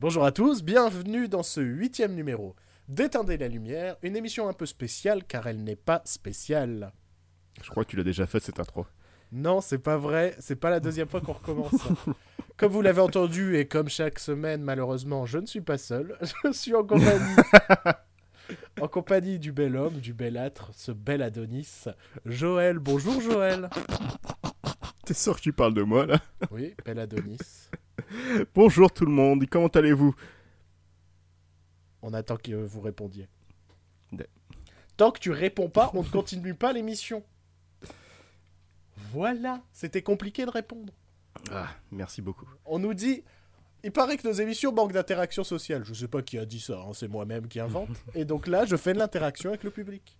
Bonjour à tous, bienvenue dans ce huitième numéro d'Éteindre la lumière, une émission un peu spéciale car elle n'est pas spéciale. Je crois que tu l'as déjà fait cette intro. Non, c'est pas vrai, c'est pas la deuxième fois qu'on recommence. comme vous l'avez entendu et comme chaque semaine, malheureusement, je ne suis pas seul, je suis en compagnie. en compagnie du bel homme, du bel âtre, ce bel Adonis, Joël. Bonjour Joël. T'es sûr que tu parles de moi là? Oui, bel Adonis. Bonjour tout le monde, comment allez-vous? On attend que vous répondiez. De- Tant que tu réponds pas, on ne continue pas l'émission. Voilà, c'était compliqué de répondre. Ah, merci beaucoup. On nous dit, il paraît que nos émissions manquent d'interaction sociale. Je sais pas qui a dit ça, hein, c'est moi-même qui invente. Et donc là, je fais de l'interaction avec le public.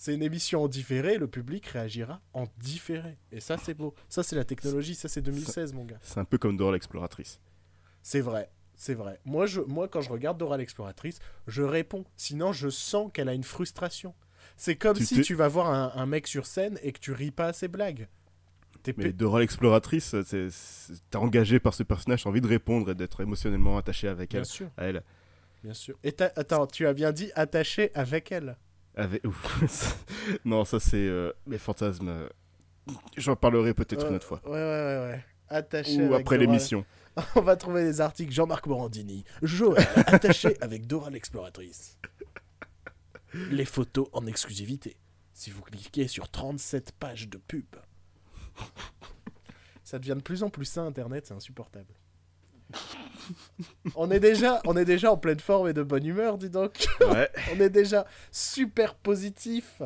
C'est une émission en différé, le public réagira en différé. Et ça, c'est beau. Ça, c'est la technologie, ça, c'est 2016, mon gars. C'est un peu comme Dora l'exploratrice. C'est vrai, c'est vrai. Moi, je, moi, quand je regarde Dora l'exploratrice, je réponds. Sinon, je sens qu'elle a une frustration. C'est comme Tu si tu vas voir un, un mec sur scène et que tu ris pas à ses blagues. T'es Mais Dora l'exploratrice, t'es engagé par ce personnage, envie de répondre et d'être émotionnellement attaché avec Bien elle. sûr, À elle. bien sûr. Et attends, tu as bien dit attaché avec elle. Avec... Non, ça c'est euh, mes fantasmes. euh, J'en parlerai peut-être une autre fois. Ouais, ouais, ouais, ouais. Attaché Ou après l'émission. On va trouver des articles. Jean-Marc Morandini. Joël, attaché avec Dora l'exploratrice. Les photos en exclusivité. Si vous cliquez sur 37 pages de pub. Ça devient de plus en plus sain, Internet, c'est insupportable. On, est déjà, on est déjà en pleine forme et de bonne humeur, dis donc. Ouais. On est déjà super positif.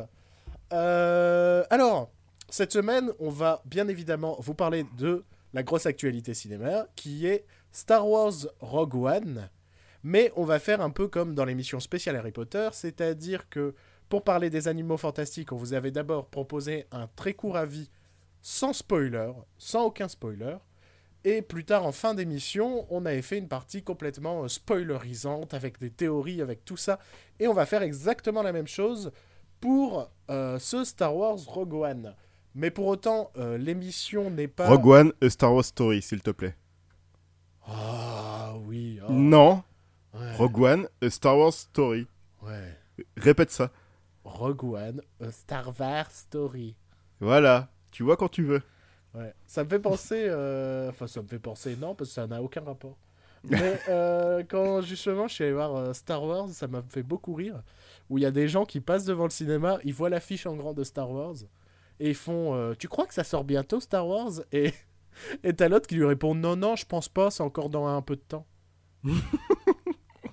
Euh, alors, cette semaine, on va bien évidemment vous parler de la grosse actualité cinéma, qui est Star Wars Rogue One. Mais on va faire un peu comme dans l'émission spéciale Harry Potter, c'est-à-dire que pour parler des animaux fantastiques, on vous avait d'abord proposé un très court avis sans spoiler, sans aucun spoiler. Et plus tard, en fin d'émission, on avait fait une partie complètement euh, spoilerisante, avec des théories, avec tout ça. Et on va faire exactement la même chose pour euh, ce Star Wars Rogue One. Mais pour autant, euh, l'émission n'est pas... Rogue One, A Star Wars Story, s'il te plaît. Ah oui. oh, Non, ouais, Rogue One, A Star Wars Story. ouais. Répète ça. Rogue One, a Star Wars Story. Voilà, tu vois quand tu veux. Ouais. Ça me fait penser... euh, Enfin, ça me fait penser, non, parce que ça n'a aucun rapport. Mais euh, quand justement je suis allé voir euh, Star Wars, ça m'a fait beaucoup rire. Où il y a des gens qui passent devant le cinéma, ils voient l'affiche en grand de Star Wars et ils font euh, Tu crois que ça sort bientôt Star Wars? Et et t'as l'autre qui lui répond Non, non, je pense pas, c'est encore dans un peu de temps.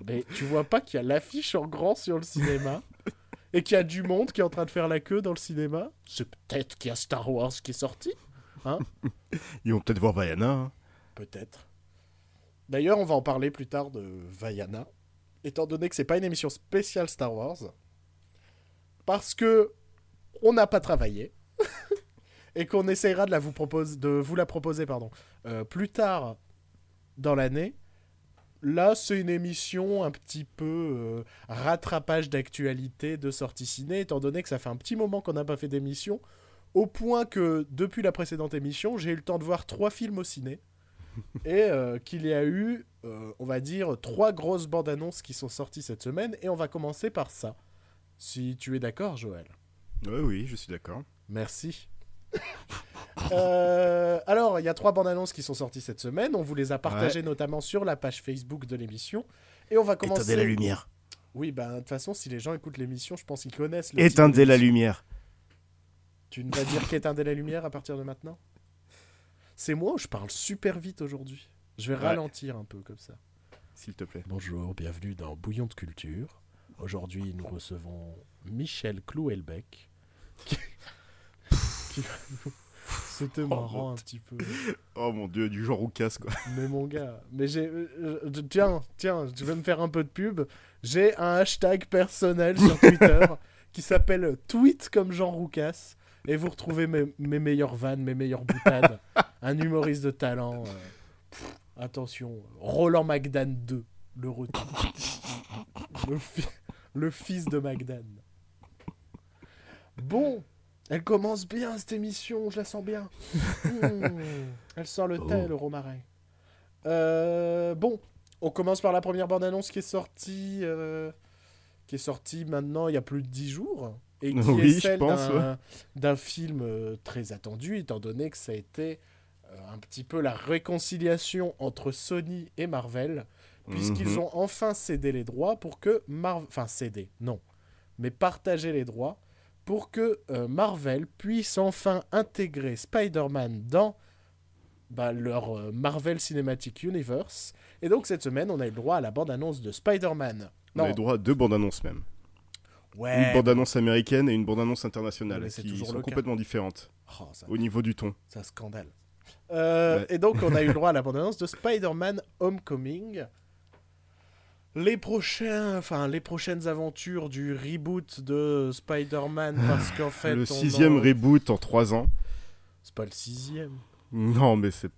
Mais tu vois pas qu'il y a l'affiche en grand sur le cinéma et qu'il y a du monde qui est en train de faire la queue dans le cinéma? C'est peut-être qu'il y a Star Wars qui est sorti Ils vont peut-être voir Vaiana. hein. Peut-être. D'ailleurs, on va en parler plus tard de Vaiana, étant donné que c'est pas une émission spéciale Star Wars, parce que on n'a pas travaillé et qu'on essaiera de la vous propose, de vous la proposer, pardon, euh, plus tard dans l'année. Là, c'est une émission un petit peu euh, rattrapage d'actualité de sortie ciné, étant donné que ça fait un petit moment qu'on n'a pas fait d'émission, au point que depuis la précédente émission, j'ai eu le temps de voir trois films au ciné et euh, qu'il y a eu, euh, on va dire, trois grosses bandes annonces qui sont sorties cette semaine, et on va commencer par ça. Si tu es d'accord, Joël. Ouais, oui, je suis d'accord. Merci. Euh, alors, il y a trois bandes annonces qui sont sorties cette semaine. On vous les a partagées notamment sur la page Facebook de l'émission. Et on va commencer. Éteindez la lumière. Oui, ben de toute façon, si les gens écoutent l'émission, je pense qu'ils connaissent. le Éteindez la lumière. Tu ne vas dire qu'éteindez la lumière à partir de maintenant? C'est moi ou je parle super vite aujourd'hui? Je vais Ouais. ralentir un peu comme ça. S'il te plaît. Bonjour, bienvenue dans Bouillon de Culture. Aujourd'hui, nous recevons Michel Clouelbec. Qui... qui va nous- C'était marrant un petit peu. Oh mon dieu, du genre Roucas quoi. Mais mon gars, mais j'ai. euh, euh, tiens, tiens, je vais me faire un peu de pub. J'ai un hashtag personnel sur Twitter qui s'appelle Tweet comme Jean Roucas. Et vous retrouvez mes, mes meilleures vannes, mes meilleures boutades. un humoriste de talent. euh, pff, attention, Roland McDan 2, le retour. le, fi- le fils de McDan. Bon, elle commence bien cette émission, je la sens bien. Elle sent le Oh. le romarin. Euh, bon, On commence par la première bande-annonce qui est sortie, euh, qui est sortie maintenant il y a plus de 10 jours. Et qui Oui, est celle d'un film euh, très attendu, étant donné que ça a été euh, un petit peu la réconciliation entre Sony et Marvel, puisqu'ils Mhm. ont enfin cédé les droits pour que Marvel... Enfin, cédé, non. Mais partager les droits pour que euh, Marvel puisse enfin intégrer Spider-Man dans bah, leur euh, Marvel Cinematic Universe. Et donc cette semaine, on a eu le droit à la bande-annonce de Spider-Man. On a eu droit à deux bandes annonces même. Ouais. Une bande annonce américaine et une bande annonce internationale qui sont complètement différentes Oh, ça- au niveau du ton. C'est un scandale. Euh, Ouais. Et donc, on a eu le droit à la bande-annonce de Spider-Man Homecoming. Les prochains, enfin, les prochaines aventures du reboot de Spider-Man, parce qu'en fait, le sixième en- reboot en trois ans. c'est pas le sixième. Non, mais c'est.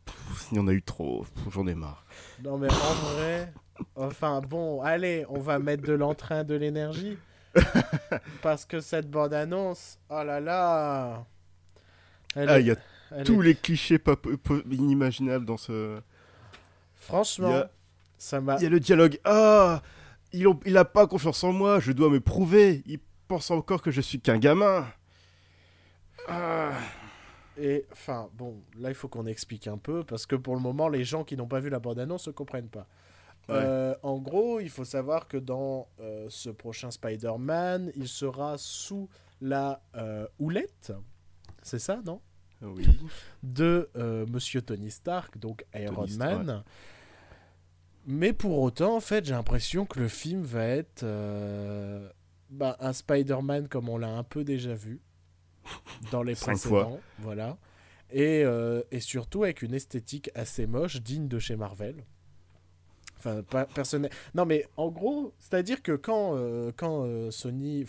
Il y en a eu trop. J'en ai marre. Non, mais en vrai, enfin, bon, allez, on va mettre de l'entrain, de l'énergie, parce que cette bande-annonce, oh là là, Ah, il y a tous est- les clichés pas po- po- inimaginables dans ce. Franchement, il y a- ça m'a. Il y a le dialogue. Ah il, ont- il a pas confiance en moi, je dois me prouver. Il pense encore que je suis qu'un gamin. Ah. Et enfin, bon, là il faut qu'on explique un peu parce que pour le moment, les gens qui n'ont pas vu la bande-annonce ne comprennent pas. Ouais. Euh, en gros, il faut savoir que dans euh, ce prochain Spider-Man, il sera sous la euh, houlette, c'est ça, non? Oui. De Monsieur Tony Stark, donc Iron Tony Stark, Man. Mais pour autant, en fait, j'ai l'impression que le film va être bah, un Spider-Man comme on l'a un peu déjà vu dans les précédents. Voilà. Et, et surtout avec une esthétique assez moche, digne de chez Marvel. Personnel. Non, mais en gros, c'est-à-dire que quand, euh, quand euh, Sony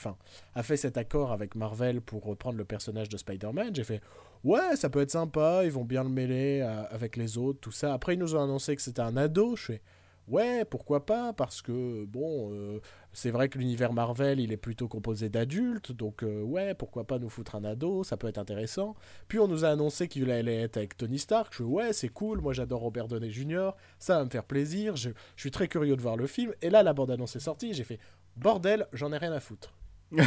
a fait cet accord avec Marvel pour reprendre le personnage de Spider-Man, j'ai fait Ouais, ça peut être sympa, ils vont bien le mêler euh, avec les autres, tout ça. Après, ils nous ont annoncé que c'était un ado. Je fais Ouais, pourquoi pas Parce que, bon, c'est vrai que l'univers Marvel, il est plutôt composé d'adultes. Donc, euh, ouais, pourquoi pas nous foutre un ado Ça peut être intéressant. Puis, on nous a annoncé qu'il allait être avec Tony Stark. Je Ouais, c'est cool. Moi, j'adore Robert Downey Jr. Ça va me faire plaisir. Je, je suis très curieux de voir le film. Et là, la bande-annonce est sortie. J'ai fait Bordel, j'en ai rien à foutre. je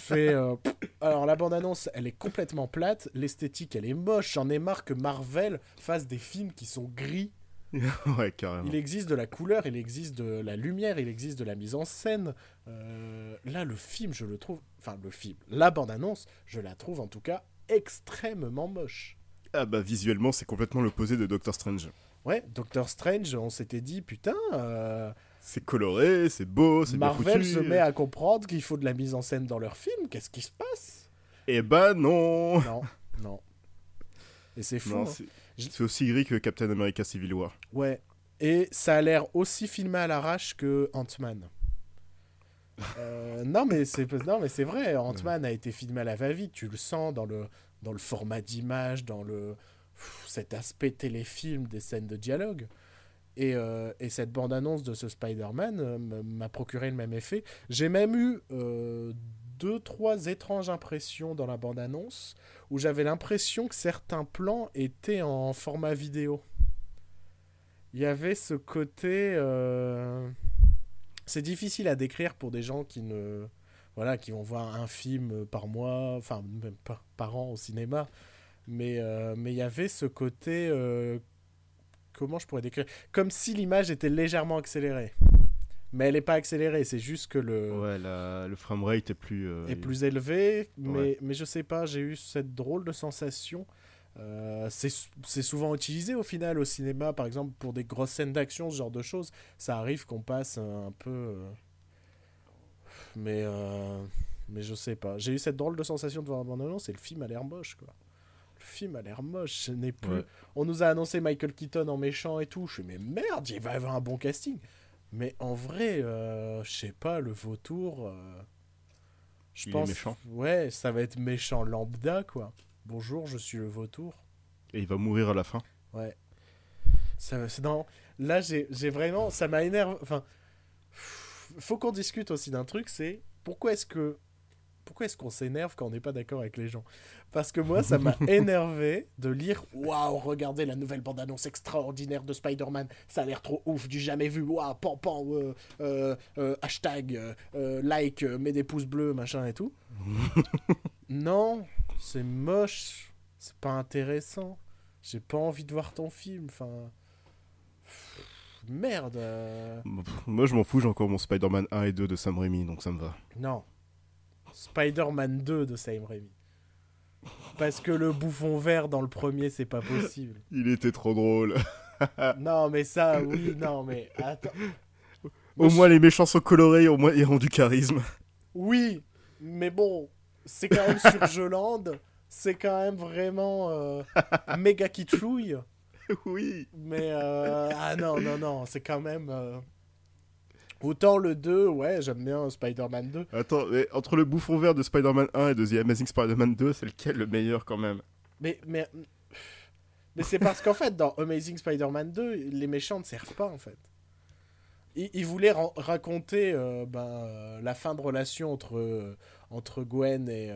fais. euh, alors, la bande-annonce, elle est complètement plate. L'esthétique, elle est moche. J'en ai marre que Marvel fasse des films qui sont gris. ouais, carrément. Il existe de la couleur, il existe de la lumière, il existe de la mise en scène. Euh, là, le film, je le trouve. Enfin, le film. La bande-annonce, je la trouve en tout cas extrêmement moche. Ah bah visuellement, c'est complètement l'opposé de Doctor Strange. Ouais, Doctor Strange, on s'était dit, putain, euh, C'est coloré, c'est beau, c'est bien Marvel foutu. se met à comprendre qu'il faut de la mise en scène dans leur film. Qu'est-ce qui se passe? Eh bah non Non, non. Et c'est fou. Non, hein. C'est aussi gris que Captain America Civil War. Ouais. Et ça a l'air aussi filmé à l'arrache que Ant-Man. Euh, non mais c'est non mais c'est vrai Ant-Man a été filmé à la va-vite tu le sens dans le dans le format d'image dans le pff, cet aspect téléfilm des scènes de dialogue et, euh, et cette bande annonce de ce Spider-Man euh, m'a procuré le même effet j'ai même eu euh, deux trois étranges impressions dans la bande annonce où j'avais l'impression que certains plans étaient en format vidéo il y avait ce côté. euh, C'est difficile à décrire pour des gens qui ne. Voilà, qui vont voir un film par mois, enfin, même par an au cinéma. Mais euh, mais il y avait ce côté. euh, Comment je pourrais décrire? Comme si l'image était légèrement accélérée. Mais elle n'est pas accélérée, c'est juste que le. Ouais, la- le framerate est plus... euh, est plus élevé, mais, Ouais. mais je sais pas, j'ai eu cette drôle de sensation. Euh, c'est souvent utilisé au final au cinéma, par exemple pour des grosses scènes d'action, ce genre de choses. Ça arrive qu'on passe un, peu. euh, Mais, euh, mais je sais pas. J'ai eu cette drôle de sensation de voir un bande-annonce et le film a l'air moche, quoi. Le film a l'air moche. Ce n'est plus. Ouais. On nous a annoncé Michael Keaton en méchant et tout. Je suis mais merde, il va y avoir un bon casting. Mais en vrai, euh, je sais pas, le vautour. euh, je est pense. méchant. Ouais, ça va être méchant lambda, quoi. Bonjour, je suis le vautour. Et il va mourir à la fin. Ouais. Ça, non, là, j'ai j'ai vraiment. Ça m'a énervé. Enfin. Faut qu'on discute aussi d'un truc, c'est pourquoi est-ce que pourquoi est-ce qu'on s'énerve quand on n'est pas d'accord avec les gens? Parce que moi, ça m'a énervé de lire Waouh, regardez la nouvelle bande-annonce extraordinaire de Spider-Man, ça a l'air trop ouf, du jamais vu, waouh, pan pan, euh, euh, euh, hashtag, like, mets des pouces bleus, machin et tout. non, c'est moche, c'est pas intéressant, j'ai pas envie de voir ton film, enfin. Merde. Moi, je m'en fous, j'ai encore mon Spider-Man 1 et 2 de Sam Raimi, donc ça me va. Non, Spider-Man 2 de Sam Raimi. Parce que le bouffon vert dans le premier, c'est pas possible. Il était trop drôle. non, mais ça, oui, non, mais attends. Au moins, les méchants sont colorés, au moins, ils ont du charisme. Oui, mais bon, c'est quand même sur Jolande. C'est quand même vraiment euh, méga kitschouille. Oui. Mais, euh, ah non, non, non, c'est quand même. Euh, Autant le 2, ouais, j'aime bien Spider-Man 2. Attends, mais entre le bouffon vert de Spider-Man 1 et de The Amazing Spider-Man 2, c'est lequel le meilleur quand même? Mais, mais, mais c'est parce qu'en fait, dans Amazing Spider-Man 2, les méchants ne servent pas en fait. Ils, voulaient raconter euh, ben, euh, la fin de relation entre, euh, entre Gwen et,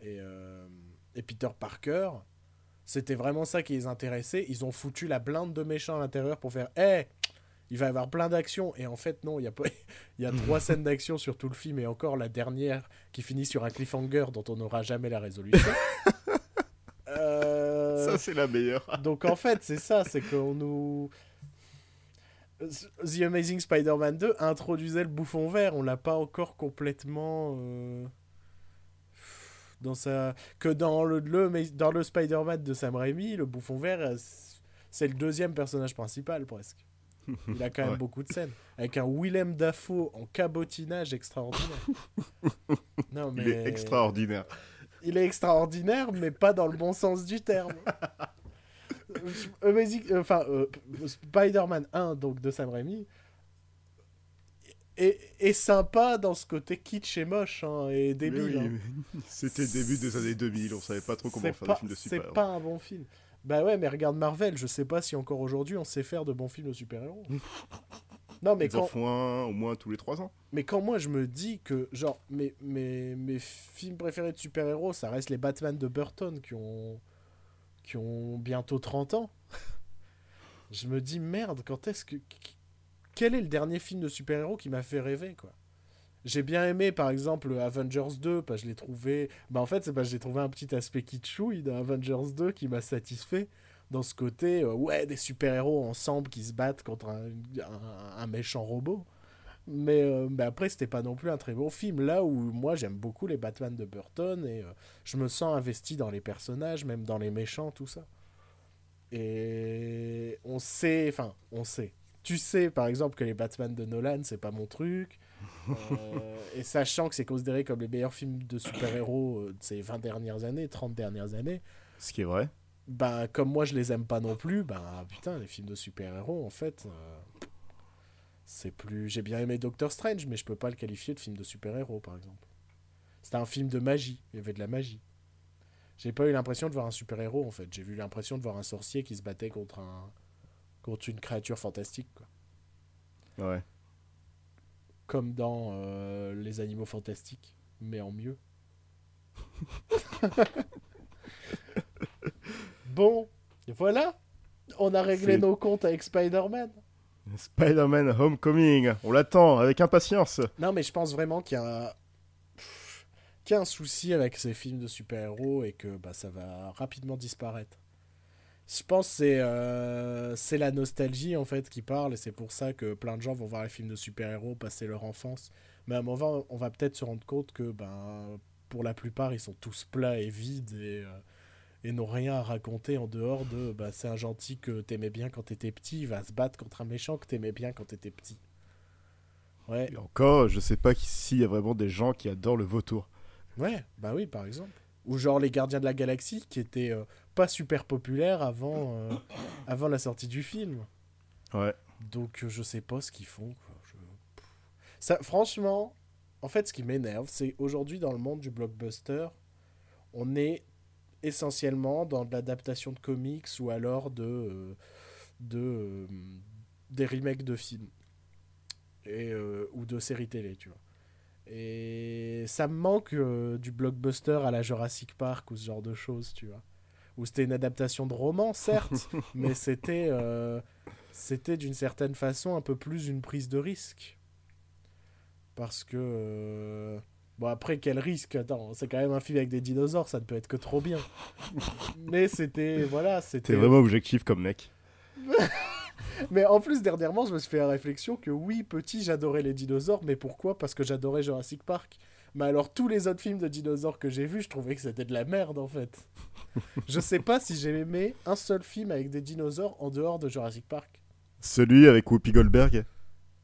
et, et, Peter Parker. C'était vraiment ça qui les intéressait. Ils ont foutu la blinde de méchants à l'intérieur pour faire Hé, hey, il va y avoir plein d'actions. Et en fait, non, il y a, pas... il y a trois scènes d'action sur tout le film et encore la dernière qui finit sur un cliffhanger dont on n'aura jamais la résolution. Euh, ça, c'est la meilleure. Donc en fait, c'est ça, c'est qu'on nous. The Amazing Spider-Man 2 introduisait le bouffon vert, on l'a pas encore complètement. Euh, dans sa... Que dans le, le dans le Spider-Man de Sam Raimi, le bouffon vert, c'est le deuxième personnage principal presque. Il a quand même beaucoup de scènes. Avec un Willem Dafoe en cabotinage extraordinaire. non, mais... Il est extraordinaire. Il est extraordinaire, mais pas dans le bon sens du terme. Amazing, enfin, euh, Spider-Man 1, donc de Sam Raimi, est, sympa dans ce côté kitsch et moche hein, et débile. Hein. C'était début des années 2000, on savait pas trop comment faire des films de super C'est pas un bon film. Bah ouais, mais regarde Marvel, je sais pas si encore aujourd'hui on sait faire de bons films de super-héros. non, mais Ils quand. En font un au moins tous les 3 ans. Mais quand moi je me dis que, genre, mes, mes, mes films préférés de super-héros, ça reste les Batman de Burton qui ont, qui ont bientôt 30 ans. je me dis, merde, quand est-ce que. Quel est le dernier film de super-héros qui m'a fait rêver, quoi? J'ai bien aimé, par exemple, Avengers 2, parce que je l'ai trouvé. Bah, en fait, c'est parce que j'ai trouvé un petit aspect kitschouille dans Avengers 2 qui m'a satisfait. Dans ce côté, euh, ouais, des super-héros ensemble qui se battent contre un, méchant robot. Mais, euh, après, c'était pas non plus un très beau film. Là où moi, j'aime beaucoup les Batman de Burton et euh, je me sens investi dans les personnages, même dans les méchants, tout ça. Et on sait, enfin, on sait. Tu sais, par exemple, que les Batman de Nolan, c'est pas mon truc et sachant que c'est considéré comme les meilleurs films de super-héros euh, de ces 20 dernières années, 30 dernières années. Ce qui est vrai. Bah, comme moi je les aime pas non plus, bah putain, les films de super-héros, en fait, euh, c'est plus. J'ai bien aimé Doctor Strange, mais je peux pas le qualifier de film de super-héros, par exemple. C'était un film de magie, il y avait de la magie. J'ai pas eu l'impression de voir un super-héros, en fait. J'ai eu l'impression de voir un sorcier qui se battait contre un. contre une créature fantastique, quoi. Ouais comme dans euh, Les Animaux Fantastiques, mais en mieux. bon, voilà, on a réglé nos comptes avec Spider-Man. Spider-Man Homecoming, on l'attend avec impatience. Non, mais je pense vraiment qu'il y a qu'il y a un souci avec ces films de super-héros et que bah, ça va rapidement disparaître. Je pense que c'est euh, c'est la nostalgie en fait qui parle et c'est pour ça que plein de gens vont voir les films de super-héros passer leur enfance. Mais à un moment, on va peut-être se rendre compte que ben, pour la plupart, ils sont tous plats et vides et, euh, et n'ont rien à raconter en dehors de ben, c'est un gentil que t'aimais bien quand t'étais petit, il va se battre contre un méchant que t'aimais bien quand t'étais petit. Ouais. Et encore, je sais pas s'il y a vraiment des gens qui adorent le vautour. Ouais, bah oui, par exemple. Ou genre les Gardiens de la Galaxie qui étaient euh, pas super populaires avant, euh, avant la sortie du film. Ouais. Donc euh, je sais pas ce qu'ils font. Ça, franchement, en fait, ce qui m'énerve, c'est aujourd'hui dans le monde du blockbuster, on est essentiellement dans de l'adaptation de comics ou alors de, de des remakes de films et, ou de séries télé, tu vois. Et ça me manque euh, du blockbuster à la Jurassic Park ou ce genre de choses, tu vois. Où c'était une adaptation de roman, certes, mais c'était euh, c'était d'une certaine façon un peu plus une prise de risque. Parce que. euh, Bon, après, quel risque? Attends, c'est quand même un film avec des dinosaures, ça ne peut être que trop bien. mais c'était. Voilà, c'était. T'es vraiment objectif comme mec. Mais en plus, dernièrement, je me suis fait la réflexion que oui, petit, j'adorais les dinosaures, mais pourquoi? Parce que j'adorais Jurassic Park. Mais alors, tous les autres films de dinosaures que j'ai vus, je trouvais que c'était de la merde, en fait. je sais pas si j'ai aimé un seul film avec des dinosaures en dehors de Jurassic Park. Celui avec Whoopi Goldberg.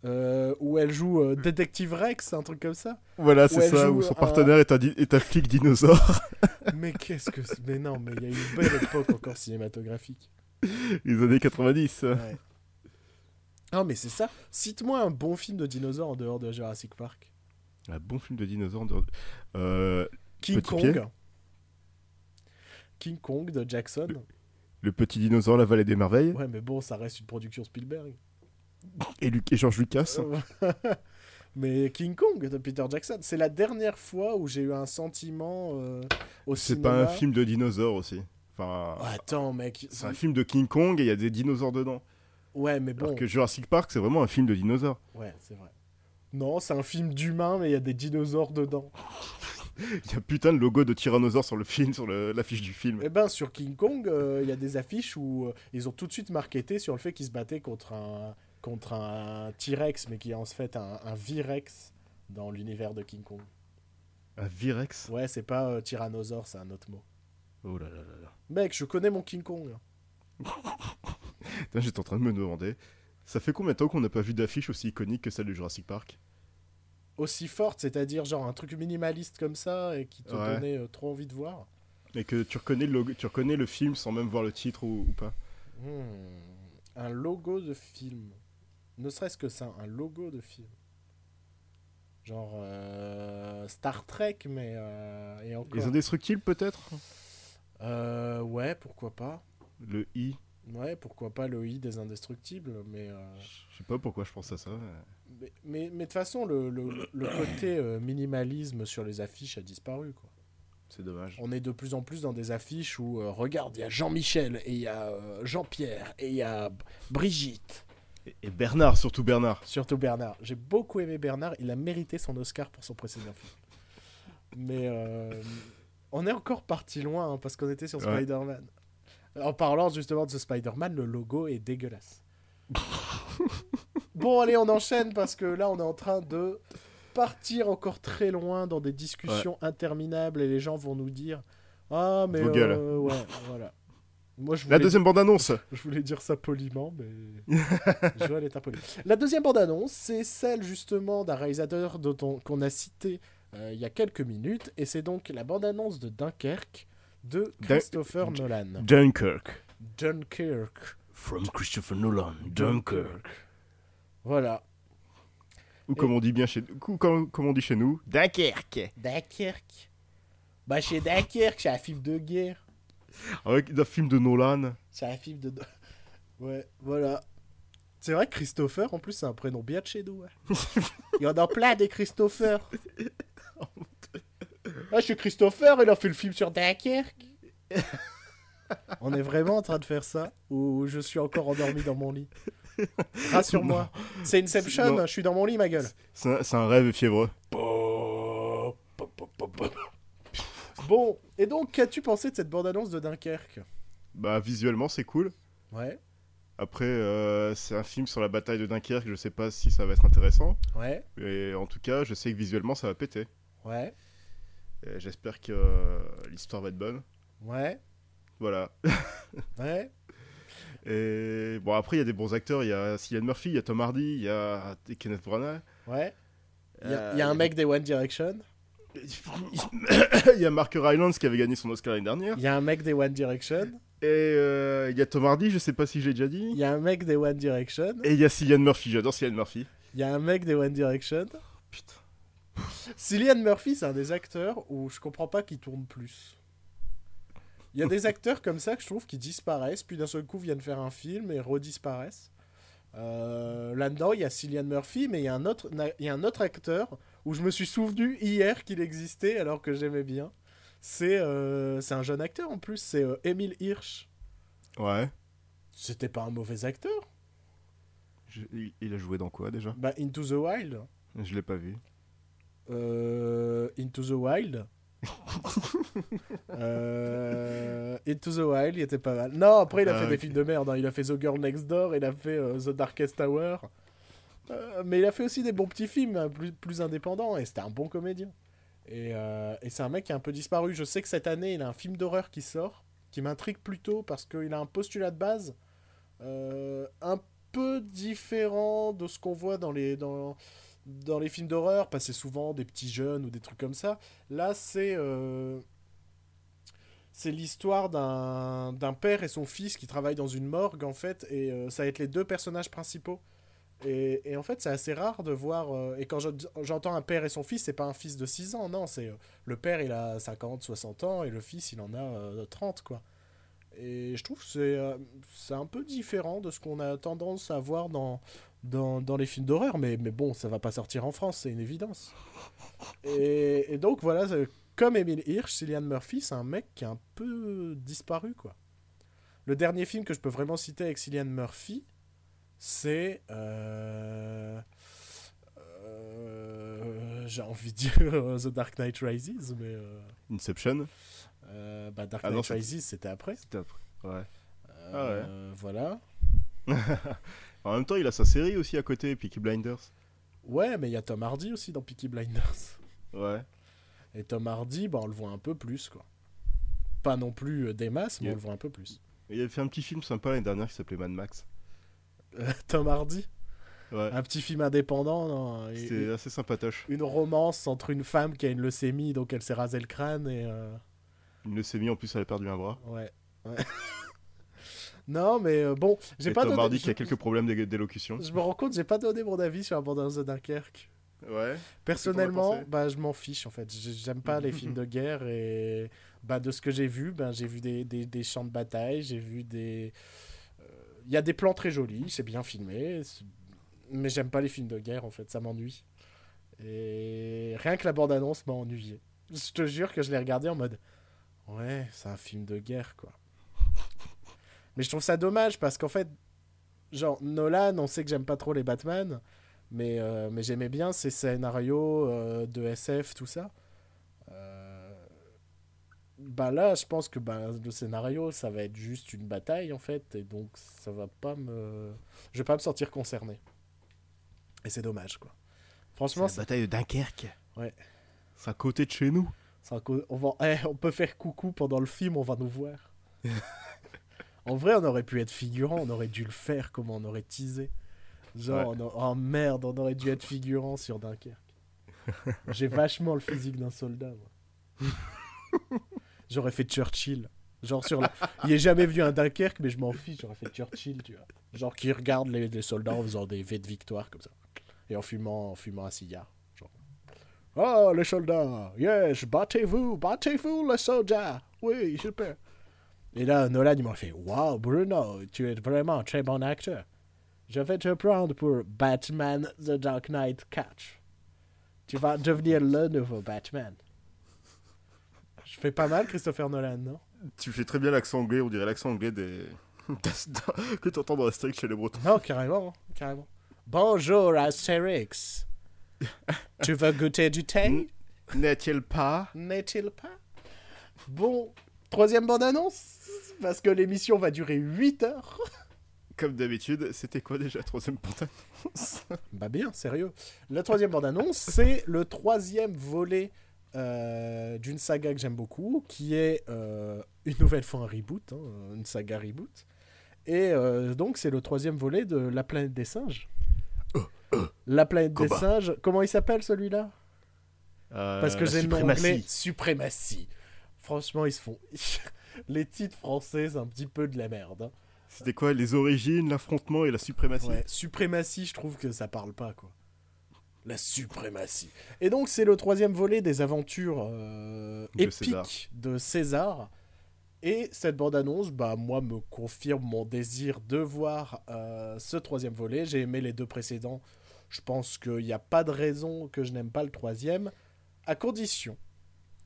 Euh, où elle joue euh, Détective Rex, un truc comme ça. Voilà, c'est ça, où son un- partenaire est un, di- est un flic dinosaure. Mais qu'est-ce que c'est? Mais non, mais il y a une belle époque encore cinématographique. Les années 90. Ouais. Ah, mais c'est ça. Cite-moi un bon film de dinosaures en dehors de Jurassic Park. Un bon film de dinosaure. en dehors de- Euh, King Kong. pied? King Kong de Jackson. le petit dinosaure, la vallée des merveilles. Ouais, mais bon, ça reste une production Spielberg. Et, Luc et George Lucas. Euh, mais King Kong de Peter Jackson, c'est la dernière fois où j'ai eu un sentiment euh, au C'est pas un film de dinosaures aussi. Enfin, attends, mec. c'est un film de King Kong et il y a des dinosaures dedans. Ouais, mais bon. Alors que Jurassic Park, c'est vraiment un film de dinosaures. Ouais, c'est vrai. Non, c'est un film d'humains, mais il y a des dinosaures dedans. Il y a putain de logo de tyrannosaure sur le film, sur l'affiche du film. Eh ben, sur King Kong, euh, il y a des affiches où euh, ils ont tout de suite marketé sur le fait qu'ils se battaient contre un, contre un T-Rex, mais qui est en fait un, un V-Rex dans l'univers de King Kong. Un Virex. Ouais, c'est pas euh, tyrannosaure, c'est un autre mot. Oh là là là là. Mec, je connais mon King Kong. Putain, J'étais en train de me demander. Ça fait combien de temps qu'on n'a pas vu d'affiche aussi iconique que celle de Jurassic Park? Aussi forte, c'est-à-dire genre un truc minimaliste comme ça et qui te Ouais. donnait euh, trop envie de voir. Et que tu reconnais le, logo- tu reconnais le film sans même voir le titre ou, ou pas Hmm, Un logo de film. Ne serait-ce que ça, un logo de film. Genre euh, Star Trek, mais. euh, et encore. Les Indestructibles peut-être? Euh, ouais, pourquoi pas. Le I Ouais, pourquoi pas le I des indestructibles, mais. Je sais pas pourquoi je pense à ça. mais mais mais de toute façon, le, le- le côté euh, minimalisme sur les affiches a disparu, quoi. C'est dommage. On est de plus en plus dans des affiches où, euh, regarde, il y a Jean-Michel, et il y a euh, Jean-Pierre, et il y a Brigitte. Et, et Bernard, surtout Bernard. Surtout Bernard. J'ai beaucoup aimé Bernard. Il a mérité son Oscar pour son précédent film. Mais on est encore parti loin hein, parce qu'on était sur Ouais. Spider-Man. En parlant justement de ce Spider-Man, le logo est dégueulasse. bon, allez, on enchaîne parce que là, on est en train de partir encore très loin dans des discussions interminables et les gens vont nous dire Ah, mais. Vos euh, ouais, voilà. Moi, je La deuxième bande-annonce je voulais dire ça poliment, mais Joël est impoli. La deuxième bande-annonce, c'est celle justement d'un réalisateur qu'on a cité euh, il y a quelques minutes, et c'est donc la bande-annonce de Dunkerque de Dun- Christopher Nolan. Dunkirk. Dunkirk. From Christopher Nolan, Dunkirk. Voilà. Ou comme on dit bien chez ou comme, comme on dit chez nous, Dunkerque. Dunkerque. Bah, chez Dunkerque, c'est un film de guerre. Avec un film de Nolan. C'est un film de. Ouais, voilà. C'est vrai que Christopher, en plus, c'est un prénom bien de chez nous. hein. Il y en a plein des Christopher. Ah, je suis Christopher, il a fait le film sur Dunkerque. On est vraiment en train de faire ça Ou je suis encore endormi dans mon lit Rassure-moi. C'est Inception, je suis dans mon lit, ma gueule. C'est un, rêve fiévreux. Bon, et donc, qu'as-tu pensé de cette bande-annonce de Dunkerque? Bah visuellement c'est cool. Ouais, Après euh, c'est un film sur la bataille de Dunkerque, je sais pas si ça va être intéressant. ouais, Et en tout cas je sais que visuellement ça va péter. ouais, Et J'espère que euh, l'histoire va être bonne. ouais, Voilà. ouais. Et bon après il y a des bons acteurs, il y a Cillian Murphy, il y a Tom Hardy, il y a Kenneth Branagh. Ouais. Il y, a- Euh, il y a un mec des One Direction. il y a Mark Rylance qui avait gagné son Oscar l'année dernière. Il y a un mec des One Direction. Et euh, il y a Tom Hardy, je sais pas si j'ai déjà dit. Il y a un mec des One Direction. Et il y a Cillian Murphy, j'adore Cillian Murphy. Il y a un mec des One Direction. Putain. Cillian Murphy, c'est un des acteurs où je comprends pas qu'il tourne plus. Il y a des acteurs comme ça que je trouve qui disparaissent, puis d'un seul coup viennent faire un film et redisparaissent. Euh, Là-dedans, il y a Cillian Murphy, mais il y, a un autre, il y a un autre acteur où je me suis souvenu hier qu'il existait alors que j'aimais bien. C'est euh, un jeune acteur en plus, c'est euh, Emile Hirsch. Ouais. C'était pas un mauvais acteur. Je- il, il a joué dans quoi déjà? Bah, Into the Wild. Je l'ai pas vu. Euh, Into the Wild. Euh, Into the Wild, il était pas mal. Non, après, il a Ah, fait des films de merde. hein. Il a fait The Girl Next Door, il a fait euh, The Darkest Tower. Euh, mais il a fait aussi des bons petits films, hein, plus, plus indépendants, et c'était un bon comédien. Et, euh, et c'est un mec qui a un peu disparu. Je sais que cette année, il a un film d'horreur qui sort, qui m'intrigue plutôt parce qu'il a un postulat de base un peu différent de ce qu'on voit dans les, dans, dans les films d'horreur, c'est souvent des petits jeunes ou des trucs comme ça. Là, c'est euh, c'est l'histoire d'un père et son fils qui travaillent dans une morgue, en fait, et euh, ça va être les deux personnages principaux. Et, et en fait, c'est assez rare de voir. euh, et quand je- j'entends un père et son fils, c'est pas un fils de 6 ans, non, c'est. le père, il a 50, 60 ans, et le fils, il en a euh, 30, quoi. Et je trouve que c'est c'est un peu différent de ce qu'on a tendance à voir dans, dans, dans les films d'horreur, mais, mais bon, ça va pas sortir en France, c'est une évidence. Et, et donc voilà, c'est- comme Emile Hirsch, Cillian Murphy, c'est un mec qui a un peu disparu, quoi. Le dernier film que je peux vraiment citer avec Cillian Murphy, c'est... euh, euh, J'ai envie de dire euh, The Dark Knight Rises, mais... euh, Inception euh, bah, Dark Ah Knight Rises, c'était après. C'était après. Ouais. Euh, Voilà. En même temps, il a sa série aussi à côté, Peaky Blinders. Ouais, mais il y a Tom Hardy aussi dans Peaky Blinders. Ouais. Et Tom Hardy, bah, on le voit un peu plus, quoi. Pas non plus euh, des masses, mais Yeah. on le voit un peu plus. Il a fait un petit film sympa l'année dernière qui s'appelait Mad Max. Euh, Tom Hardy, Ouais. un petit film indépendant, et- C'était assez sympatoche. une romance entre une femme qui a une leucémie, donc elle s'est rasé le crâne, et... euh, Une leucémie, en plus, elle a perdu un bras. Ouais. ouais. non, mais euh, bon, j'ai pas Tom donné... Hardy qui a quelques problèmes d'é- d'élocution. Je me rends compte, j'ai pas donné mon avis sur Abondance de Dunkerque. Ouais. Personnellement, bah, je m'en fiche en fait. J'ai- J'aime pas les films de guerre et bah, de ce que j'ai vu, ben, j'ai vu des, des, des champs de bataille, j'ai vu des. euh, Il y a des plans très jolis, c'est bien filmé, mais j'aime pas les films de guerre en fait, ça m'ennuie. Et rien que la bande-annonce m'a ennuyé. Je te jure que je l'ai regardé en mode Ouais, c'est un film de guerre quoi. Mais je trouve ça dommage parce qu'en fait, genre Nolan, on sait que j'aime pas trop les Batman. Mais, euh, mais j'aimais bien ces scénarios euh, de SF, tout ça. Euh, Bah là, je pense que bah, le scénario, ça va être juste une bataille, en fait. Et donc, ça va pas me... Je vais pas me sentir concerné. Et c'est dommage, quoi. Franchement, C'est la bataille de Dunkerque. Ouais. C'est à côté de chez nous. on, va... eh, on peut faire coucou pendant le film, on va nous voir. en vrai, on aurait pu être figurant, on aurait dû le faire, comme on aurait teasé. Genre, Ouais. on a- oh merde, on aurait dû être figurant sur Dunkerque. J'ai vachement le physique d'un soldat, moi. J'aurais fait Churchill. Genre sur la... Il est jamais venu à Dunkerque, mais je m'en fiche, j'aurais fait Churchill, tu vois. Genre qui regarde les, les soldats en faisant des vœux de victoire, comme ça. Et en fumant, en fumant un cigare. Genre. Oh, les soldats Yes, battez-vous Battez-vous, les soldats Oui, super Et là, Nolan, il m'a fait Wow, Bruno, tu es vraiment un très bon acteur. Je vais te prendre pour Batman The Dark Knight Catch. Tu vas devenir le nouveau Batman. Je fais pas mal, Christopher Nolan, non? Tu fais très bien l'accent anglais, on dirait l'accent anglais des. que t'entends dans Astérix chez les Bretons. Non, carrément, carrément. Bonjour, Astérix. tu veux goûter du thé? N'est-il pas? N'est-il pas? Bon, troisième bande-annonce Parce que l'émission va durer 8 heures. Comme d'habitude, c'était quoi déjà la troisième bande Bah bien, sérieux. La troisième bande-annonce, c'est le troisième volet euh, d'une saga que j'aime beaucoup, qui est euh, une nouvelle fois un reboot, hein, une saga reboot. Et euh, donc, c'est le troisième volet de La planète des singes. La planète des singes, comment il s'appelle celui-là? Parce que j'ai le nom anglais Suprématie. Franchement, ils se font. Les titres français, c'est un petit peu de la merde. hein. C'était quoi Les origines, l'affrontement et la suprématie? Ouais, suprématie, je trouve que ça parle pas, quoi. La suprématie. Et donc, c'est le troisième volet des aventures euh, De épiques César. de César. Et cette bande-annonce, bah, moi, me confirme mon désir de voir euh, ce troisième volet. J'ai aimé les deux précédents. je pense qu'il n'y a pas de raison que je n'aime pas le troisième, à condition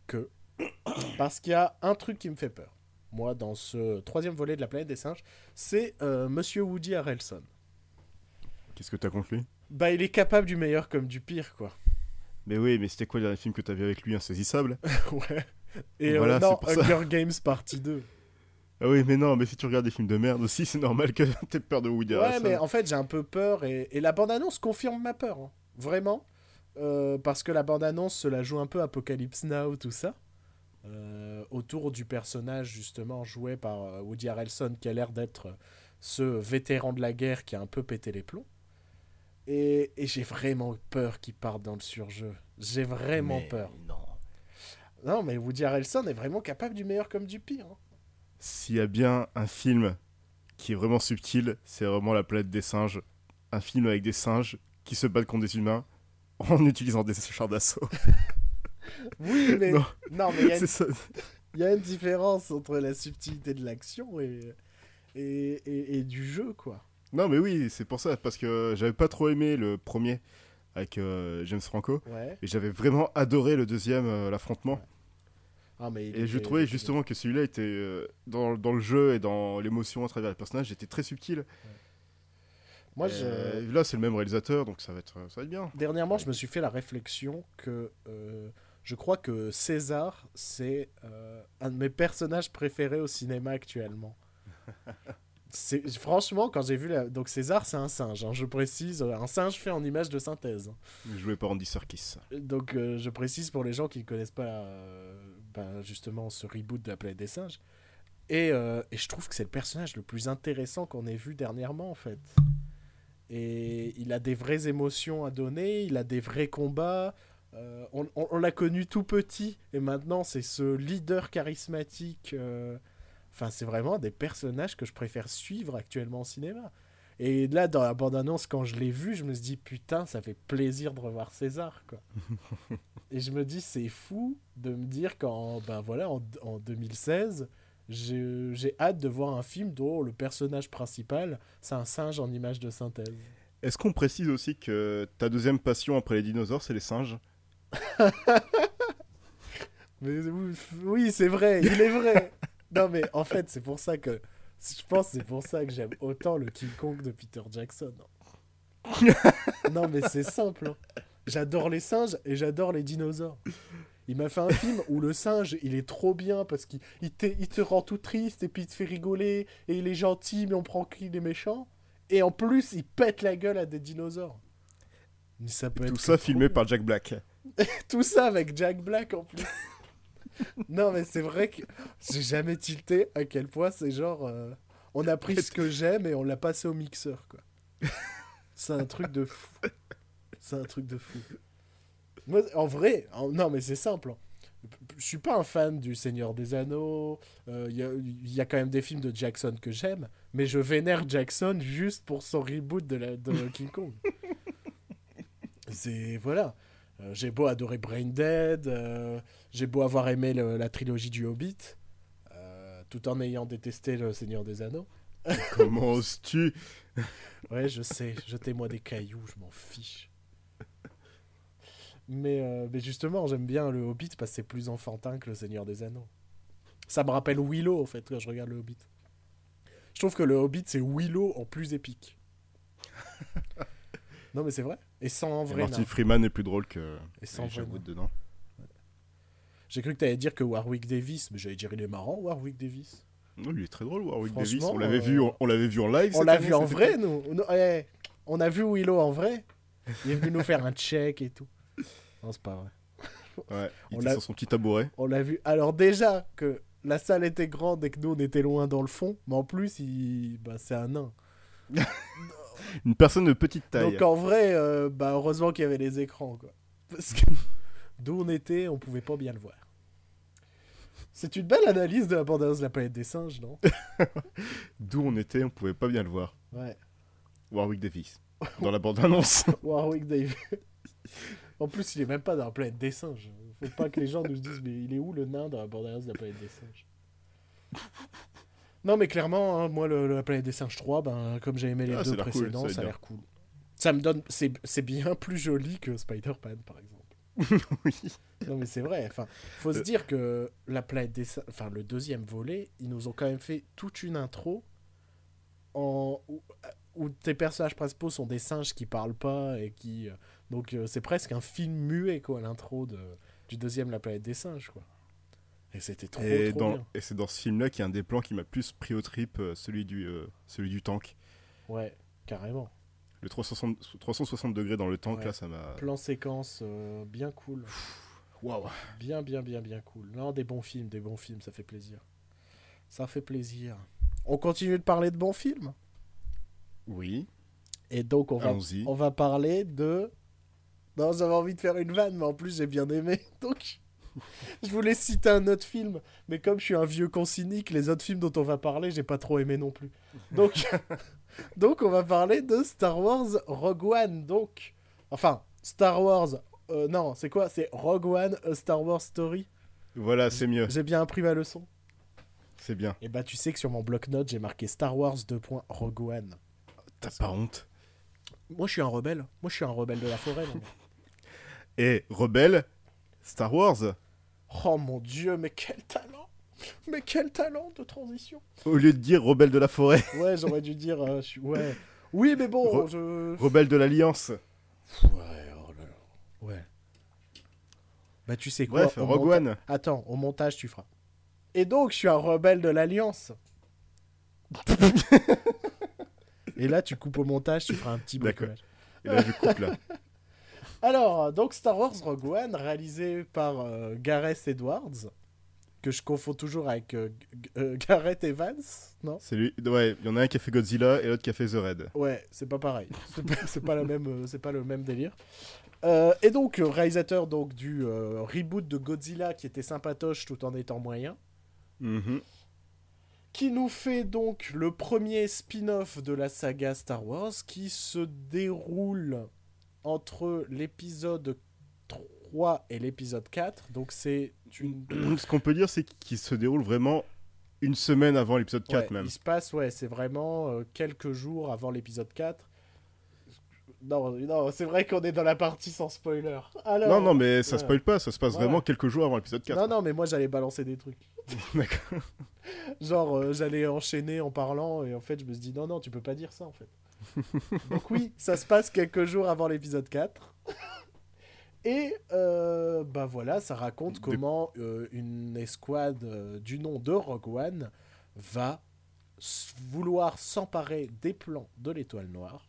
que. Parce qu'il y a un truc qui me fait peur, moi, dans ce troisième volet de la planète des singes, c'est euh, Monsieur Woody Harrelson. Qu'est-ce que t'as contre lui? Bah, il est capable du meilleur comme du pire, quoi. Mais oui, mais c'était quoi le dernier film que t'as vu avec lui, Insaisissable? Ouais. Et Voilà, euh, non. Hunger Games partie 2. Ah oui, mais non, mais si tu regardes des films de merde aussi, c'est normal que t'aies peur de Woody Ouais, Harrelson. mais en fait, j'ai un peu peur et, et la bande-annonce confirme ma peur. hein. Vraiment. Euh, parce que la bande-annonce se la joue un peu Apocalypse Now, tout ça. Euh, autour du personnage, justement, joué par euh, Woody Harrelson, qui a l'air d'être ce vétéran de la guerre qui a un peu pété les plombs. Et, et j'ai vraiment peur qu'il parte dans le surjeu. J'ai vraiment Mais peur. Non. Non, mais Woody Harrelson est vraiment capable du meilleur comme du pire. hein. S'il y a bien un film qui est vraiment subtil, c'est vraiment La planète des singes. Un film avec des singes qui se battent contre des humains en utilisant des chars d'assaut. Oui, mais. Non. non, mais il y a une C'est ça. Il y a une différence entre la subtilité de l'action et, et, et, et du jeu, quoi. Non, mais oui, c'est pour ça, parce que j'avais pas trop aimé le premier avec euh, James Franco, Ouais. et j'avais vraiment adoré le deuxième, euh, l'affrontement. Ah, mais Et je trouvais justement que celui-là était euh, dans, dans le jeu et dans l'émotion à travers le personnage, était très subtil. Moi, je... Là, c'est le même réalisateur, donc ça va être, ça va être bien. dernièrement, je me suis fait la réflexion que je crois que César, c'est euh, un de mes personnages préférés au cinéma actuellement. Franchement quand j'ai vu la... donc César c'est un singe hein, je précise un singe fait en image de synthèse Joué par Andy Serkis. Donc, euh, je précise pour les gens qui ne connaissent pas euh, ben, justement ce reboot de la planète des singes. Et, euh, et je trouve que c'est le personnage le plus intéressant qu'on ait vu dernièrement, en fait. Et il a des vraies émotions à donner, il a des vrais combats. Euh, on on- on l'a connu tout petit, et maintenant c'est ce leader charismatique. euh, Enfin, c'est vraiment des personnages que je préfère suivre actuellement au cinéma. Et là, dans la bande-annonce, quand je l'ai vu, je me suis dit, putain, ça fait plaisir de revoir César, quoi. Et je me dis, c'est fou de me dire qu'en ben voilà, en, en 2016, j'ai j'ai hâte de voir un film dont le personnage principal, c'est un singe en image de synthèse. Est-ce qu'on précise aussi que ta deuxième passion après les dinosaures, c'est les singes? Mais oui, c'est vrai, il est vrai. non, mais en fait, c'est pour ça que. Je pense c'est pour ça que j'aime autant le King Kong de Peter Jackson. non, mais c'est simple. hein. J'adore les singes et j'adore les dinosaures. Il m'a fait un film où le singe, il est trop bien parce qu'il il te, il te rend tout triste et puis il te fait rigoler et il est gentil, mais on prend qu'il est méchant. Et en plus, il pète la gueule à des dinosaures. Mais ça peut Tout être ça filmé par Jack Black. Tout ça avec Jack Black en plus. non, mais c'est vrai que j'ai jamais tilté à quel point c'est genre. euh, on a pris ce que j'aime et on l'a passé au mixeur, quoi. C'est un truc de fou. C'est un truc de fou. Moi, en vrai, en- non, mais c'est simple. hein. Je suis pas un fan du Seigneur des Anneaux. euh, Il y, a, il y a quand même des films de Jackson que j'aime, mais je vénère Jackson juste pour son reboot de, la, de King Kong. C'est voilà. Euh, j'ai beau adorer Brain Dead, euh, j'ai beau avoir aimé le- la trilogie du Hobbit, euh, tout en ayant détesté le Seigneur des Anneaux. Comment oses-tu? Ouais, je sais, jetez-moi des cailloux, je m'en fiche. Mais, euh, mais justement, j'aime bien le Hobbit parce que c'est plus enfantin que le Seigneur des Anneaux. Ça me rappelle Willow, en fait, quand je regarde le Hobbit. Je trouve que le Hobbit, c'est Willow en plus épique. non, mais c'est vrai. Et sans vrai Martin nain. Freeman est plus drôle que Et sans vrai dedans. J'ai cru que t'allais dire que Warwick Davis, mais j'allais dire il est marrant, Warwick Davis. Non, il est très drôle, Warwick Davis. On l'avait euh, vu, on, on l'avait vu en live. On l'a vu en vrai, nous. eh, on a vu Willow en vrai. Il est venu nous faire un check et tout. Non, c'est pas vrai. Ouais, il On était l'a- sur son petit tabouret. On l'a vu. Alors déjà que la salle était grande et que nous on était loin dans le fond, mais en plus il, bah, c'est un nain. Une personne de petite taille. Donc en vrai, euh, bah heureusement qu'il y avait les écrans quoi. Parce que d'où on était, on pouvait pas bien le voir. C'est une belle analyse de la bande de la planète des singes, non? D'où on était, on pouvait pas bien le voir. Ouais. Warwick Davis. Dans la bande-annonce. Warwick Davis. en plus, il est même pas dans la planète des singes. Faut pas que les gens nous disent, mais il est où le nain dans la bande de la planète des singes? Non, mais clairement, hein, moi, le, le- la planète des singes 3, ben, comme j'ai aimé les Ah, deux cool, précédents, ça a l'air cool. Ça me donne. C'est c'est bien plus joli que Spider-Man, par exemple. oui. Non, mais c'est vrai. Enfin, faut se Euh. dire que la planète des singes. Enfin, le deuxième volet, ils nous ont quand même fait toute une intro en... où, où tes personnages principaux sont des singes qui parlent pas et qui. euh, Donc, euh, c'est presque un film muet, quoi, l'intro de... du deuxième La planète des singes, quoi. Et c'était trop, Et, trop dans- bien. et c'est dans ce film-là qu'il y a un des plans qui m'a plus pris au trip, euh, celui du, euh, celui du tank. Ouais, carrément. Le 360, 360 degrés dans le tank, Ouais. là, ça m'a. Plan séquence euh, bien cool. Waouh! Bien, bien, bien, bien cool. Non, des bons films, des bons films, ça fait plaisir. Ça fait plaisir. On continue de parler de bons films? Oui, Et donc, on va, on va parler de. Non, j'avais envie de faire une vanne, mais en plus, j'ai bien aimé. Donc, je voulais citer un autre film. Mais comme je suis un vieux con cynique, les autres films dont on va parler, j'ai pas trop aimé non plus. Donc, donc on va parler de Star Wars Rogue One. Donc, enfin, Star Wars. euh, non, c'est quoi? C'est Rogue One, A Star Wars Story. Voilà, c'est mieux, J'ai bien appris ma leçon. c'est bien. Et bah, tu sais que sur mon bloc-notes, j'ai marqué Star Wars 2. Rogue One. T'as pas honte? Moi, je suis un rebelle. Moi, je suis un rebelle de la forêt. Et Rebelle, Star Wars, Oh mon dieu, mais quel talent Mais quel talent de transition au lieu de dire Rebelle de la forêt, Ouais, j'aurais dû dire... euh, je Ouais. Oui, mais bon, Re- je... Rebelle de l'Alliance. Ouais, oh là là. Ouais. Bah tu sais quoi Bref, Rogue monta- One. Attends, au montage, tu feras. Et donc, je suis un rebelle de l'Alliance. Et là, tu coupes au montage, tu feras un petit D'accord. Et là, je coupe là. Alors, donc Star Wars Rogue One, réalisé par euh, Gareth Edwards, que je confonds toujours avec euh, euh, Gareth Evans, non? C'est lui. Ouais, il y en a un qui a fait Godzilla et l'autre qui a fait The Red. Ouais, c'est pas pareil. C'est pas, c'est pas la même, c'est pas le même délire. Et donc réalisateur donc du reboot de Godzilla qui était sympatoche tout en étant moyen, Mhm. qui nous fait donc le premier spin-off de la saga Star Wars qui se déroule entre l'épisode 3 et l'épisode 4. Donc c'est une Ce qu'on peut dire, c'est qu'il se déroule vraiment une semaine avant l'épisode 4 Ouais, même. Il se passe, ouais, c'est vraiment euh, quelques jours avant l'épisode 4. Non, non c'est vrai qu'on est dans la partie sans spoiler. Alors, Non, non, mais ça ouais. spoil pas, ça se passe Ouais. vraiment quelques jours avant l'épisode 4. Non, non, mais moi j'allais balancer des trucs. D'accord. Genre, euh, j'allais enchaîner en parlant et en fait, je me suis dit non, non, tu peux pas dire ça en fait. Donc, oui, ça se passe quelques jours avant l'épisode 4. Et euh, bah voilà, ça raconte Des- comment euh, une escouade euh, du nom de Rogue One va vouloir s'emparer des plans de l'étoile noire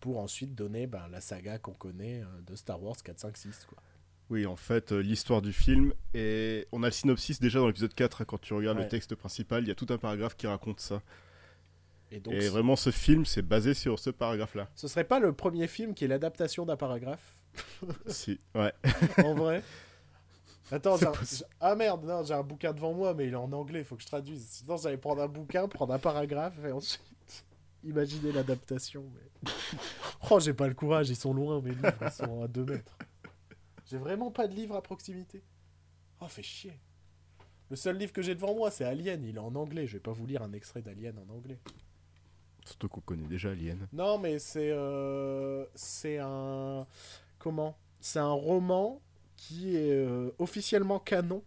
pour ensuite donner ben, la saga qu'on connaît de Star Wars 4, 5, 6. Quoi. Oui, en fait, l'histoire du film, et on a le synopsis déjà dans l'épisode 4, hein, quand tu regardes Ouais. le texte principal, il y a tout un paragraphe qui raconte ça. Et donc, et vraiment, ce film, c'est basé sur ce paragraphe-là. ce serait pas le premier film qui est l'adaptation d'un paragraphe si, ouais. en vrai. Attends, un- ah merde, non, j'ai un bouquin devant moi, mais il est en anglais, il faut que je traduise. Sinon, j'allais prendre un bouquin, prendre un paragraphe et ensuite imaginer l'adaptation. Mais... oh, j'ai pas le courage, ils sont loin, mes livres, ils sont à 2 mètres. J'ai vraiment pas de livre à proximité. Oh, fait chier. Le seul livre que j'ai devant moi, c'est Alien, il est en anglais. Je vais pas vous lire un extrait d'Alien en anglais. Surtout qu'on connaît déjà Alien. Non, mais c'est euh, c'est un comment? C'est un roman qui est euh, officiellement canon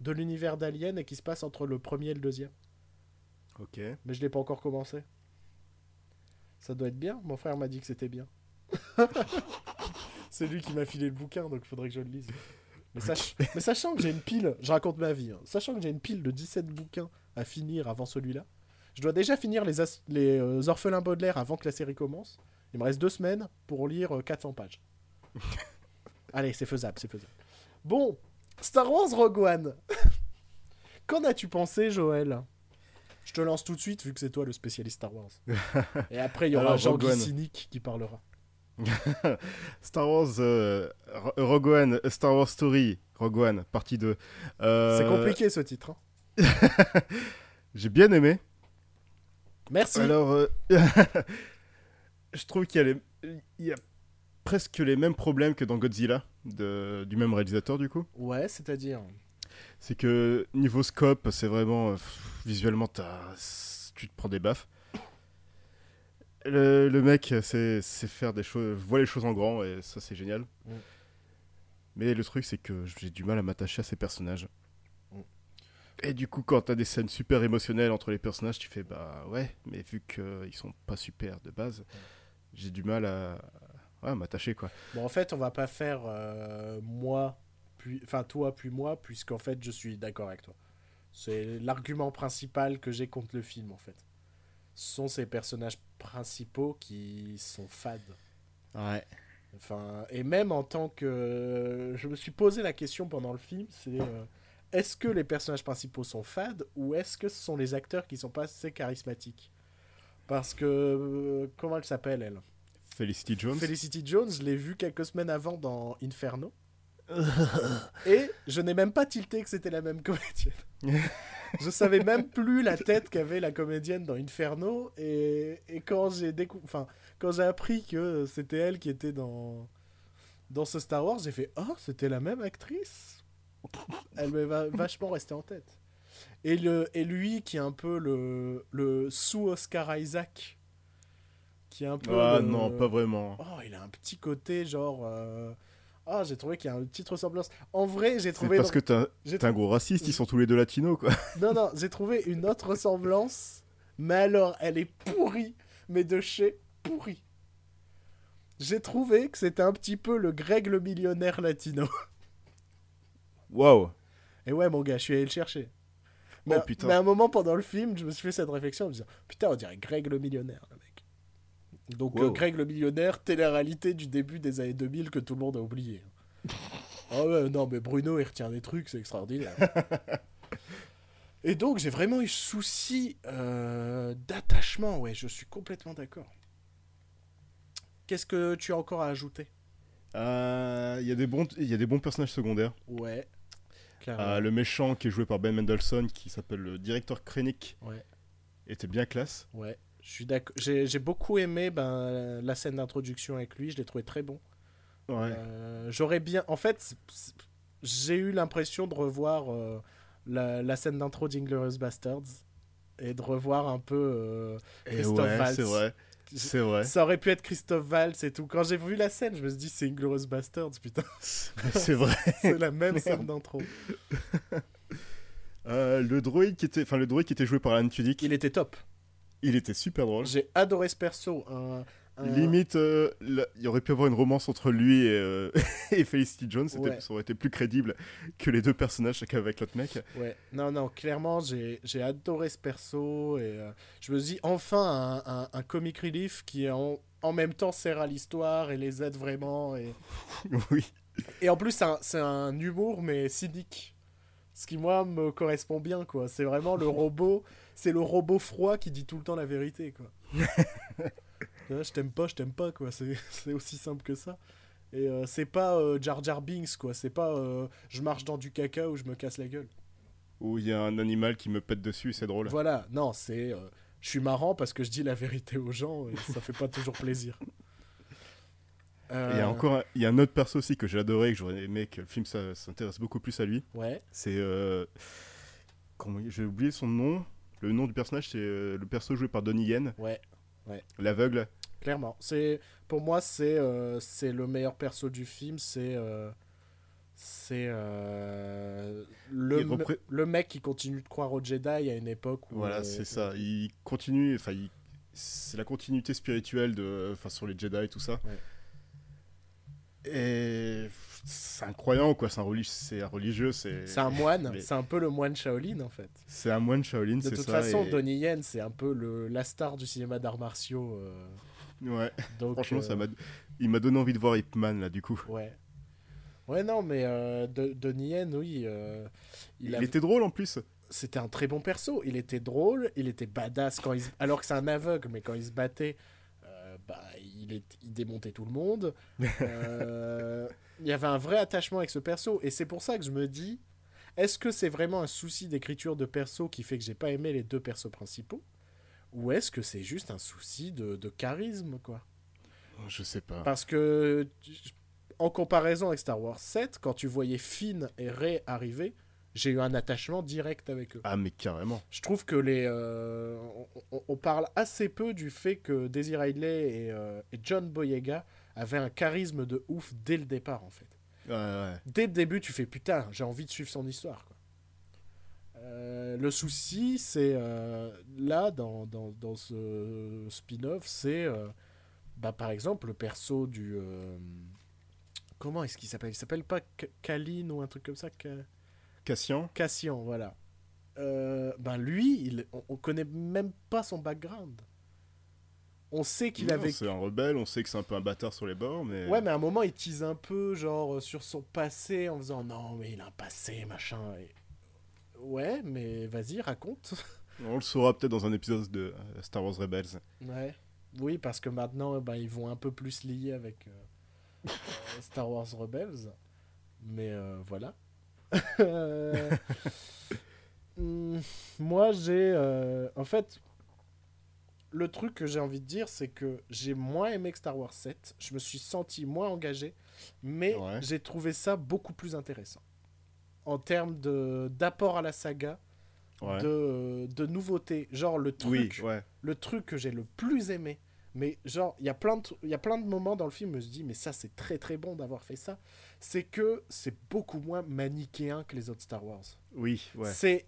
de l'univers d'Alien et qui se passe entre le premier et le deuxième. Ok. Mais je l'ai pas encore commencé. Ça doit être bien. Mon frère m'a dit que c'était bien. c'est lui qui m'a filé le bouquin, donc il faudrait que je le lise. Mais, sach- mais sachant que j'ai une pile, je raconte ma vie, hein. sachant que j'ai une pile de 17 bouquins à finir avant celui-là, je dois déjà finir les, euh, Orphelins Baudelaire avant que la série commence. Il me reste deux semaines pour lire euh, 400 pages. Allez, c'est faisable, c'est faisable. Bon, Star Wars Rogue One. Qu'en as-tu pensé, Joël? Je te lance tout de suite, vu que c'est toi le spécialiste Star Wars. Et après, il y aura Alors, Jean Rogue One. cynique qui parlera. Star Wars, euh, Ro- Rogue One, Star Wars Story, Rogue One, partie 2. Euh, C'est compliqué ce titre. hein. J'ai bien aimé. Merci. Alors, euh, je trouve qu'il y, a les- il y a presque les mêmes problèmes que dans Godzilla, de- du même réalisateur du coup. Ouais, c'est-à-dire. C'est que niveau scope, c'est vraiment. euh, pff, visuellement, t'as- tu te prends des baffes. Le, le mec, c'est c'est faire des choses, voit les choses en grand et ça c'est génial. Mm. Mais le truc c'est que j'ai du mal à m'attacher à ces personnages. Et du coup, quand t'as des scènes super émotionnelles entre les personnages, tu fais bah ouais, mais vu qu'ils sont pas super de base, j'ai du mal à, ouais, à m'attacher quoi. Bon, en fait, on va pas faire euh, moi, puis, enfin toi, puis moi, puisqu'en fait, je suis d'accord avec toi. C'est l'argument principal que j'ai contre le film, en fait. Ce sont ces personnages principaux qui sont fades. Ouais. Enfin, et même en tant que. Je me suis posé la question pendant le film c'est euh, est-ce que les personnages principaux sont fades ou est-ce que ce sont les acteurs qui sont pas assez charismatiques? Parce que. euh, comment elle s'appelle, elle? Felicity Jones. Felicity Jones, je l'ai vue quelques semaines avant dans Inferno. et je n'ai même pas tilté que c'était la même comédienne. je savais même plus la tête qu'avait la comédienne dans Inferno. Et, et quand j'ai décou... enfin, quand j'ai appris que c'était elle qui était dans, dans ce Star Wars, j'ai fait Oh, c'était la même actrice Elle m'est va- vachement restée en tête. Et, le, et lui, qui est un peu le, le sous-Oscar Isaac, qui est un peu. Ah le- non, pas vraiment. Oh, il a un petit côté genre. euh, Ah, j'ai trouvé qu'il y a une petite ressemblance. En vrai, j'ai trouvé. parce que t'es un, un gros raciste, ils sont tous les deux latinos quoi. Non, non, j'ai trouvé une autre ressemblance. Mais alors, elle est pourrie. Mais de chez pourri. J'ai trouvé que c'était un petit peu le Greg le millionnaire latino. Waouh. Et ouais, mon gars, je suis allé le chercher. Mais, Oh, putain. mais à un moment pendant le film, je me suis fait cette réflexion en me disant Putain, on dirait Greg le millionnaire, le mec. Donc, Wow. euh, Greg le millionnaire, télé-réalité du début des années 2000 que tout le monde a oublié. Ah ouais, non, mais Bruno, il retient des trucs, c'est extraordinaire. Et donc, j'ai vraiment eu souci euh, d'attachement, ouais, je suis complètement d'accord. Qu'est-ce que tu as encore à ajouter? Euh, Il y, a des bons- il y a des bons personnages secondaires. Ouais. Euh, le méchant qui est joué par Ben Mendelsohn, qui s'appelle le directeur Krennic, Ouais. était bien classe. Ouais, je suis d'accord. J'ai j'ai beaucoup aimé ben, la scène d'introduction avec lui, je l'ai trouvé très bon. Ouais. Euh, J'aurais bien. En fait, j'ai eu l'impression de revoir euh, la, la scène d'intro d'Inglorious Bastards et de revoir un peu. Et Christophe ouais, c'est vrai. C'est vrai. Ça aurait pu être Christophe Waltz et tout. Quand j'ai vu la scène, je me suis dit, c'est Inglorious Bastards, putain, c'est vrai. c'est la même scène d'intro. Euh, le droïde qui était, enfin le droïde qui était joué par Alan Tudyk, il... Il était top. était super drôle. J'ai adoré ce perso. Un- Limite, euh, là, il y aurait pu avoir une romance entre lui et, euh, et Felicity Jones. C'était- Ouais. Ça aurait été plus crédible que les deux personnages, chacun avec l'autre mec. Ouais, non, non, clairement, j'ai adoré ce perso et euh, je me dis enfin un, un, un comic relief qui en, en même temps sert à l'histoire et les aide vraiment. Et, oui. et en plus, c'est un, un humour mais cynique. Ce qui, moi, me correspond bien, quoi. C'est vraiment le robot, c'est le robot froid qui dit tout le temps la vérité, quoi. Je t'aime pas, je t'aime pas, quoi. C'est aussi simple que ça. Et euh, c'est pas euh, Jar Jar Binks, quoi. C'est pas euh, je marche dans du caca ou je me casse la gueule. Où il y a un animal qui me pète dessus, c'est drôle. Voilà, non, c'est. je suis marrant parce que je dis la vérité aux gens et ça fait pas toujours plaisir. Il y a encore il y a un autre perso aussi que j'ai adoré et que j'aurais aimé que le film s'intéresse beaucoup plus à lui. Ouais, C'est. J'ai oublié son nom. Le nom du personnage, c'est le perso joué par Donnie Yen, ouais, l'aveugle. Clairement. C'est pour moi c'est euh, c'est le meilleur perso du film. C'est euh, c'est euh, le repré- le mec qui continue de croire aux Jedi à une époque où Voilà, c'est ça. Il continue. Enfin, il- c'est la continuité spirituelle de, enfin, sur les Jedi et tout ça. Ouais. Et c'est incroyable, quoi. C'est un, relig- c'est un religieux, c'est. C'est un moine, Mais- c'est un peu le moine Shaolin en fait. C'est un moine Shaolin, De toute façon, et- Donnie Yen, c'est un peu le, la star du cinéma d'arts martiaux. euh, Ouais. donc, Franchement, euh, ça m'a. Il m'a donné envie de voir Ip Man là, du coup. Ouais. Ouais, non, mais euh, de, Donnie Yen, oui. euh, il Il, a- était drôle en plus. C'était un très bon perso. Il était drôle, il était badass quand il se- alors que c'est un aveugle, mais quand il se battait, euh, bah, il, est... il démontait tout le monde. Euh, Il y avait un vrai attachement avec ce perso, et c'est pour ça que je me dis, est-ce que c'est vraiment un souci d'écriture de perso qui fait que j'ai pas aimé les deux persos principaux, ou est-ce que c'est juste un souci de, de charisme, quoi? Je sais pas. Parce que, en comparaison avec Star Wars 7, quand tu voyais Finn et Rey arriver, j'ai eu un attachement direct avec eux. Ah, mais carrément. Je trouve que les. euh, on, on parle assez peu du fait que Daisy Ridley et, euh, et John Boyega avaient un charisme de ouf dès le départ, en fait. Ouais, ouais. Dès le début, tu fais putain, j'ai envie de suivre son histoire. Quoi. Euh, le souci, c'est euh, là, dans, dans, dans ce spin-off, c'est euh, bah, par exemple le perso du. comment est-ce qu'il s'appelle? Il s'appelle pas K- Kalin ou un truc comme ça? Cassian Cassian, voilà. Ben lui, il, on, on connaît même pas son background. On sait qu'il avait. C'est un rebelle, on sait que c'est un peu un bâtard sur les bords, mais. Ouais, mais à un moment, il tease un peu, genre, sur son passé, en faisant non, mais il a un passé, machin. Et... Ouais, mais vas-y, raconte. On le saura peut-être dans un épisode de euh, Star Wars Rebels. ouais. Oui, parce que maintenant, ben, ils vont un peu plus lier avec euh, euh, Star Wars Rebels. Mais euh, voilà. Hmm, Moi, j'ai. euh, En fait, le truc que j'ai envie de dire, c'est que j'ai moins aimé que Star Wars 7. Je me suis senti moins engagé, mais Ouais. j'ai trouvé ça beaucoup plus intéressant. En termes de- d'apport à la saga, Ouais. de, de nouveautés. Genre, le Oui, truc, ouais. le truc que j'ai le plus aimé. Mais genre, il y, a plein de- il y a plein de moments dans le film où je me dis, mais ça, c'est très très bon d'avoir fait ça. C'est que c'est beaucoup moins manichéen que les autres Star Wars. Oui, ouais. C'est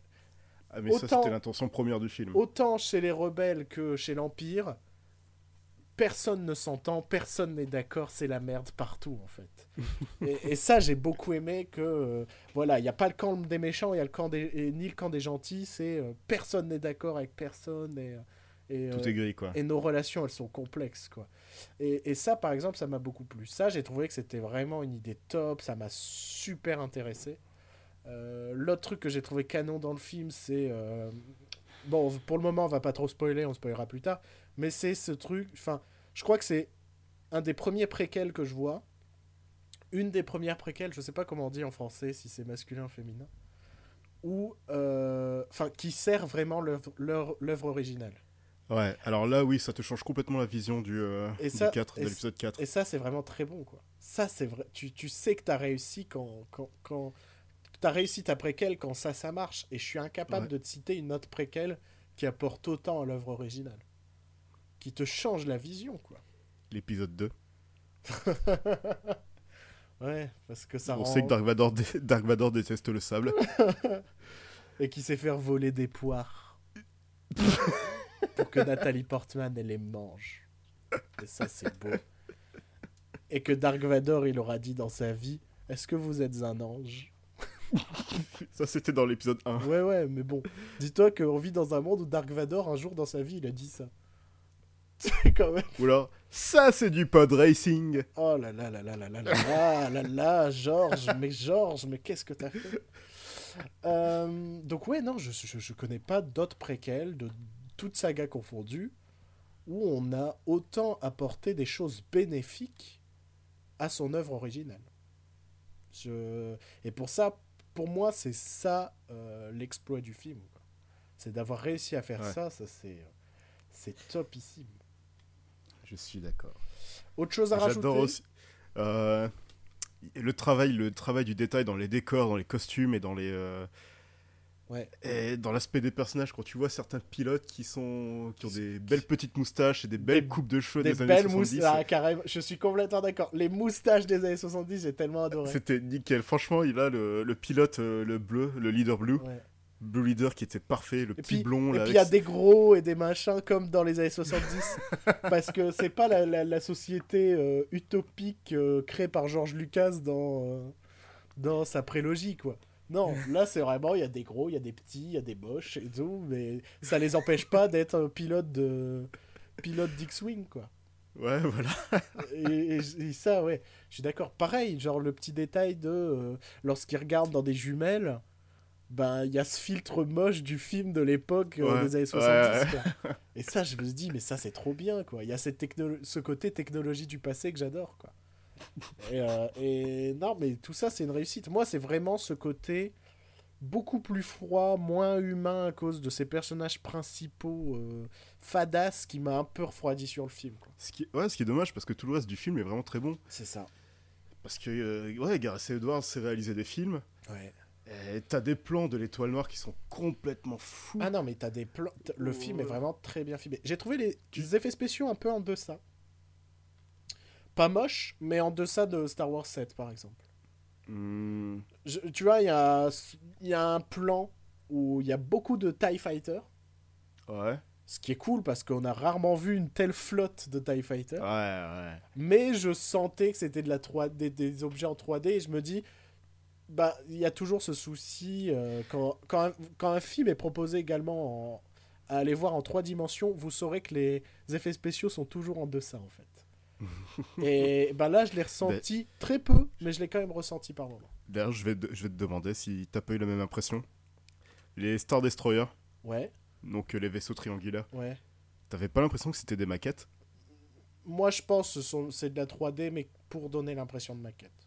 Ah, mais ça, autant- c'était l'intention première du film. autant chez les rebelles que chez l'Empire, personne ne s'entend, personne n'est d'accord, c'est la merde partout en fait. et, et ça, j'ai beaucoup aimé que euh, voilà, il n'y a pas le camp des méchants, il y a le camp des et ni le camp des gentils, c'est euh, personne n'est d'accord avec personne et et, Tout euh, est gris, quoi. et nos relations elles sont complexes quoi. Et, et ça par exemple, ça m'a beaucoup plu. Ça, j'ai trouvé que c'était vraiment une idée top, ça m'a super intéressé. Euh, L'autre truc que j'ai trouvé canon dans le film, c'est euh, bon, pour le moment, on va pas trop spoiler, on spoilera plus tard, mais c'est ce truc. Enfin, je crois que c'est un des premiers préquels que je vois. Une des premières préquels, je sais pas comment on dit en français, si c'est masculin ou féminin, ou euh, enfin qui sert vraiment l'œuvre- originale. Ouais, alors là, oui, ça te change complètement la vision du, euh, Et du ça- 4, et de l'épisode 4. Et ça, c'est vraiment très bon, quoi. Ça, c'est vrai. Tu, tu sais que t'as réussi quand, quand, quand... T'as réussi ta préquelle quand ça, ça marche. Et je suis incapable Ouais. de te citer une autre préquelle qui apporte autant à l'œuvre originale. Qui te change la vision, quoi. L'épisode 2. Ouais, parce que ça on rend... sait que Dark Vador, dé- Dark Vador déteste le sable. Et qui s'est faire voler des poires. pour que Nathalie Portman, elle les mange. Et ça, c'est beau. Et que Dark Vador, il aura dit dans sa vie, est-ce que vous êtes un ange? Ça, c'était dans l'épisode 1. Ouais, ouais, mais bon. Dis-toi qu'on vit dans un monde où Dark Vador, un jour dans sa vie, il a dit ça. C'est quand même. Ou alors, ça, c'est du pod racing. Oh là là là là là là là là là là, Georges, mais Georges, mais qu'est-ce que t'as fait? Euh, Donc, ouais, non, je, je, je connais pas d'autres préquels, de toute saga confondue, où on a autant apporté des choses bénéfiques à son œuvre originale. Je... Et pour ça, pour moi, c'est ça euh, l'exploit du film. C'est d'avoir réussi à faire Ouais. ça, ça c'est, c'est topissime. Je suis d'accord. Autre chose à rajouter J'adore aussi. euh, le travail, le travail du détail dans les décors, dans les costumes et dans les. euh, Ouais. Et dans l'aspect des personnages, quand tu vois certains pilotes qui sont qui ont des belles petites moustaches et des belles Des- coupes de cheveux Des des, belles années 70, moustaches, ah, carrément. Je suis complètement d'accord. Les moustaches des années 70, j'ai tellement adoré. c'était nickel. Franchement, il a le, le pilote, euh, le bleu, le leader blue, Ouais. Blue leader qui était parfait, le Et petit puis, blond. et là, puis il y a des gros et des machins comme dans les années 70. parce que c'est pas la, la- la société euh, utopique euh, créée par George Lucas dans, euh, dans sa prélogie, quoi. Non, là c'est vraiment, il y a des gros, il y a des petits, il y a des moches et tout, mais ça les empêche pas d'être un pilote de pilote d'X-Wing, quoi. Ouais, voilà. et, et- et ça, ouais, je suis d'accord. Pareil, genre le petit détail de lorsqu'ils regardent dans des jumelles, ben il y a ce filtre moche du film de l'époque euh, Ouais, des années ouais, 70. quoi. Et ça, je me dis, mais ça c'est trop bien, quoi. Il y a cette techno- ce côté technologie du passé que j'adore, quoi. Et, euh, et non, mais tout ça, c'est une réussite. Moi, c'est vraiment ce côté beaucoup plus froid, moins humain à cause de ces personnages principaux euh, fadas qui m'a un peu refroidi sur le film. quoi. Ce qui, ouais, ce qui est dommage parce que tout le reste du film est vraiment très bon. C'est ça. Parce que, ouais, Gareth Edwards s'est réalisé des films. Ouais. Et t'as des plans de l'étoile noire qui sont complètement fous. Ah non, mais t'as des plans. Le film est vraiment très bien filmé. J'ai trouvé les, les effets spéciaux un peu en deçà. Pas moche, mais en deçà de Star Wars 7, par exemple. Hmm, Je- tu vois, il y a, y a un plan où il y a beaucoup de TIE Fighter. ouais. Ce qui est cool parce qu'on a rarement vu une telle flotte de TIE Fighter. Ouais, ouais. Mais je sentais que c'était de la 3 des, des objets en 3D et je me dis, bah, il y a toujours ce souci euh, quand, quand, un, quand un film est proposé également en- à aller voir en 3 dimensions, vous saurez que les effets spéciaux sont toujours en deçà en fait. et bah là, je l'ai ressenti très peu, mais je l'ai quand même ressenti par moment. D'ailleurs, je vais, te- je vais te demander si t'as pas eu la même impression. Les Star Destroyer, Ouais, donc euh, les vaisseaux triangulaires, ouais. t'avais pas l'impression que c'était des maquettes? Moi, je pense que c'est de la 3D, mais pour donner l'impression de maquette.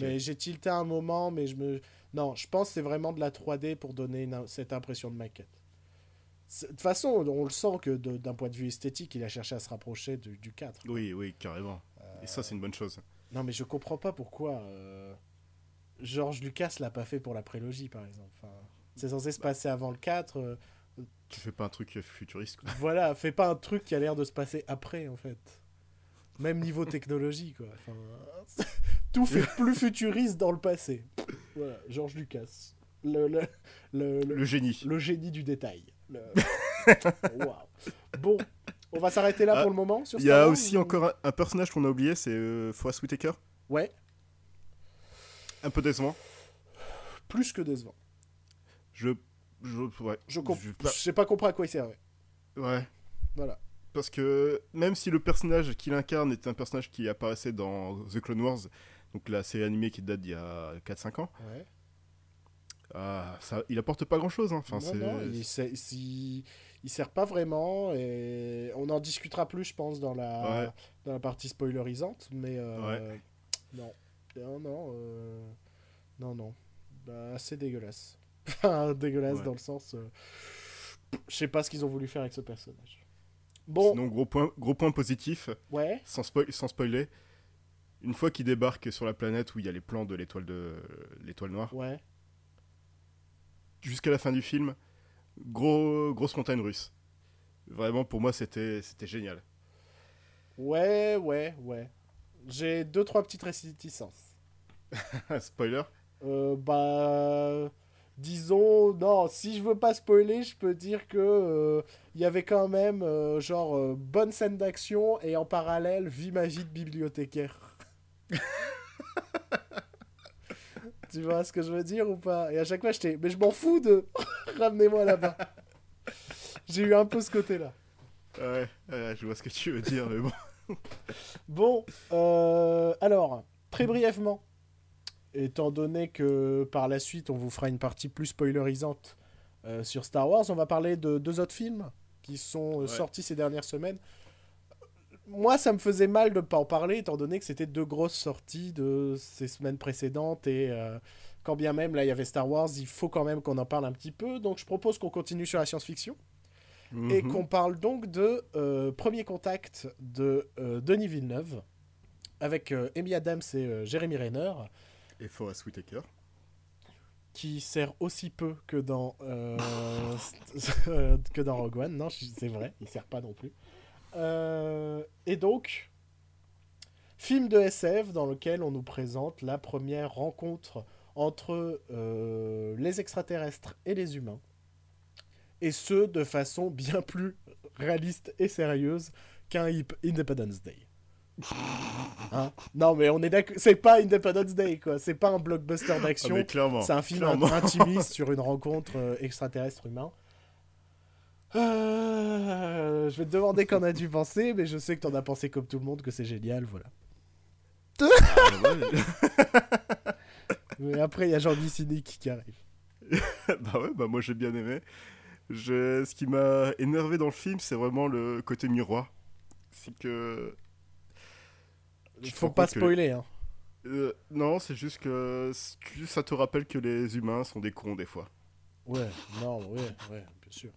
Mais j'ai tilté un moment, mais je me. Non, je pense que c'est vraiment de la 3D pour donner une- cette impression de maquette. De toute façon, on le sent que d'un point de vue esthétique, il a cherché à se rapprocher du, du 4. Oui, oui, carrément. Et ça, c'est une bonne chose. Non, mais je comprends pas pourquoi euh, George Lucas l'a pas fait pour la prélogie, par exemple. Enfin, c'est censé se passer avant le 4. euh, Tu fais pas un truc futuriste, quoi. voilà, fais pas un truc qui a l'air de se passer après, en fait. Même niveau technologie, quoi. Enfin, tout fait plus futuriste dans le passé. Voilà, George Lucas. Le, le, le, le- Le génie. le génie du détail. Waouh. Bon, on va s'arrêter là Ah, pour le moment. Il y a aussi ou- encore un, un personnage qu'on a oublié, c'est euh, Forrest Whitaker. Ouais, Un peu décevant. plus que décevant. Je. Je. Ouais. Je Je- j'ai pas compris à quoi il servait. ouais. Voilà. Parce que même si le personnage qu'il incarne est un personnage qui apparaissait dans The Clone Wars, donc la série animée qui date d'il y a 4-5 ans, Ouais. ah, ça, il apporte pas grand chose. Enfin, non, c'est- non, il, sert- il- il sert pas vraiment et on en discutera plus, je pense, dans la, Ouais. dans la partie spoilerisante. Mais euh, non, non, non, euh, non, non, bah, c'est dégueulasse. Dégueulasse Ouais. dans le sens, euh, je sais pas ce qu'ils ont voulu faire avec ce personnage. Bon, Sinon, gros point, gros point positif, ouais, sans, spoil- sans spoiler, une fois qu'il débarque sur la planète où il y a les plans de l'étoile de l'étoile noire, ouais, jusqu'à la fin du film, gros, grosse montagne russe. Vraiment, pour moi, c'était c'était génial. ouais, ouais, ouais. J'ai deux trois petites réticences. Spoiler? Euh, bah, disons, non, si je veux pas spoiler, je peux dire que euh, il y avait quand même, euh, genre, euh, bonne scène d'action et en parallèle, vie ma vie de bibliothécaire. tu vois ce que je veux dire ou pas? Et à chaque fois, j'étais, mais je m'en fous de ramenez-moi là-bas. J'ai eu un peu ce côté-là. Ouais, ouais, je vois ce que tu veux dire, mais bon. Bon, euh, alors, très brièvement, étant donné que par la suite on vous fera une partie plus spoilerisante euh, sur Star Wars, on va parler de deux autres films qui sont euh, Ouais. sortis ces dernières semaines. Moi, ça me faisait mal de ne pas en parler, étant donné que c'était deux grosses sorties de ces semaines précédentes. Et euh, quand bien même, là, il y avait Star Wars, il faut quand même qu'on en parle un petit peu. Donc, je propose qu'on continue sur la science-fiction et Mhm. qu'on parle donc de euh, Premier Contact de euh, Denis Villeneuve avec Amy Adams et Jeremy Renner Et Forrest Whitaker. qui sert aussi peu que dans que dans Rogue One non c'est vrai il sert pas non plus Euh, et donc film de SF dans lequel on nous présente la première rencontre entre euh, les extraterrestres et les humains et ce de façon bien plus réaliste et sérieuse qu'un Hip- Independence Day Hein? Non mais on est d'accord c'est pas Independence Day quoi c'est pas un blockbuster Ah, d'action clairement. c'est un film clairement. intimiste sur une rencontre euh, extraterrestre humain. Euh, je vais te demander qu'en as-tu pensé, mais je sais que t'en as pensé comme tout le monde, que c'est génial, voilà. Ah. Mais après, il y a Jean-Guy Cynique qui arrive. bah ouais, bah moi j'ai bien aimé. Je... Ce qui m'a énervé dans le film, c'est vraiment le côté miroir. C'est que. Il faut pas que- spoiler, hein. Euh, non, c'est juste que ça te rappelle que les humains sont des cons des fois. Ouais, non, ouais, ouais, bien sûr.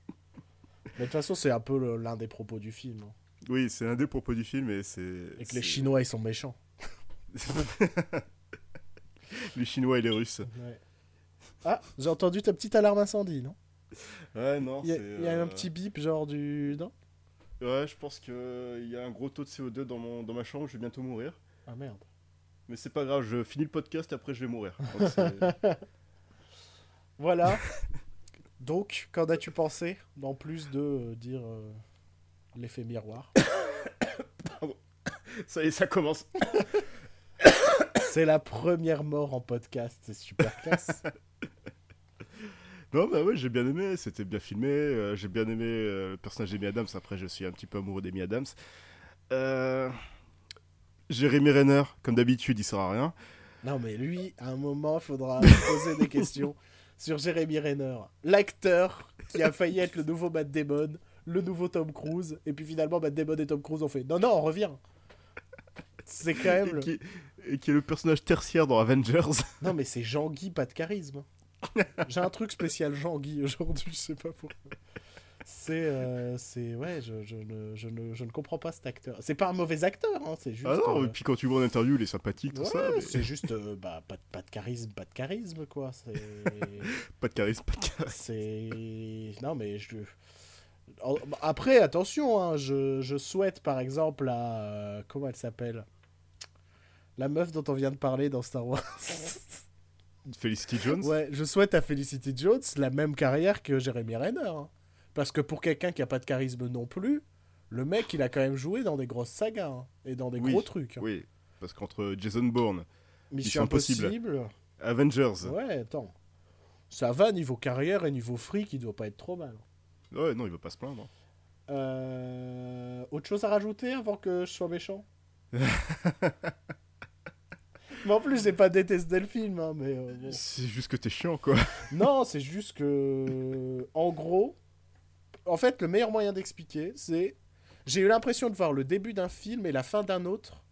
Mais de toute façon, c'est un peu l'un des propos du film. hein. Oui, c'est un des propos du film et c'est. Et que les Chinois, ils sont méchants. les Chinois et les Russes. Ouais. Ah, j'ai entendu ta petite alarme incendie, non? Ouais, non, Il y a, il y a euh, un petit bip, genre du. Non? Ouais, je pense qu'il y a un gros taux de CO2 dans, mon... dans ma chambre, je vais bientôt mourir. Ah merde. Mais c'est pas grave, je finis le podcast et après je vais mourir. Donc Voilà. Donc, qu'en as-tu pensé En plus de euh, dire euh, l'effet miroir. ça y est, ça commence. C'est la première mort en podcast, c'est super classe. Non, bah ouais, j'ai bien aimé, c'était bien filmé. euh, j'ai bien aimé le personnage d'Amy Adams. Après, je suis un petit peu amoureux d'Amy Adams. Euh... Jérémy Renner, comme d'habitude, il sert à rien. non mais lui, à un moment, il faudra poser des questions sur Jeremy Renner. L'acteur qui a failli être le nouveau Matt Damon, le nouveau Tom Cruise, et puis finalement Matt Damon et Tom Cruise ont fait « Non, non, on revient !» C'est quand même... Et le- qui... et qui est le personnage tertiaire dans Avengers. Non mais c'est Jean-Guy, pas de charisme. J'ai un truc spécial Jean-Guy aujourd'hui, je sais pas pourquoi. C'est... euh, c'est... Ouais, je, je ne, je, ne, je ne comprends pas cet acteur. C'est pas un mauvais acteur, hein, c'est juste... ah non, euh, et puis quand tu vois en interview, il est sympathique, tout ouais, ça. mais c'est juste... euh, bah, pas, de- pas de charisme, pas de charisme, quoi. C'est... Pas de charisme, pas de charisme. c'est... Non mais je... Après, attention, hein, je, je souhaite par exemple à... Comment elle s'appelle? La meuf dont on vient de parler dans Star Wars. Felicity Jones? Ouais, je souhaite à Felicity Jones la même carrière que Jeremy Renner. hein. Parce que pour quelqu'un qui a pas de charisme non plus, le mec, il a quand même joué dans des grosses sagas hein, et dans des Oui, gros trucs. hein. Oui, parce qu'entre Jason Bourne, Mission Mission Impossible. Impossible. Avengers, Ouais, attends. Ça va niveau carrière et niveau fric, il doit pas être trop mal. ouais, non, il va pas se plaindre. Euh, Autre chose à rajouter avant que je sois méchant? Mais en plus, j'ai pas détesté le film, hein, mais euh, bon. C'est juste que t'es chiant, quoi. Non, c'est juste que. En gros. En fait, le meilleur moyen d'expliquer, c'est. J'ai eu l'impression de voir le début d'un film et la fin d'un autre,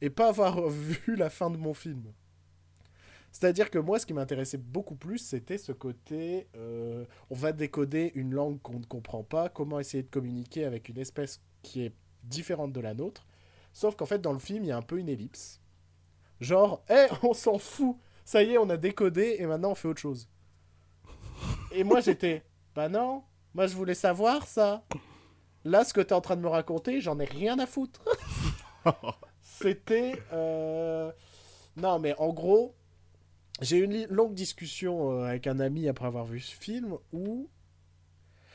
et pas avoir vu la fin de mon film. C'est-à-dire que moi, ce qui m'intéressait beaucoup plus, c'était ce côté. euh, on va décoder une langue qu'on ne comprend pas, comment essayer de communiquer avec une espèce qui est différente de la nôtre. Sauf qu'en fait, dans le film, il y a un peu une ellipse. Genre, hé, on s'en fout, ça y est, on a décodé et maintenant on fait autre chose. Et moi, j'étais, bah non, moi je voulais savoir ça. Là, ce que t'es en train de me raconter, j'en ai rien à foutre. C'était. euh, Non, mais en gros, j'ai eu une longue discussion euh, avec un ami après avoir vu ce film où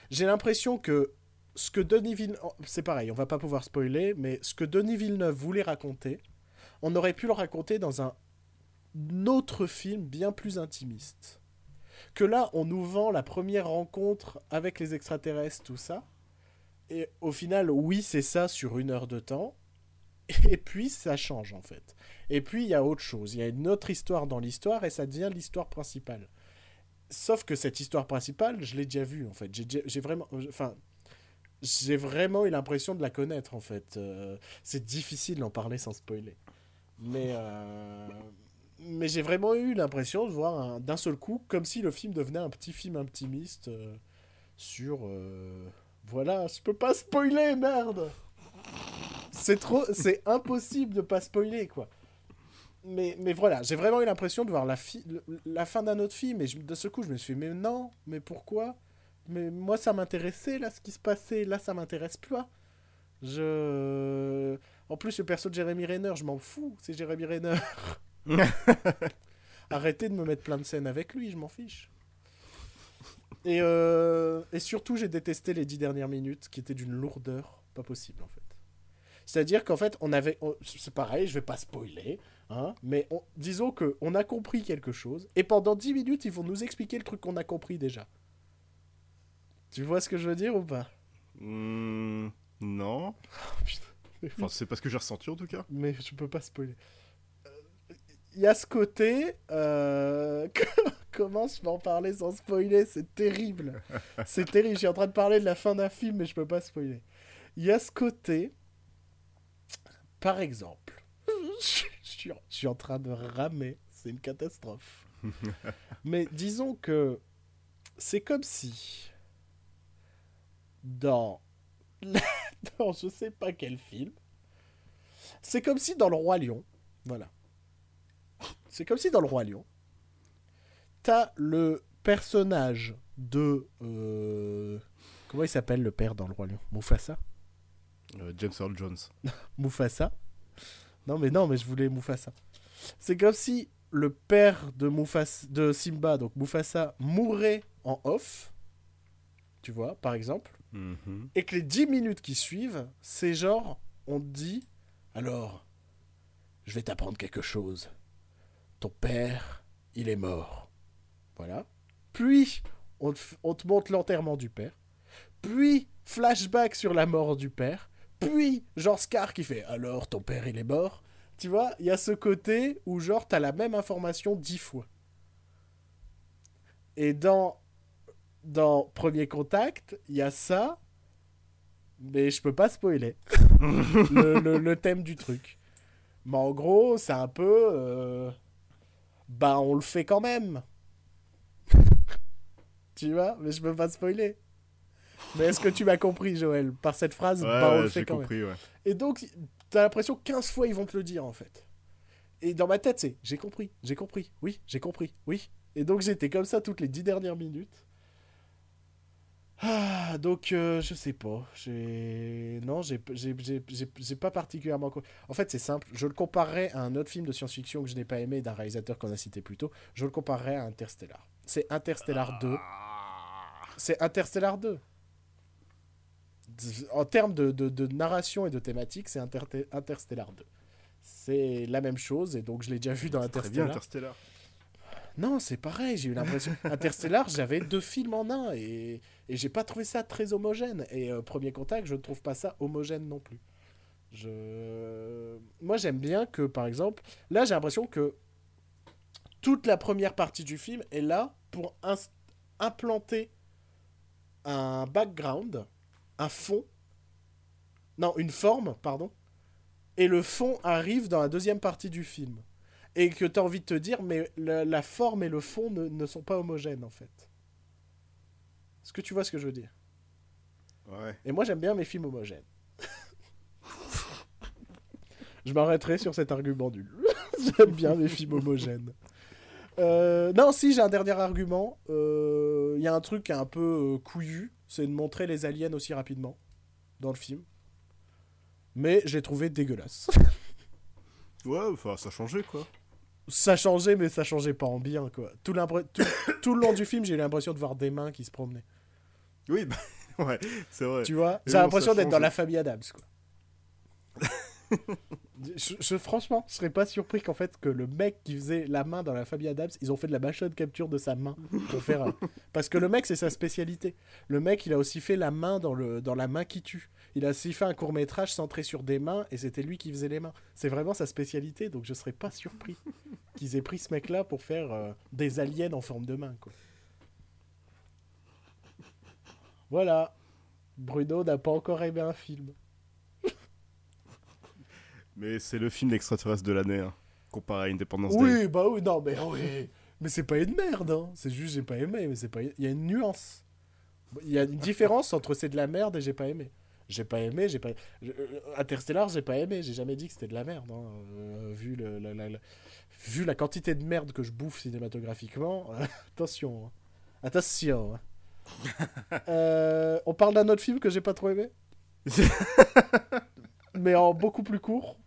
j'ai l'impression que ce que Denis Villeneuve. C'est pareil, on va pas pouvoir spoiler, mais ce que Denis Villeneuve voulait raconter, on aurait pu le raconter dans un autre film bien plus intimiste. Que là, on nous vend la première rencontre avec les extraterrestres, tout ça. Et au final, oui, c'est ça sur une heure de temps. Et puis, ça change en fait. Et puis, il y a autre chose. Il y a une autre histoire dans l'histoire et ça devient l'histoire principale. Sauf que cette histoire principale, je l'ai déjà vue en fait. J'ai vraiment. Enfin. J'ai vraiment eu l'impression de la connaître en fait. Euh, c'est difficile d'en parler sans spoiler. Mais. euh, Mais j'ai vraiment eu l'impression de voir un- d'un seul coup, comme si le film devenait un petit film intimiste euh, sur. euh, Voilà, je peux pas spoiler, merde! C'est trop. C'est impossible de pas spoiler, quoi. Mais, mais voilà, j'ai vraiment eu l'impression de voir la, la fin d'un autre film, et je- de ce coup, je me suis dit, mais non, mais pourquoi? Mais moi, ça m'intéressait, là, ce qui se passait, là, ça m'intéresse plus. Je. En plus, le perso de Jeremy Renner, je m'en fous, c'est Jeremy Renner. Arrêtez de me mettre plein de scènes avec lui, je m'en fiche. Et, euh, et surtout, j'ai détesté les dix dernières minutes, qui étaient d'une lourdeur pas possible, en fait. C'est-à-dire qu'en fait, on avait... C'est pareil, je vais pas spoiler, hein, mais on- disons que on a compris quelque chose, et pendant 10 minutes, ils vont nous expliquer le truc qu'on a compris déjà. Tu vois ce que je veux dire ou pas? Hmm, non. Enfin, c'est pas ce que j'ai ressenti en tout cas. Mais je peux pas spoiler. Il y a ce côté. euh, Comment je peux en parler sans spoiler? C'est terrible. C'est terrible. Je suis en train de parler de la fin d'un film, mais je peux pas spoiler. Il y a ce côté. Par exemple. Je suis, je suis en train de ramer. C'est une catastrophe. mais disons que. C'est comme si. Dans. dans je sais pas quel film. C'est comme si dans le Roi Lion, voilà. C'est comme si dans le Roi Lion, t'as le personnage de. euh, Comment il s'appelle le père dans le Roi Lion? Mufasa? Euh, James Earl Jones. Mufasa? Non, mais non, mais je voulais Mufasa. C'est comme si le père de, Mufasa, de Simba, donc Mufasa, mourait en off. Tu vois, par exemple. Mhm. Et que les 10 minutes qui suivent, c'est genre, on te dit Alors, je vais t'apprendre quelque chose. Ton père, il est mort. Voilà. Puis, on te, f- on te montre l'enterrement du père. Puis, flashback sur la mort du père. Puis, genre Scar qui fait Alors, ton père, il est mort. Tu vois, il y a ce côté où, genre, t'as la même information dix fois. Et dans, dans Premier Contact, il y a ça, mais je peux pas spoiler le, le- le thème du truc. Mais en gros, c'est un peu. euh, Bah, on le fait quand même. tu vois Mais je peux pas spoiler. Mais est-ce que tu m'as compris, Joël Par cette phrase, Ouais, bah, on ouais, le fait quand même. ouais. Et donc, t'as l'impression que 15 fois ils vont te le dire en fait. Et dans ma tête, c'est j'ai compris, j'ai compris, oui, j'ai compris, oui. Et donc j'étais comme ça toutes les 10 dernières minutes. Ah, donc euh, je sais pas. Non, j'ai pas particulièrement. En fait, c'est simple. Je le comparerais à un autre film de science-fiction que je n'ai pas aimé d'un réalisateur qu'on a cité plus tôt. Je le comparerais à Interstellar. C'est Interstellar 2. C'est Interstellar 2. D- En termes de, de- de narration et de thématique, c'est Inter- Interstellar 2. C'est la même chose, et donc je l'ai déjà vu dans Très bien, Interstellar. Non, c'est pareil, j'ai eu l'impression. Interstellar, j'avais deux films en un, et, et j'ai pas trouvé ça très homogène. Et euh, Premier Contact, je ne trouve pas ça homogène non plus. Je... Moi, j'aime bien que, par exemple, là, j'ai l'impression que toute la première partie du film est là pour implanter un background, un fond, non, une forme, pardon, et le fond arrive dans la deuxième partie du film. Et que tu as envie de te dire, mais la, la forme et le fond ne, ne sont pas homogènes, en fait. Est-ce que tu vois ce que je veux dire? Ouais. Et moi, j'aime bien mes films homogènes. je m'arrêterai sur cet argument nul. j'aime bien mes films homogènes. Euh, non, si, j'ai un dernier argument. Euh, Il y a un truc qui est un peu euh, couillu, c'est de montrer les aliens aussi rapidement dans le film. Mais j'ai trouvé dégueulasse. Ouais, enfin, ça changeait, quoi. Ça changeait, mais ça changeait pas en bien, quoi. Tout, tout, tout le long du film, j'ai eu l'impression de voir des mains qui se promenaient. Oui, bah, ouais, c'est vrai. Tu vois J'ai l'impression d'être dans la famille Adams, quoi. je, je- franchement, je serais pas surpris qu'en fait que le mec qui faisait la main dans la famille Adams, ils ont fait de la machine capture de sa main pour faire parce que le mec c'est sa spécialité. Le mec, il a aussi fait la main dans le dans la main qui tue. Il a aussi fait un court métrage centré sur des mains et c'était lui qui faisait les mains. C'est vraiment sa spécialité, donc je serais pas surpris qu'ils aient pris ce mec-là pour faire euh, des aliens en forme de main, quoi. Voilà. Bruno n'a pas encore aimé un film. Mais c'est le film d'extraterrestre de l'année, hein, comparé à Independence Day. Oui, bah oui, non, mais oui. Mais c'est pas une merde, hein. C'est juste j'ai pas aimé, mais c'est pas. Il y a une nuance. Il y a une différence entre c'est de la merde et j'ai pas aimé. J'ai pas aimé, j'ai pas. euh, Interstellar, j'ai pas aimé. J'ai jamais dit que c'était de la merde. hein. Euh, vu le, la, la- la- vu la quantité de merde que je bouffe cinématographiquement, euh, attention, hein. attention. hein. Euh, on parle d'un autre film que j'ai pas trop aimé, mais en beaucoup plus court.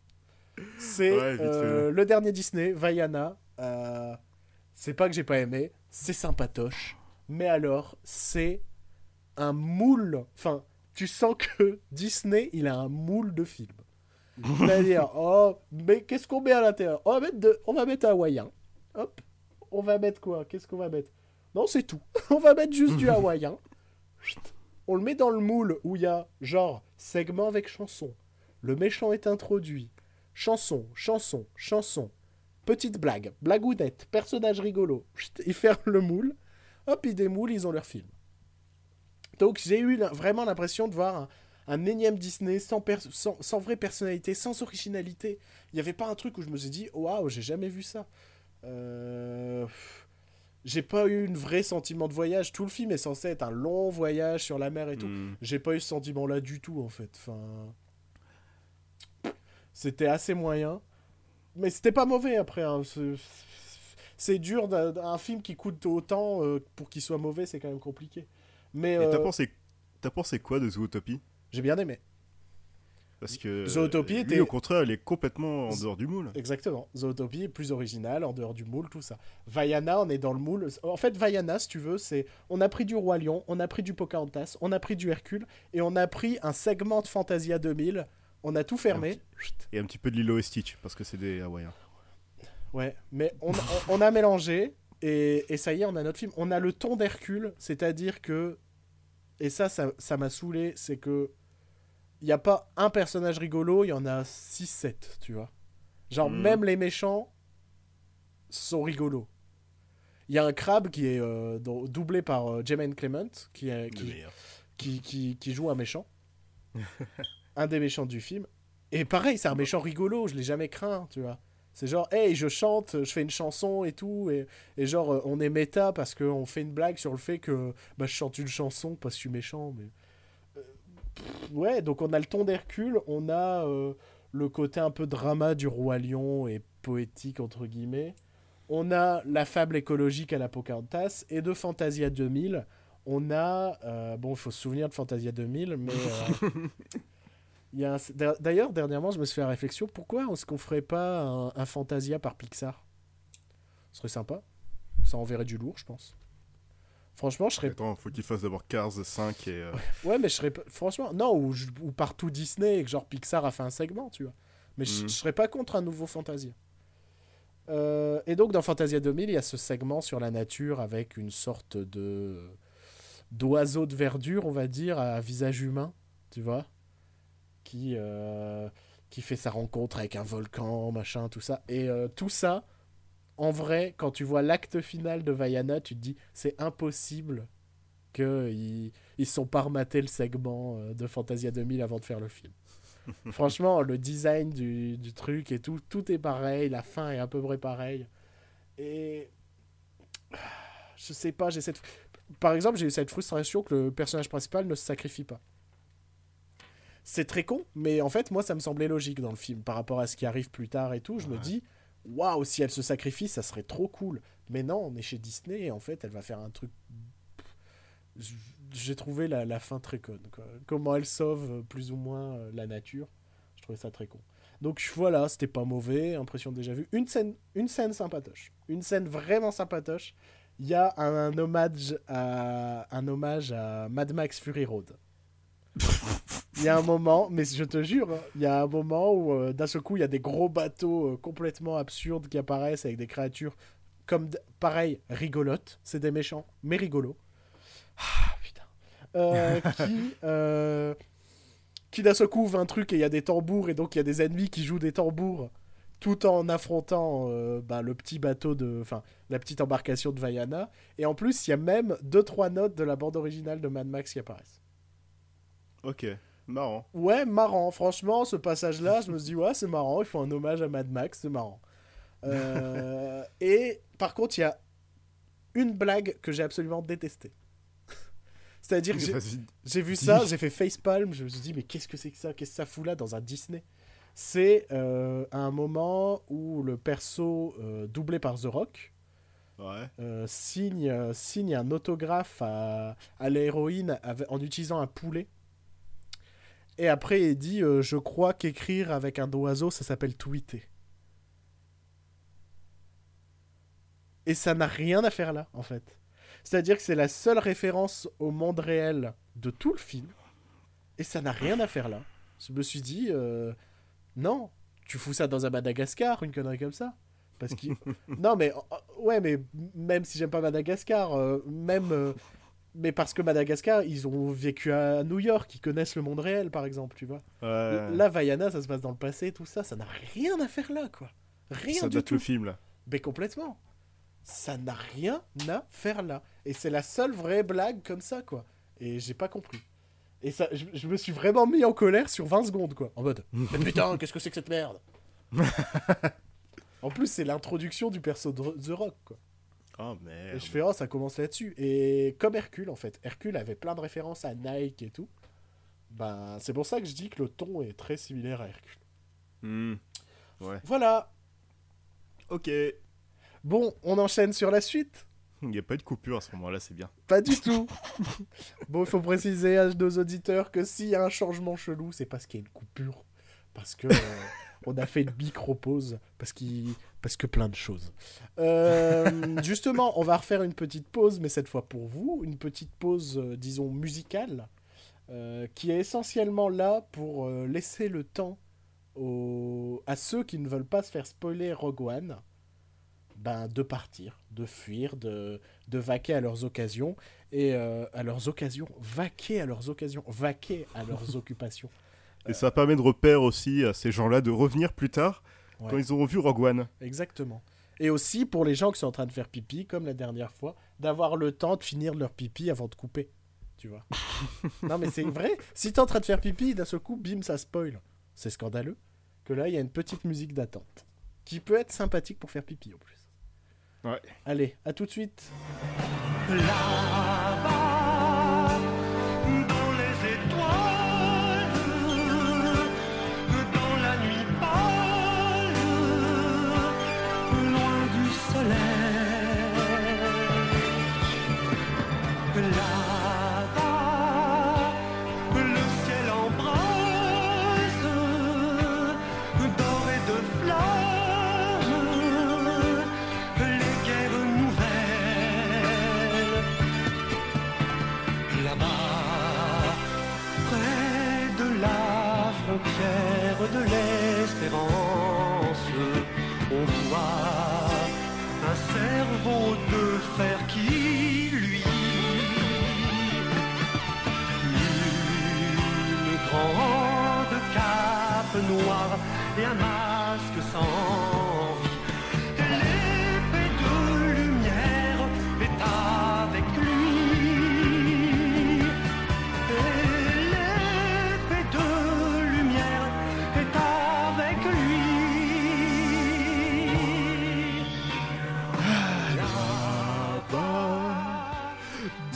C'est Ouais, le dernier Disney, Vaiana. C'est pas que j'ai pas aimé, c'est sympatoche. Mais alors, c'est un moule. Enfin, tu sens que Disney, il a un moule de film. C'est-à-dire, oh, mais qu'est-ce qu'on met à l'intérieur? On va, mettre de... hawaïen. Hop. On va mettre quoi? Qu'est-ce qu'on va mettre? Non, c'est tout. on va mettre juste du hawaïen. On le met dans le moule où il y a, genre, segment avec chanson. Le méchant est introduit. Chanson, chanson, chanson. Petite blague, blagounette, personnage rigolo. Ils ferment le moule. Hop, ils démoulent, ils ont leur film. Donc j'ai eu vraiment l'impression de voir un, un énième Disney sans, pers- sans, sans vraie personnalité, sans originalité. Il n'y avait pas un truc où je me suis dit, waouh, j'ai jamais vu ça. Euh, J'ai pas eu une vraie sentiment de voyage. Tout le film est censé être un long voyage sur la mer et tout. Hmm. J'ai pas eu ce sentiment-là du tout, en fait. Enfin... C'était assez moyen. Mais c'était pas mauvais, après. hein. C'est- dur, d'un un film qui coûte autant, euh, pour qu'il soit mauvais, c'est quand même compliqué. Mais Et t'as euh, pensé, t'as pensé quoi de Zootopie? J'ai bien aimé. Parce que Zootopie lui, était- au contraire, il est complètement en dehors du moule. Exactement. Zootopie est plus original, en dehors du moule, tout ça. Vaiana, on est dans le moule. En fait, Vaiana, si tu veux, c'est. On a pris du Roi Lion, on a pris du Pocahontas, on a pris du Hercule, et on a pris un segment de Fantasia 2000. On a tout fermé. Et un petit peu de Lilo et Stitch, parce que c'est des Hawaïens. Ouais, mais on, on- on a mélangé, et, et ça y est, on a notre film. On a le ton d'Hercule, c'est-à-dire que. Et ça, ça ça m'a saoulé, c'est que. Il n'y a pas un personnage rigolo, il y en a 6-7, tu vois. Genre, Mhm. même les méchants sont rigolos. Il y a un crabe qui est euh, doublé par euh, Jermaine Clement, qui, est, qui, qui, qui joue un méchant. un des méchants du film. Et pareil, c'est un méchant rigolo, je l'ai jamais craint, tu vois. C'est genre, hey, je chante, je fais une chanson et tout, et, et genre, euh, on est méta parce qu'on fait une blague sur le fait que bah, je chante une chanson parce que je suis méchant, mais. Euh, ouais, donc on a le ton d'Hercule, on a euh, le côté un peu drama du Roi Lion et poétique, entre guillemets. On a la fable écologique à la Pocahontas, et de Fantasia 2000, on a. bon, il faut se souvenir de Fantasia 2000, mais. il y a un- D'ailleurs, dernièrement, je me suis fait la réflexion pourquoi est-ce qu'on ferait pas un, un Fantasia par Pixar? Ce serait sympa. Ça enverrait du lourd, je pense. Franchement, je serais. Attends, faut qu'il fasse d'abord Cars 5 et. euh, Ouais, mais je serais. Franchement, non, ou, je- ou partout Disney et que genre Pixar a fait un segment, tu vois. Mais je, Mhm. je serais pas contre un nouveau Fantasia. Euh, et donc, dans Fantasia 2000, il y a ce segment sur la nature avec une sorte de. d'oiseau de verdure, on va dire, à visage humain, tu vois. Qui. euh, qui fait sa rencontre avec un volcan, machin, tout ça. Et euh, tout ça, en vrai, quand tu vois l'acte final de Vaiana, tu te dis, c'est impossible qu'ils ils sont pas rematés le segment euh, de Fantasia 2000 avant de faire le film. Franchement, le design du, du truc et tout, tout est pareil, la fin est à peu près pareille. Et. Je sais pas, j'ai cette. Par exemple, j'ai eu cette frustration que le personnage principal ne se sacrifie pas. C'est très con, mais en fait, moi, ça me semblait logique dans le film par rapport à ce qui arrive plus tard et tout. Je me dis, waouh, si elle se sacrifie, ça serait trop cool. Mais non, on est chez Disney et en fait, elle va faire un truc. J'ai trouvé la, la fin très conne. quoi. Comment elle sauve euh, plus ou moins euh, la nature. Je trouvais ça très con. Donc voilà, c'était pas mauvais, impression déjà vue. Une scène, une scène sympatoche. Une scène vraiment sympatoche. Il y a un, un hommage à, un hommage à Mad Max Fury Road. Il y a un moment, mais je te jure, il y a un moment où euh, d'un seul coup, il y a des gros bateaux euh, complètement absurdes qui apparaissent avec des créatures comme, pareil, rigolotes. C'est des méchants, mais rigolos. Ah, putain. Euh, qui, qui d'un seul coup ouvre un truc et il y a des tambours et donc il y a des ennemis qui jouent des tambours tout en affrontant bah, le petit bateau de, enfin la petite embarcation de Vaiana. Et en plus, il y a même deux trois notes de la bande originale de Mad Max qui apparaissent. Ok, marrant. Ouais, marrant. Franchement, ce passage-là, je me suis dit, ouais, c'est marrant. Il faut un hommage à Mad Max, c'est marrant. Euh, et par contre, il y a une blague que j'ai absolument détestée. C'est-à-dire que j'ai- vu ça, j'ai fait facepalm, je me suis dit, mais qu'est-ce que c'est que ça? Qu'est-ce que ça fout là dans un Disney? C'est euh, un moment où le perso euh, doublé par The Rock Ouais. euh, signe, signe un autographe à, à l'héroïne en utilisant un poulet. Et après, il dit euh, Je crois qu'écrire avec un oiseau, ça s'appelle tweeter. Et ça n'a rien à faire là, en fait. C'est-à-dire que c'est la seule référence au monde réel de tout le film. Et ça n'a rien à faire là. Je me suis dit euh, Non, tu fous ça dans un Madagascar, une connerie comme ça. Parce que non, mais euh, ouais, mais même si j'aime pas Madagascar, euh, même. Mais parce que Madagascar, ils ont vécu à New York, ils connaissent le monde réel, par exemple, tu vois. Ouais. Là, Vaiana, ça se passe dans le passé, tout ça, ça n'a rien à faire là, quoi. Rien ça du date tout. le film là. Mais complètement. Ça n'a rien à faire là. Et c'est la seule vraie blague comme ça, quoi. Et j'ai pas compris. Et ça, je, je me suis vraiment mis en colère sur 20 secondes, quoi. En mode, mais putain, qu'est-ce que c'est que cette merde En plus, c'est l'introduction du perso de The Rock, quoi. Oh Et merde. je fais, oh, ça commence là-dessus. Et comme Hercule, en fait. Hercule avait plein de références à Nike et tout. Ben, c'est pour ça que je dis que le ton est très similaire à Hercule. Hmm. Voilà. Ok. Bon, on enchaîne sur la suite Il n'y a pas eu de coupure à ce moment-là, c'est bien. Pas du tout. bon, il faut préciser à nos auditeurs que s'il y a un changement chelou, c'est parce qu'il y a une coupure. Parce que euh, on a fait une micro-pause. Parce, qu'il... parce que plein de choses. Euh, justement, on va refaire une petite pause, mais cette fois pour vous. Une petite pause, euh, disons, musicale. euh, qui est essentiellement là pour laisser le temps aux... à ceux qui ne veulent pas se faire spoiler Rogue One ben, de partir, de fuir, de, de vaquer à leurs occasions et euh, à leurs occasions, vaquer à leurs occasions, vaquer à leurs occupations. Et ça permet de repère aussi à ces gens-là de revenir plus tard Ouais. quand ils auront vu Rogue One. Exactement. Et aussi pour les gens qui sont en train de faire pipi, comme la dernière fois, d'avoir le temps de finir leur pipi avant de couper. Tu vois. non mais c'est vrai. Si t'es en train de faire pipi, d'un seul coup, bim, ça spoil. C'est scandaleux. Que là, il y a une petite musique d'attente. Qui peut être sympathique pour faire pipi en plus. Ouais. Allez, à tout de suite. Là-bas,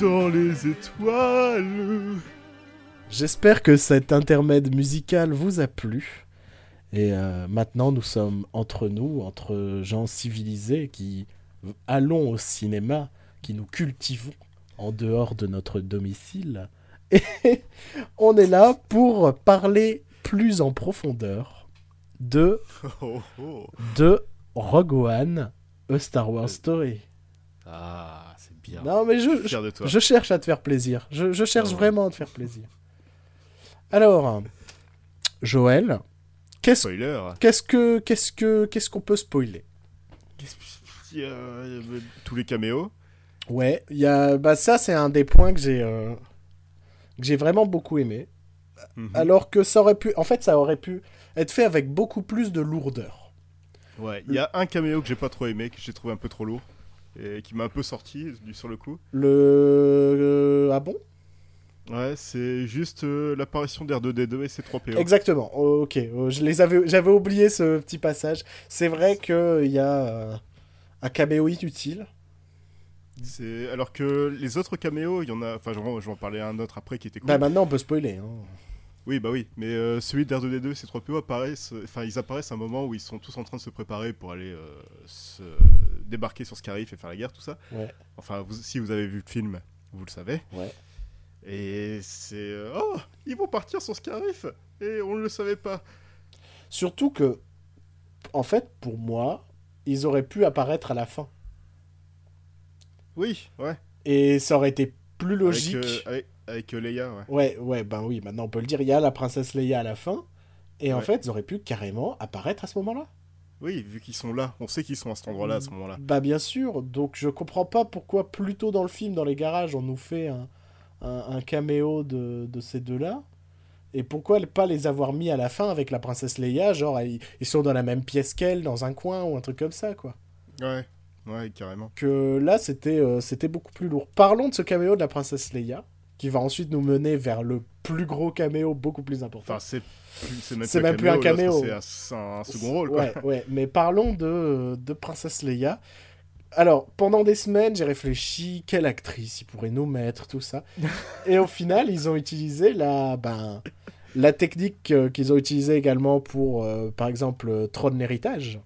Dans les étoiles. J'espère que cet intermède musical vous a plu. Et euh, maintenant, nous sommes entre nous, entre gens civilisés qui allons au cinéma, qui nous cultivons en dehors de notre domicile. Et on est là pour parler plus en profondeur de, de Rogue One, A Star Wars Story. Ah, bien. Non, mais Je je, cherche à te faire plaisir. Je, je cherche vraiment à te faire plaisir. Alors, Joël, qu'est-ce qu'est-ce que qu'est-ce que qu'est-ce qu'on peut spoiler? Y a, euh, tous les caméos. Ouais, il y a bah ça c'est un des points que j'ai euh, que j'ai vraiment beaucoup aimé. Mhm. Alors que ça aurait pu en fait ça aurait pu être fait avec beaucoup plus de lourdeur. Ouais, il y a un caméo que j'ai pas trop aimé, que j'ai trouvé un peu trop lourd. Et qui m'a un peu sorti sur le coup. Le euh, ah bon? Ouais, c'est juste euh, l'apparition d'R2D2 et ses 3 PO. Exactement. Oh, ok, Oh, je les avais j'avais oublié ce petit passage. C'est vrai que il y a euh, un caméo inutile. C'est alors que les autres caméos, il y en a. Enfin, je vais je vais en parler un autre après qui était cool. Bah maintenant on peut spoiler. hein. Oui, bah oui. Mais euh, celui d'R2D2 et ses 3 PO apparaissent. Enfin, ils apparaissent à un moment où ils sont tous en train de se préparer pour aller euh, se débarquer sur Scarif et faire la guerre, tout ça. Ouais. Enfin, vous- si vous avez vu le film, vous le savez. Ouais. Et c'est. euh, oh, ils vont partir sur Scarif Et on ne le savait pas. Surtout que, en fait, pour moi, ils auraient pu apparaître à la fin. Oui, ouais. Et ça aurait été plus logique. Avec, avec, avec, euh, Leia, ouais. Ouais, ouais, ben oui, maintenant on peut le dire, il y a la princesse Leia à la fin. Et en fait, ils auraient pu carrément apparaître à ce moment-là. Oui, vu qu'ils sont là. On sait qu'ils sont à cet endroit-là à ce moment-là. Bah bien sûr, donc je comprends pas pourquoi plus tôt dans le film, dans les garages, on nous fait un, un, un caméo de, de ces deux-là. Et pourquoi pas les avoir mis à la fin avec la princesse Leia, genre ils, ils sont dans la même pièce qu'elle, dans un coin ou un truc comme ça, quoi. Ouais, ouais, carrément. que là c'était euh, c'était beaucoup plus lourd. Parlons de ce caméo de la princesse Leia qui va ensuite nous mener vers le plus gros caméo beaucoup plus important. Enfin, c'est même, plus un caméo. C'est un, second rôle, quoi. Ouais, ouais, mais parlons de, de princesse Leia. Alors, pendant des semaines, j'ai réfléchi quelle actrice ils pourraient nous mettre, tout ça. Et au final, ils ont utilisé la, ben, la technique euh, qu'ils ont utilisée également pour, euh, par exemple, Trône l'héritage.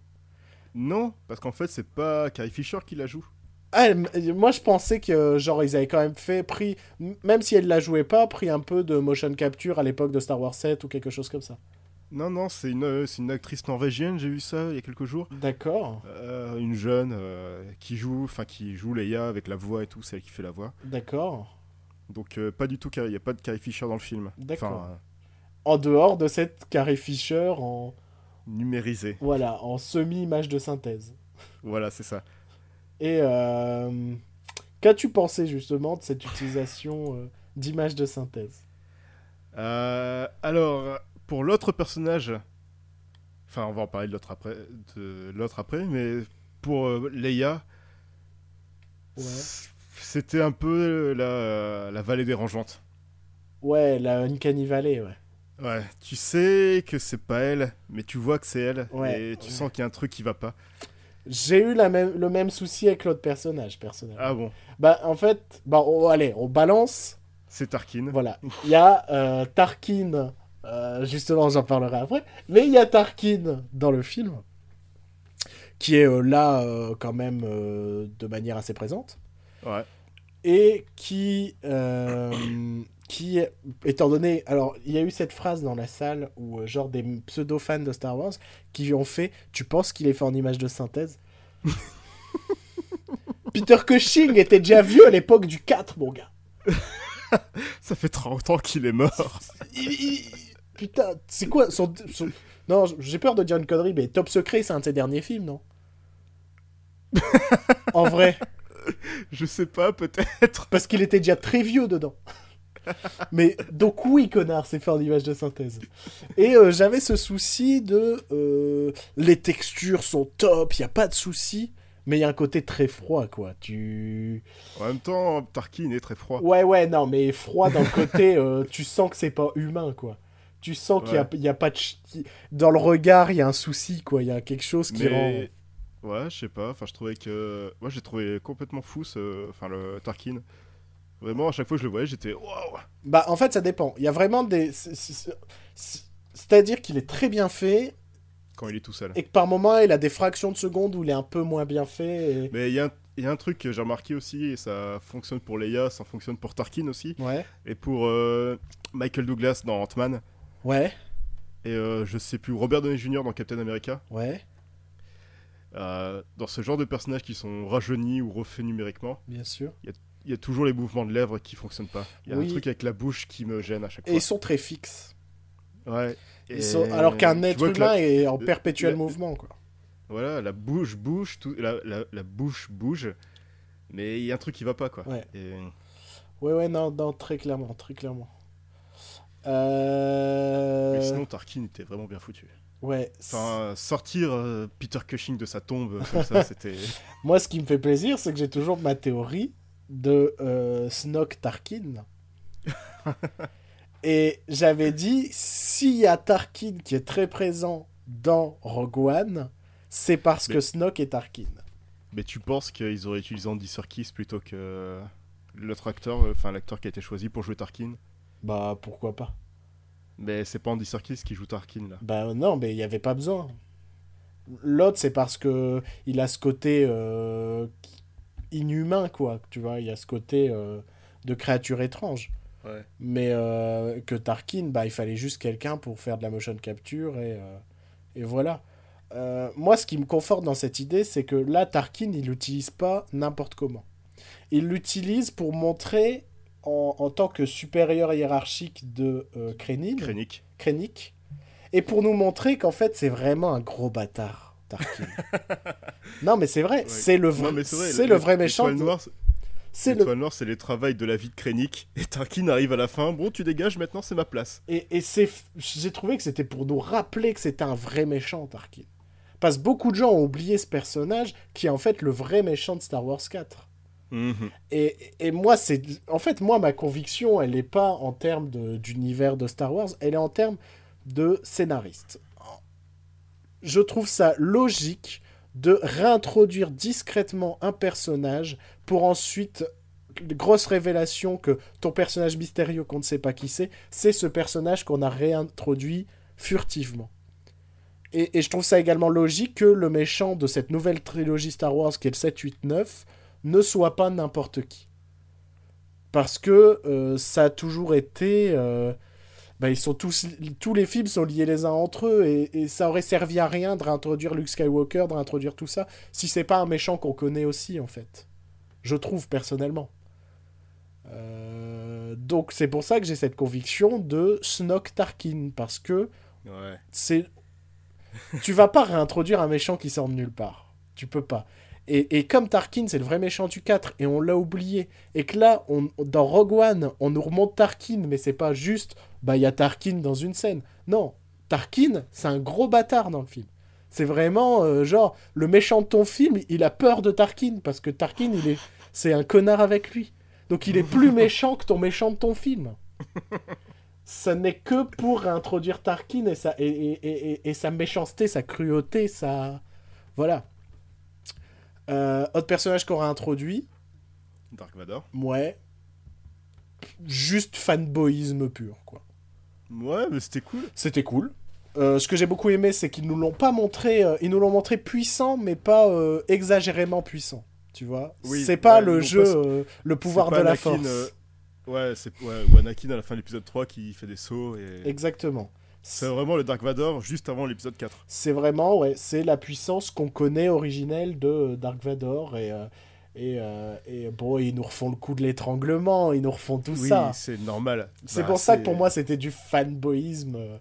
Non, parce qu'en fait, c'est pas Carrie Fisher qui la joue. Ah, moi je pensais que genre ils avaient quand même fait pris même si elle la jouait pas pris un peu de motion capture à l'époque de Star Wars 7 ou quelque chose comme ça. Non, non, c'est une, euh, une actrice norvégienne, j'ai vu ça il y a quelques jours. D'accord, Euh, une jeune euh, qui joue, enfin qui joue Leia avec la voix et tout, c'est elle qui fait la voix. d'accord. Donc euh, pas du tout, Carrie- il n'y a pas de Carrie Fisher dans le film. D'accord. En dehors de cette Carrie Fisher en numérisé. voilà en semi image de synthèse. Voilà, c'est ça. Et euh, qu'as-tu pensé justement de cette utilisation euh, d'images de synthèse? Euh, alors, pour l'autre personnage, enfin, on va en parler de l'autre après, de l'autre après, mais pour Leia, Ouais. c'était un peu la, la vallée dérangeante. Ouais, la Uncanny Valley, ouais. Ouais, tu sais que c'est pas elle, mais tu vois que c'est elle, Ouais, et tu ouais. sens qu'il y a un truc qui va pas. J'ai eu la même, le même souci avec l'autre personnage, personnellement. Ah bon, Bah, en fait, bah, on- allez, on balance. c'est Tarkin. Voilà. Il y a euh, Tarkin, euh, justement, j'en parlerai après, mais il y a Tarkin dans le film, qui est euh, là, quand même, de manière assez présente. Ouais. et qui, qui, étant donné, alors il y a eu cette phrase dans la salle où euh, genre des pseudo fans de Star Wars qui ont fait, tu penses qu'il est fait en image de synthèse? Peter Cushing était déjà vieux à l'époque du 4, mon gars. Ça fait 30 ans qu'il est mort. Il- il- Putain, c'est quoi son, son- Non, j'ai peur de dire une connerie, mais Top Secret, c'est un de ses derniers films, non? En vrai. Je sais pas, peut-être. Parce qu'il était déjà très vieux dedans. Mais donc oui, connard, c'est fait en image de synthèse. Et euh, j'avais ce souci de... euh, les textures sont top, il a pas de souci, mais il y a un côté très froid, quoi. Tu... En même temps, Tarkin est très froid. Ouais, ouais, non, mais froid dans le côté... euh, tu sens que c'est pas humain, quoi. Tu sens qu'il y a, y a pas de... Dans le regard, il y a un souci, quoi. Il y a quelque chose qui rend... Ouais, je sais pas. Enfin, je trouvais que moi j'ai trouvé complètement fou ce, enfin le Tarkin. Vraiment, à chaque fois que je le voyais, j'étais waouh. Bah, en fait, ça dépend. Il y a vraiment des... c'est- c'est- c'est- C'est-à-dire qu'il est très bien fait, Quand il est tout seul. et que par moment il a des fractions de secondes où il est un peu moins bien fait. et- Mais il y, a un- il y a un truc que j'ai remarqué aussi, et ça fonctionne pour Leia, ça fonctionne pour Tarkin aussi, Ouais. et pour euh, Michael Douglas dans Ant-Man, Ouais. et euh, je sais plus, Robert Downey Jr. dans Captain America. Ouais. Euh, dans ce genre de personnages qui sont rajeunis ou refaits numériquement, Bien sûr. il y a toujours les mouvements de lèvres qui fonctionnent pas. Il y a Oui. un truc avec la bouche qui me gêne à chaque Et fois. ils sont très fixes. Ouais. Ils Et sont- Alors qu'un être que humain la- est en perpétuel la- mouvement, quoi. Voilà, la bouche bouge, tout, la, la, la bouche bouge, mais il y a un truc qui va pas quoi. Ouais. Et- Ouais, ouais, non, non, très clairement, très clairement. Euh... Mais sinon, Tarkin était vraiment bien foutu. Ouais. Enfin, sortir euh, Peter Cushing de sa tombe comme ça, c'était. Moi, ce qui me fait plaisir, c'est que j'ai toujours ma théorie de euh, Snoke Tarkin. Et j'avais dit, s'il y a Tarkin qui est très présent dans Rogue One, c'est parce Mais- que Snoke est Tarkin. Mais tu penses qu'ils auraient utilisé Andy Serkis plutôt que l'autre acteur, euh, enfin l'acteur qui a été choisi pour jouer Tarkin? Bah, pourquoi pas Mais c'est pas Andy Serkis qui joue Tarkin là. Bah non, mais il n'y avait pas besoin. L'autre, c'est parce que il a ce côté euh, inhumain, quoi. Tu vois, il y a ce côté euh, de créature étrange. Ouais. Mais euh, que Tarkin, bah, il fallait juste quelqu'un pour faire de la motion capture et, euh, et voilà. Moi, ce qui me conforte dans cette idée, c'est que là, Tarkin, il l'utilise pas n'importe comment. Il l'utilise pour montrer, en, en tant que supérieur hiérarchique de Krennic, Krennic. Krennic, et pour nous montrer qu'en fait, c'est vraiment un gros bâtard, Tarkin. non, mais c'est vrai, Ouais. c'est le, mais c'est vrai, c'est l- le vrai méchant. C'est le noire, c'est les travails de la vie de Krennic. Et Tarkin arrive à la fin. Bon, tu dégages, maintenant c'est ma place. Et, et c'est, j'ai trouvé que c'était pour nous rappeler que c'était un vrai méchant, Tarkin. Parce que beaucoup de gens ont oublié ce personnage qui est en fait le vrai méchant de Star Wars 4. Mhm. Et, et moi, c'est. En fait, moi, ma conviction, elle n'est pas en termes de- d'univers de Star Wars, elle est en termes de scénariste. Je trouve ça logique de réintroduire discrètement un personnage pour ensuite. Grosse révélation que ton personnage mystérieux qu'on ne sait pas qui c'est, c'est ce personnage qu'on a réintroduit furtivement. Et, je trouve ça également logique que le méchant de cette nouvelle trilogie Star Wars, qui est le 7, 8, 9, ne soit pas n'importe qui. Parce que euh, ça a toujours été. euh, bah, ils sont tous, tous les films sont liés les uns entre eux et, et ça aurait servi à rien de réintroduire Luke Skywalker, de réintroduire tout ça, si c'est pas un méchant qu'on connaît aussi en fait. Je trouve personnellement. Euh, donc c'est pour ça que j'ai cette conviction de Snoke Tarkin parce que Ouais. c'est tu vas pas réintroduire un méchant qui sort de nulle part. Tu peux pas. Et, et comme Tarkin, c'est le vrai méchant du 4, et on l'a oublié, et que là, on, dans Rogue One, on nous remonte Tarkin, mais c'est pas juste, bah, il y a Tarkin dans une scène. Non, Tarkin, c'est un gros bâtard dans le film. C'est vraiment, euh, genre, le méchant de ton film, il a peur de Tarkin, parce que Tarkin, il est, c'est un connard avec lui. Donc il est plus méchant que ton méchant de ton film. Ça n'est que pour réintroduire Tarkin et sa, et sa méchanceté, sa cruauté, sa... Voilà. Euh, autre personnage qu'on réintroduit, Dark Vador. ouais. Juste fanboyisme pur, quoi. Ouais, mais c'était cool. C'était cool. Euh, ce que j'ai beaucoup aimé, c'est qu'ils nous l'ont pas montré, euh, ils nous l'ont montré puissant, mais pas exagérément puissant. Tu vois Oui, C'est pas ouais, le jeu, pas- le pouvoir de la Anakin, force. Ouais, c'est ouais, ou Anakin à la fin de l'épisode 3 qui fait des sauts et. Exactement. C'est vraiment le Dark Vador juste avant l'épisode 4. C'est vraiment, ouais, c'est la puissance qu'on connaît originelle de euh, Dark Vador et, euh, et, euh, et bon, ils nous refont le coup de l'étranglement, ils nous refont tout oui, ça. c'est normal. C'est Bah, pour ça que pour moi c'était du fanboyisme euh,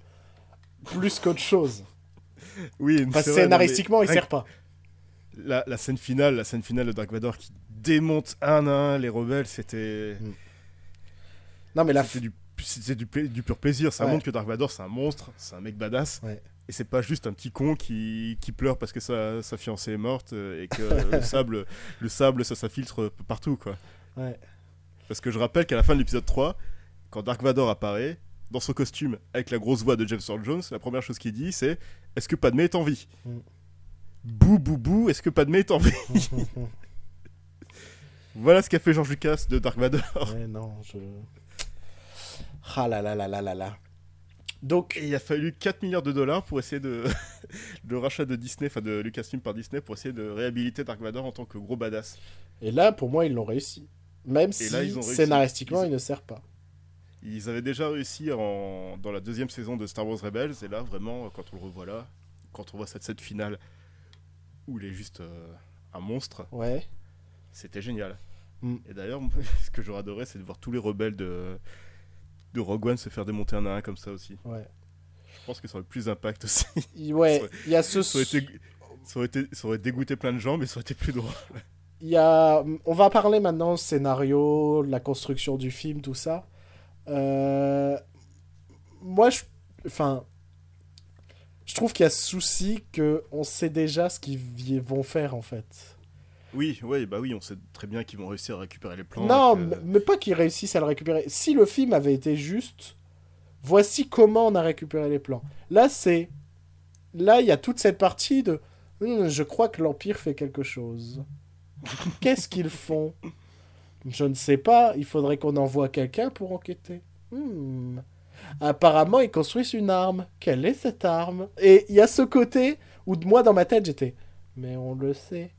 plus qu'autre chose. Oui, Parce que scénaristiquement, mais il sert pas. La, la scène finale, la scène finale de Dark Vador qui démonte un à un les rebelles, c'était. Non mais la du, c'était du, pur plaisir. Ça Ouais. montre que Dark Vador, c'est un monstre, c'est un mec badass. Ouais. Et c'est pas juste un petit con qui, qui pleure parce que sa, sa fiancée est morte euh, et que le sable, le sable, ça s'infiltre partout, quoi. Ouais. Parce que je rappelle qu'à la fin de l'épisode 3, quand Dark Vador apparaît, dans son costume, avec la grosse voix de James Earl Jones, la première chose qu'il dit, c'est Est-ce que Padmé est en vie? Mm. Bou, bou, bou, est-ce que Padmé est en vie Voilà ce qu'a fait George Lucas de Dark Vador. ouais, non, je. Ah là là là là là là. Donc, Et il a fallu 4 milliards de dollars pour essayer de. le rachat de Disney, enfin de Lucasfilm par Disney, pour essayer de réhabiliter Dark Vador en tant que gros badass. et là, pour moi, ils l'ont réussi. Même si là, ils ont réussi. scénaristiquement, Ils- il ne sert pas. Ils avaient déjà réussi en... dans la deuxième saison de Star Wars Rebels, et là, vraiment, quand on le revoit là, quand on voit cette scène finale où il est juste euh, un monstre, Ouais. c'était génial. Mm. Et d'ailleurs, ce que j'aurais adoré, c'est de voir tous les rebelles de... de Rogue One se faire démonter un à un comme ça aussi. Ouais. Je pense que ça aurait plus d'impact aussi. Ouais, il y a ce. ça, aurait été... ça, aurait été... ça aurait dégoûté plein de gens, mais ça aurait été plus drôle. Y a... On va parler maintenant scénario, la construction du film, tout ça. Euh, Moi, je... Enfin... Je trouve qu'il y a ce souci que on sait déjà ce qu'ils vont faire, en fait. Oui, oui, bah oui, on sait très bien qu'ils vont réussir à récupérer les plans. non, que- m- mais pas qu'ils réussissent à le récupérer. Si le film avait été juste, voici comment on a récupéré les plans. Là, c'est... Là, il y a toute cette partie de... Hum, je crois que l'Empire fait quelque chose. Qu'est-ce qu'ils font? Je ne sais pas. Il faudrait qu'on envoie quelqu'un pour enquêter. Hmm. Apparemment, ils construisent une arme. Quelle est cette arme? Et il y a ce côté où moi, dans ma tête, j'étais... Mais on le sait.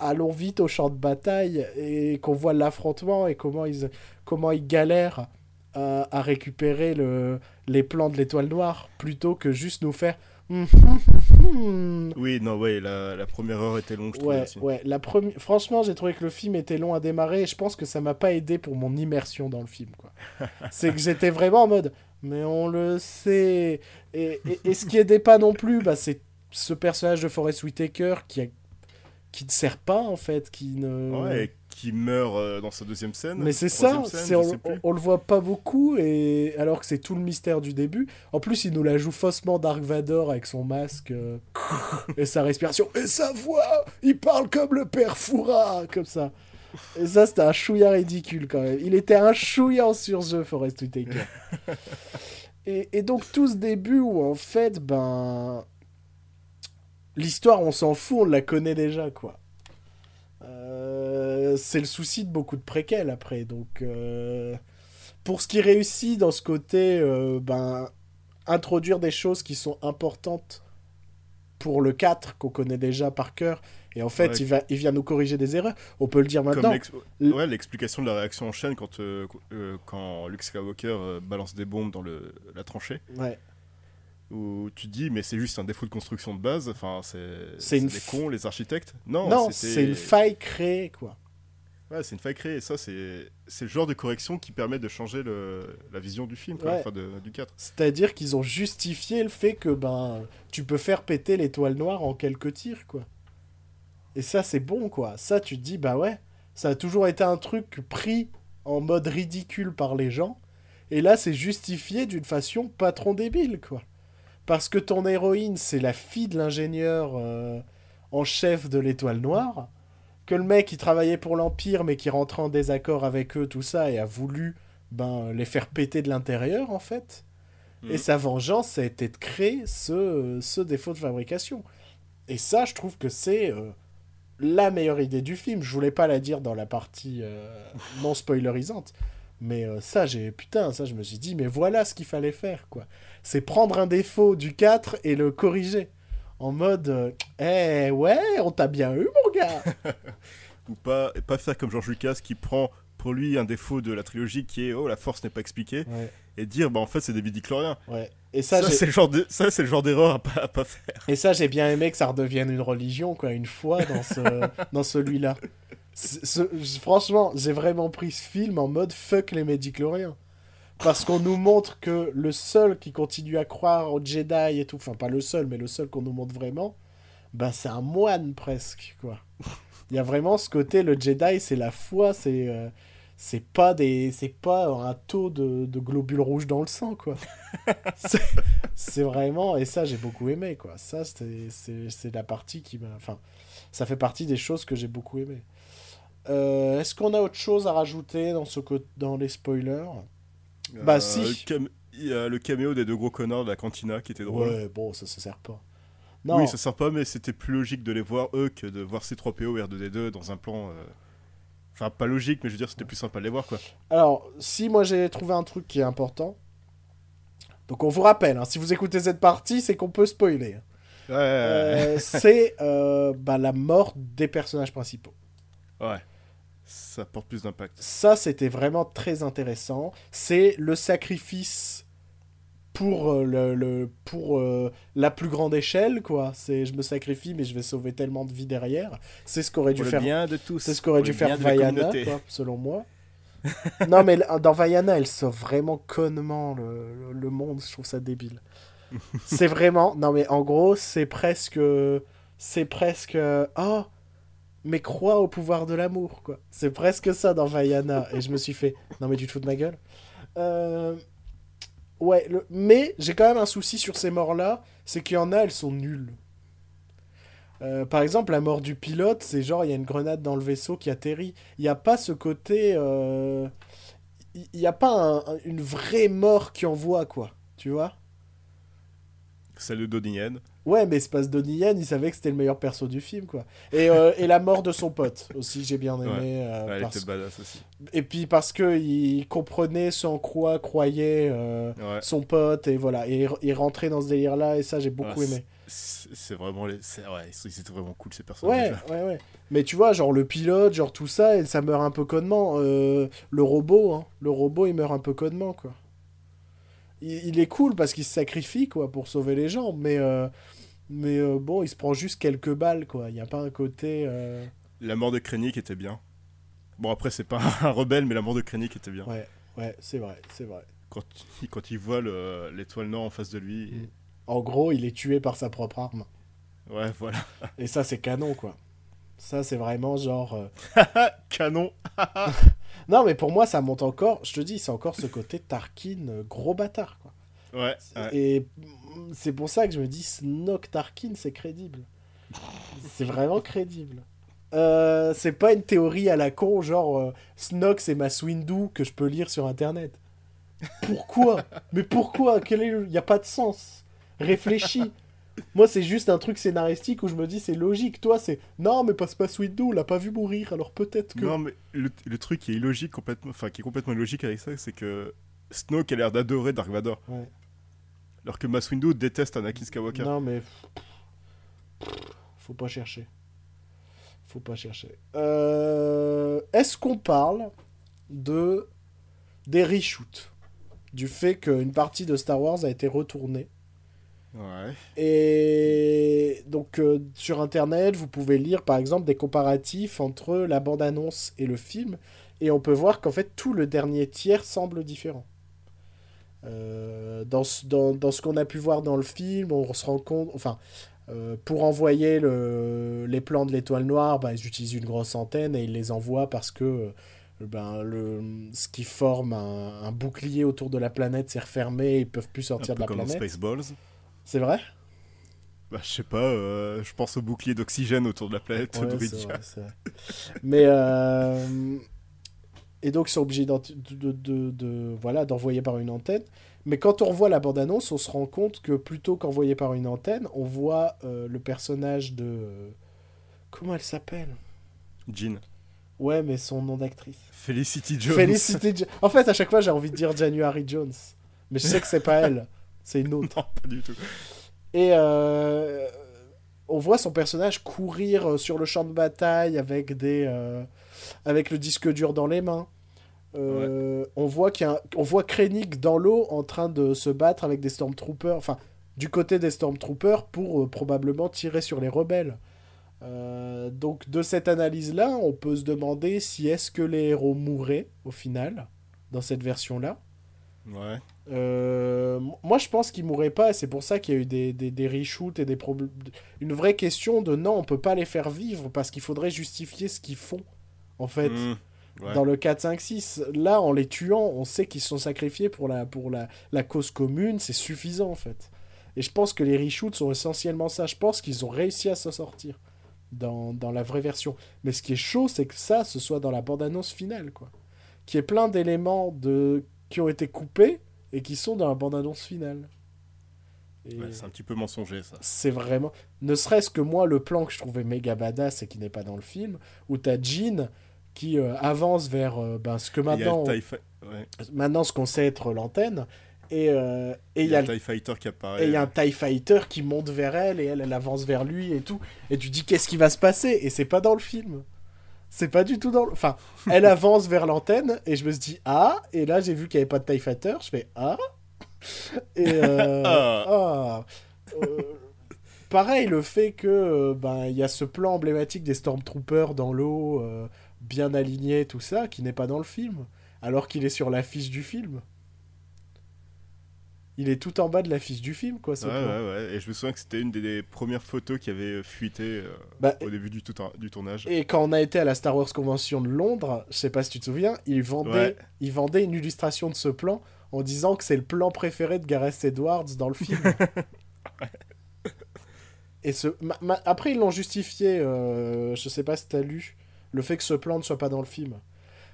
Allons vite au champ de bataille et qu'on voit l'affrontement et comment ils, comment ils galèrent à, à récupérer le, les plans de l'étoile noire plutôt que juste nous faire... Oui, non, ouais, la, la première heure était longue, je Ouais, aussi. ouais. La Franchement, j'ai trouvé que le film était long à démarrer et je pense que ça m'a pas aidé pour mon immersion dans le film. quoi. C'est que j'étais vraiment en mode, mais on le sait. Et, et, et ce qui aidait pas non plus, bah, c'est ce personnage de Forest Whitaker qui, a... qui ne sert pas en fait, qui ne. Ouais, qui meurt euh, dans sa deuxième scène. Mais c'est ça, scène, on, on- on le voit pas beaucoup, et alors que c'est tout le mystère du début. En plus, il nous la joue faussement Dark Vador avec son masque euh, et sa respiration. Et sa voix Il parle comme le père Foura Comme ça. Et ça, c'était un chouïa ridicule quand même. Il était un chouïa en surjeu, Forest Whitaker. et, et donc, tout ce début où en fait, ben. L'histoire, on s'en fout, on la connaît déjà, quoi. Euh, c'est le souci de beaucoup de préquels après. Donc, euh, pour ce qui réussit dans ce côté, euh, ben, introduire des choses qui sont importantes pour le 4 qu'on connaît déjà par cœur. Et en fait, Ouais. il, va, il vient nous corriger des erreurs. On peut le dire maintenant. ouais, l'explication de la réaction en chaîne quand, quand Luke Skywalker balance des bombes dans le, la tranchée, Ouais. Où tu dis, mais c'est juste un défaut de construction de base, enfin, c'est C'est une les f- cons, les architectes. Non, Non, c'est une faille créée, quoi. Ouais, c'est une faille créée, et ça, c'est c'est le genre de correction qui permet de changer le, la vision du film, quoi, Ouais. enfin, de- du 4. C'est-à-dire qu'ils ont justifié le fait que ben tu peux faire péter l'étoile noire en quelques tirs, quoi. Et ça, c'est bon, quoi. Ça, tu te dis, bah ouais, ça a toujours été un truc pris en mode ridicule par les gens. Et là, c'est justifié d'une façon pas trop débile, quoi. Parce que ton héroïne, c'est la fille de l'ingénieur euh, en chef de l'étoile noire. Que le mec, il travaillait pour l'Empire, mais qui rentrait en désaccord avec eux, tout ça, et a voulu ben, les faire péter de l'intérieur, en fait. Et Mhm. sa vengeance, ça a été de créer ce, ce défaut de fabrication. Et ça, je trouve que c'est euh, la meilleure idée du film. Je voulais pas la dire dans la partie euh, non spoilerisante. Mais ça, j'ai. Putain, ça, je me suis dit, mais voilà ce qu'il fallait faire, quoi. C'est prendre un défaut du 4 et le corriger. En mode, euh, eh ouais, on t'a bien eu, mon gars. Ou pas, et pas faire comme George Lucas qui prend pour lui un défaut de la trilogie qui est, oh, la force n'est pas expliquée, ouais, et dire, bah en fait, c'est des midi-chloriens. ouais. Et ça, c'est le genre de- ça, c'est le genre d'erreur à pas, à pas faire. Et ça, j'ai bien aimé que ça redevienne une religion, quoi, une foi dans, ce, dans celui-là. Ce- ce- franchement, j'ai vraiment pris ce film en mode fuck les médicloriens. Parce qu'on nous montre que le seul qui continue à croire aux Jedi et tout, enfin pas le seul, mais le seul qu'on nous montre vraiment, ben c'est un moine presque, quoi. Il y a vraiment ce côté, le Jedi, c'est la foi, c'est euh, c'est pas des, c'est pas un taux de, de globules rouges dans le sang, quoi. C'est- vraiment, et ça j'ai beaucoup aimé, quoi. Ça c'est c'est la partie qui m'a, enfin, ça fait partie des choses que j'ai beaucoup aimé. Euh, Est-ce qu'on a autre chose à rajouter dans, ce dans les spoilers? Bah, Euh, si. le cam- Il y a le caméo des deux gros connards de la cantina qui était drôle. Ouais, bon, ça se sert pas. Non, Oui, ça sert pas, mais c'était plus logique de les voir eux que de voir C3PO et R2D2 dans un plan. euh, Enfin, pas logique, mais je veux dire, c'était plus sympa de les voir, quoi. Alors, si moi j'ai trouvé un truc qui est important. Donc on vous rappelle, hein, si vous écoutez cette partie, c'est qu'on peut spoiler. Ouais, Euh, c'est euh, bah, la mort des personnages principaux. ouais. Ça porte plus d'impact. Ça, c'était vraiment très intéressant. C'est le sacrifice pour, euh, le, le- pour euh, la plus grande échelle, quoi. C'est je me sacrifie, mais je vais sauver tellement de vies derrière. C'est ce qu'aurait dû le faire bien de tous. C'est ce qu'aurait dû faire Vaiana, quoi, selon moi. non, mais dans Vaiana, elle sauve vraiment connement le- le monde. Je trouve ça débile. c'est vraiment. Non, mais en gros, c'est presque. C'est presque. Oh, mais crois au pouvoir de l'amour, quoi. C'est presque ça dans Vaiana. Et je me suis fait. Non, mais tu te fous de ma gueule. Euh, Ouais, mais j'ai quand même un souci sur ces morts-là. C'est qu'il y en a, elles sont nulles. Euh, par exemple, la mort du pilote, c'est genre, il y a une grenade dans le vaisseau qui atterrit. Il n'y a pas ce côté. euh, Il n'y a pas un- un- une vraie mort qui envoie, quoi. Tu vois? Celle de Donnie. Ouais, mais Space Donnie Yen, il savait que c'était le meilleur perso du film, quoi. Et, euh, et la mort de son pote aussi, j'ai bien aimé. euh, Ouais, elle était badass aussi. Et puis parce que il comprenait ce en quoi croyait euh, Ouais. son pote, et voilà. Et il rentrait dans ce délire-là, et ça, j'ai beaucoup Ah, aimé. C'est vraiment les. Ouais, étaient vraiment cool ces personnages. Ouais, ouais, ouais. Mais tu vois, genre le pilote, genre tout ça, et ça meurt un peu connement. Le robot, hein, le robot, il meurt un peu connement, quoi. Il, il est cool parce qu'il se sacrifie, quoi, pour sauver les gens, mais, euh, mais euh, bon, il se prend juste quelques balles, quoi. Il n'y a pas un côté... euh, La mort de Krennic était bien. Bon, après, c'est pas un rebelle, mais la mort de Krennic était bien. Ouais, ouais, c'est vrai, c'est vrai. Quand, il- quand il voit le- l'étoile nord en face de lui. Mm. En gros, il est tué par sa propre arme. Ouais, voilà. Et ça, c'est canon, quoi. Ça, c'est vraiment genre... euh, Canon Non, mais pour moi, ça monte encore... Je te dis, c'est encore ce côté Tarkin, euh, gros bâtard, quoi. Ouais, ouais. Et mm, c'est pour ça que je me dis, Snoke Tarkin, c'est crédible. c'est vraiment crédible. Euh, c'est pas une théorie à la con, genre euh, Snoke c'est Mace Windu que je peux lire sur internet. Pourquoi? Mais pourquoi? Quel est le... Y a pas de sens. Réfléchis. Moi, c'est juste un truc scénaristique où je me dis c'est logique. Toi, c'est non, mais pas Mace Windu, on l'a pas vu mourir, alors peut-être que. Non, mais le, le truc qui est illogique complètement, enfin qui est complètement illogique avec ça, c'est que Snoke a l'air d'adorer Dark Vador, Ouais. alors que Mace Windu déteste Anakin Skywalker. Non, mais Faut pas chercher. Faut pas chercher. Euh, Est-ce qu'on parle de des reshoots? Du fait qu'une partie de Star Wars a été retournée. Ouais. Et donc euh, sur internet, vous pouvez lire par exemple des comparatifs entre la bande-annonce et le film, et on peut voir qu'en fait tout le dernier tiers semble différent. Euh, dans, ce- dans, dans ce qu'on a pu voir dans le film, on se rend compte, enfin, euh, pour envoyer le, les plans de l'étoile noire, bah, ils utilisent une grosse antenne et ils les envoient parce que euh, ben, le, ce qui forme un, un bouclier autour de la planète s'est refermé, ils peuvent plus Un sortir de la comme planète. Spaceballs. C'est vrai? Bah, je sais pas, euh, je pense au bouclier d'oxygène autour de la planète Ouais, vrai, vrai. Mais euh, et donc ils sont obligés de, de- de- de- voilà d'envoyer par une antenne. Mais quand on revoit la bande-annonce, on se rend compte que plutôt qu'envoyer par une antenne, on voit euh, le personnage de comment elle s'appelle? Jean. Ouais, mais son nom d'actrice. Felicity Jones. Felicity. Jo- En fait, à chaque fois, j'ai envie de dire January Jones, mais je sais que c'est pas elle, c'est une autre. Non, pas du tout. Et euh, on voit son personnage courir euh, sur le champ de bataille avec des euh, avec le disque dur dans les mains. Euh, On voit qu'il on Krennic dans l'eau en train de se battre avec des stormtroopers, enfin du côté des stormtroopers pour probablement tirer sur les rebelles. Donc de cette analyse-là, on peut se demander si est-ce que les héros mourraient au final dans cette version-là. Ouais. Euh, moi, je pense qu'il mourrait pas. et C'est pour ça qu'il y a eu des, des, des reshoots et des problèmes. Une vraie question de non, on peut pas les faire vivre parce qu'il faudrait justifier ce qu'ils font. En fait, ouais. dans le 4, 5, 6, là, en les tuant, on sait qu'ils sont sacrifiés pour la, pour la, la cause commune. C'est suffisant, en fait. Et je pense que les reshoots sont essentiellement ça. Je pense qu'ils ont réussi à s'en sortir dans, dans la vraie version. Mais ce qui est chaud, c'est que ça, ce soit dans la bande-annonce finale, quoi. Qu'il y ait plein d'éléments de... qui ont été coupés et qui sont dans la bande-annonce finale. Ouais, c'est un petit peu mensonger ça. c'est vraiment... Ne serait-ce que moi, le plan que je trouvais méga badass et qui n'est pas dans le film, où t'as Jean qui euh, avance vers euh, ben, ce que Il y a maintenant, Fi- ouais. maintenant ce qu'on sait être l'antenne, et euh, et Il y a le le TIE Fighter qui apparaît. et il y a un TIE Fighter qui monte vers elle et elle, elle avance vers lui et tout. Et tu dis qu'est-ce qui va se passer? Et c'est pas dans le film. C'est pas du tout dans le... Enfin, elle avance vers l'antenne et je me suis dit ah Et là j'ai vu qu'il n'y avait pas de TIE Fighter. Je fais ah Et euh, Ah. ah. Euh, pareil, le fait que euh, ben il y a ce plan emblématique des Stormtroopers dans l'eau, euh, bien aligné, tout ça, qui n'est pas dans le film. Alors qu'il est sur l'affiche du film. Il est tout en bas de l'affiche du film, quoi, ce Ouais, plan. ouais, ouais. Et je me souviens que c'était une des, des premières photos qui avait fuité euh, Bah, au début du, tout- du tournage. Et quand on a été à la Star Wars Convention de Londres, je sais pas si tu te souviens, ils vendaient, Ouais. ils vendaient une illustration de ce plan en disant que c'est le plan préféré de Gareth Edwards dans le film. Et ce, ma- ma- après, ils l'ont justifié, euh, je sais pas si t'as lu, le fait que ce plan ne soit pas dans le film.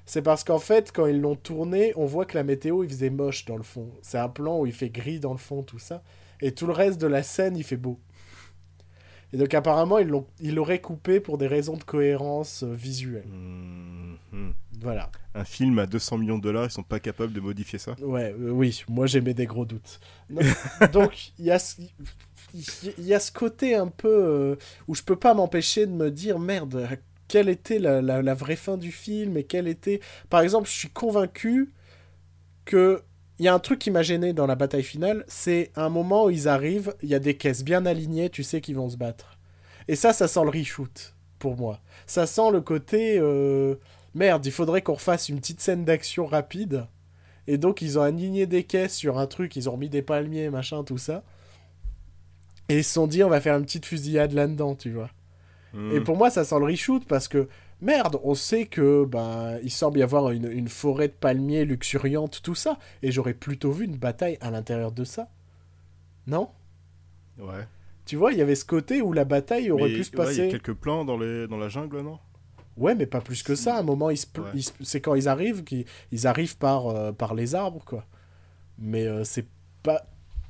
C'est parce qu'en fait, quand ils l'ont tourné, on voit que la météo, il faisait moche dans le fond. C'est un plan où il fait gris dans le fond, tout ça. Et tout le reste de la scène, il fait beau. Et donc apparemment, ils l'ont- ils l'auraient coupé pour des raisons de cohérence euh, visuelle. Hmm. Voilà. Un film à 200 millions de dollars, ils sont pas capables de modifier ça? Ouais, euh, oui, moi j'ai mis des gros doutes. Donc il y a, y a ce côté un peu euh, où je peux pas m'empêcher de me dire merde, quelle était la, vraie fin du film et quelle était. Par exemple, je suis convaincu que il y a un truc qui m'a gêné dans la bataille finale, c'est un moment où ils arrivent, il y a des caisses bien alignées, tu sais qu'ils vont se battre. Et ça, ça sent le reshoot pour moi. Ça sent le côté euh, merde, il faudrait qu'on refasse une petite scène d'action rapide. Et donc, ils ont aligné des caisses sur un truc, ils ont mis des palmiers, machin, tout ça. Et ils se sont dit, on va faire une petite fusillade là-dedans, tu vois. Hmm. Et pour moi, ça sent le reshoot parce que, merde, on sait que, ben, il semble y avoir une, une forêt de palmiers luxuriante, tout ça. Et j'aurais plutôt vu une bataille à l'intérieur de ça. Non? Ouais. Tu vois, il y avait ce côté où la bataille aurait Mais, pu se ouais, Il passer. y a quelques plans dans, les... dans la jungle, non? Ouais, mais pas plus que ça. À un moment, se Ouais. se- c'est quand ils arrivent qu'ils ils arrivent par, euh, par les arbres, quoi. Mais euh, c'est pas,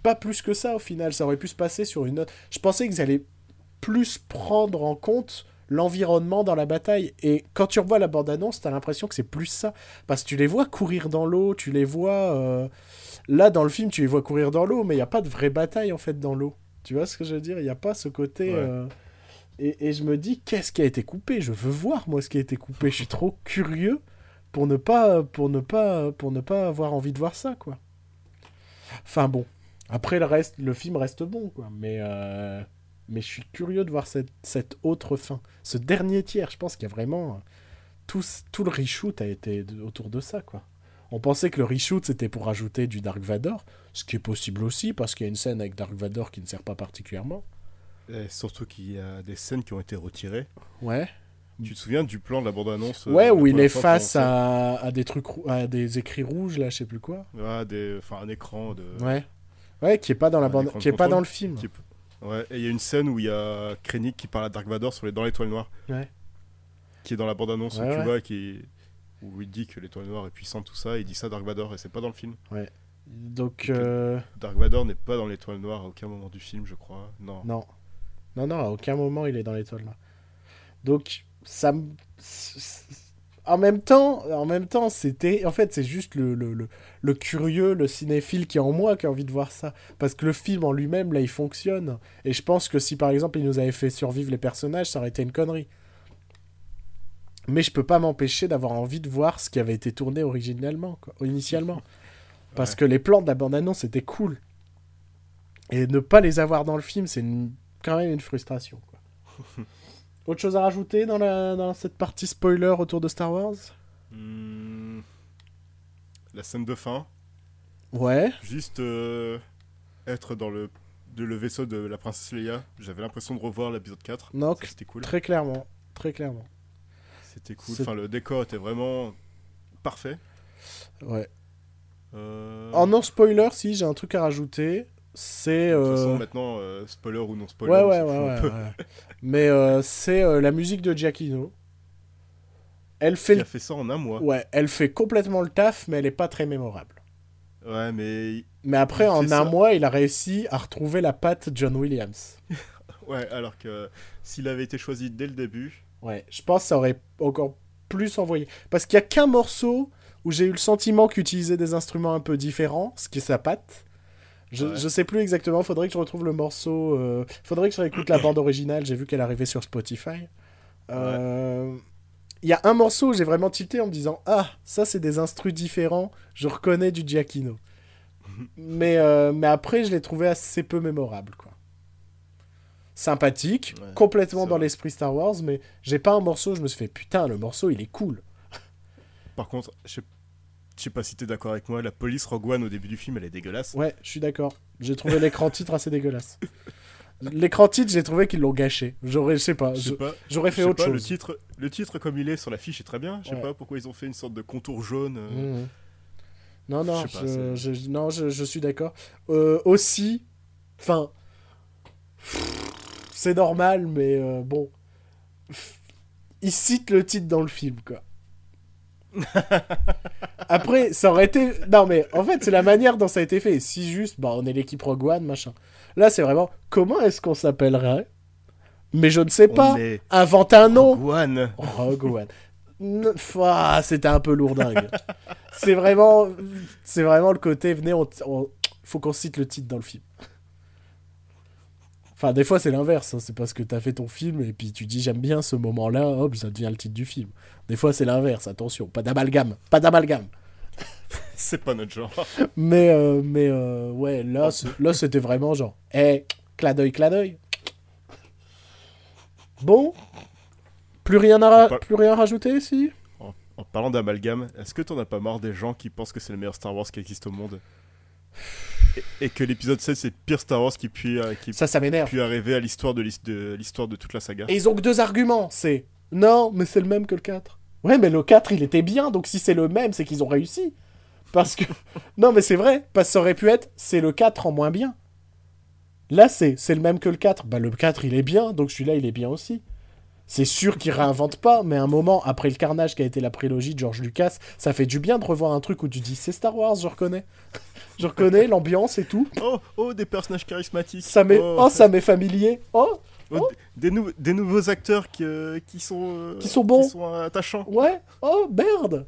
pas plus que ça, au final. Ça aurait pu se passer sur une autre... Je pensais qu'ils allaient plus prendre en compte l'environnement dans la bataille. Et quand tu revois la bande-annonce, t'as l'impression que c'est plus ça. Parce que tu les vois courir dans l'eau, tu les vois... euh, Là, dans le film, tu les vois courir dans l'eau, mais il n'y a pas de vraie bataille, en fait, dans l'eau. Tu vois ce que je veux dire? Il n'y a pas ce côté... Ouais. euh, Et, et je me dis, qu'est-ce qui a été coupé? Je veux voir, moi, ce qui a été coupé. Je suis trop curieux pour ne pas, pour ne pas, pour ne pas avoir envie de voir ça, quoi. Enfin bon. Après, le reste, le film reste bon, quoi. Mais, euh, mais je suis curieux de voir cette, cette autre fin. Ce dernier tiers, je pense qu'il y a vraiment... euh, Tout, tout le reshoot a été autour de ça, quoi. On pensait que le reshoot, c'était pour rajouter du Dark Vador, ce qui est possible aussi, parce qu'il y a une scène avec Dark Vador qui ne sert pas particulièrement. Et surtout qu'il y a des scènes qui ont été retirées. Ouais. Tu te souviens du plan de la bande-annonce euh, Ouais, où il est face à, à des trucs, à des écrits rouges, là, je sais plus quoi. Ouais, des... enfin, un écran de. Ouais. Ouais, qui est pas dans la bande, qui est pas dans le film. qui- Ouais, et il y a une scène où il y a Krennic qui parle à Dark Vador sur les dans l'étoile noire. Ouais. Qui est dans la bande-annonce, Ouais, où tu ouais. vois, qui... où il dit que l'étoile noire est puissante, tout ça. Il dit ça à Dark Vador, et c'est pas dans le film. Donc, euh, Dark Vador n'est pas dans l'étoile noire à aucun moment du film, je crois. Non. non. Non, non, à aucun moment il est dans l'étoile là. Donc, ça me. En même temps, en même temps, c'était. En fait, c'est juste le, le, le, le curieux, le cinéphile qui est en moi qui a envie de voir ça. Parce que le film en lui-même, là, il fonctionne. Et je pense que si par exemple il nous avait fait survivre les personnages, ça aurait été une connerie. Mais je peux pas m'empêcher d'avoir envie de voir ce qui avait été tourné originalement, quoi, initialement. Parce Ouais. que les plans de la bande-annonce étaient cool. Et ne pas les avoir dans le film, c'est une- quand même une frustration. Quoi. Autre chose à rajouter dans, la, dans cette partie spoiler autour de Star Wars? Hmm. La scène de fin, Ouais. juste euh, être dans le, de le vaisseau de la princesse Leia. J'avais l'impression de revoir l'épisode 4. Non, Ça, C'était cool. très clairement. Très clairement. C'était cool. Enfin, le décor était vraiment parfait. Ouais. Euh, En non spoiler, si j'ai un truc à rajouter, c'est. De toute euh, façon, maintenant, euh, spoiler ou non spoiler, Ouais, ouais, ouais, ouais. Mais euh, c'est euh, la musique de Giacchino. Elle fait, Qui a fait ça en un mois. ouais, elle fait complètement le taf, mais elle est pas très mémorable. Ouais, mais Mais après, en un ça. mois, il a réussi à retrouver la patte John Williams. ouais, alors que s'il avait été choisi dès le début, Ouais, je pense que ça aurait encore plus envoyé. Parce qu'il y a qu'un morceau où j'ai eu le sentiment qu'il utilisait des instruments un peu différents, ce qui est sa patte. Je, Ouais. je sais plus exactement, faudrait que je retrouve le morceau. euh, Faudrait que je réécoute la bande originale, j'ai vu qu'elle arrivait sur Spotify. Euh, Il y a un morceau où j'ai vraiment tilté en me disant Ah, ça c'est des instrus différents, je reconnais du Giacchino. mais, euh, mais après, je l'ai trouvé assez peu mémorable, quoi. Sympathique, Ouais, complètement dans l'esprit Star Wars, mais j'ai pas un morceau, je me suis fait putain, le morceau il est cool. par contre, je sais, je sais pas si t'es d'accord avec moi, la police Rogue One au début du film, elle est dégueulasse. Ouais, je suis d'accord. J'ai trouvé l'écran titre assez dégueulasse. L'écran titre, j'ai trouvé qu'ils l'ont gâché. J'aurais, je sais pas, j'aurais fait autre pas, Le chose. titre, le titre comme il est sur l'affiche est très bien. Je sais Ouais. pas pourquoi ils ont fait une sorte de contour jaune. euh, Mhm. Non, non, pas, je, je- non, je, je suis d'accord. Euh, aussi, enfin, c'est normal, mais euh, bon, il cite le titre dans le film, quoi. Après, ça aurait été. Non, mais en fait, c'est la manière dont ça a été fait. Si juste, bah, on est l'équipe Rogue One, machin. Là, c'est vraiment comment est-ce qu'on s'appellerait? Mais je ne sais pas. est Invente un nom. Rogue One. Rogue One. Ne- Ah, c'était un peu lourdingue. c'est vraiment, c'est vraiment le côté. Venez, on, on- faut qu'on cite le titre dans le film. Enfin, des fois c'est l'inverse. hein, C'est parce que t'as fait ton film et puis tu dis j'aime bien ce moment-là, hop, ça devient le titre du film. Des fois c'est l'inverse. Attention, pas d'amalgame, pas d'amalgame. C'est pas notre genre. Mais, euh, mais euh, ouais, là, c'est- là c'était vraiment genre, eh, clin d'œil, clin d'œil. Bon, plus rien à, plus rien à rajouter, si? En, en parlant d'amalgame, est-ce que t'en as pas marre des gens qui pensent que c'est le meilleur Star Wars qui existe au monde? Et, que l'épisode 7 c'est pire Star Wars qui puis, euh, qui Ça, ça m'énerve. puis arriver à l'histoire de l'his- de l'histoire de toute la saga. Et ils ont que deux arguments. C'est non, mais c'est le même que le 4. Ouais, mais le 4, il était bien, donc si c'est le même, c'est qu'ils ont réussi. Parce que. non, mais c'est vrai, parce que ça aurait pu être c'est le 4 en moins bien. Là, c'est c'est le même que le 4. Bah, le 4, il est bien, donc celui-là, il est bien aussi. C'est sûr qu'ils réinventent pas, mais un moment, après le carnage qui a été la prélogie de George Lucas, ça fait du bien de revoir un truc où tu dis c'est Star Wars, je reconnais. Je reconnais l'ambiance et tout. Oh, oh, des personnages charismatiques. Ça m'est oh, oh, ça m'est familier. Oh, oh, des, nou- des nouveaux acteurs qui, euh, qui sont euh, Qui sont bons. qui sont attachants. Ouais, oh merde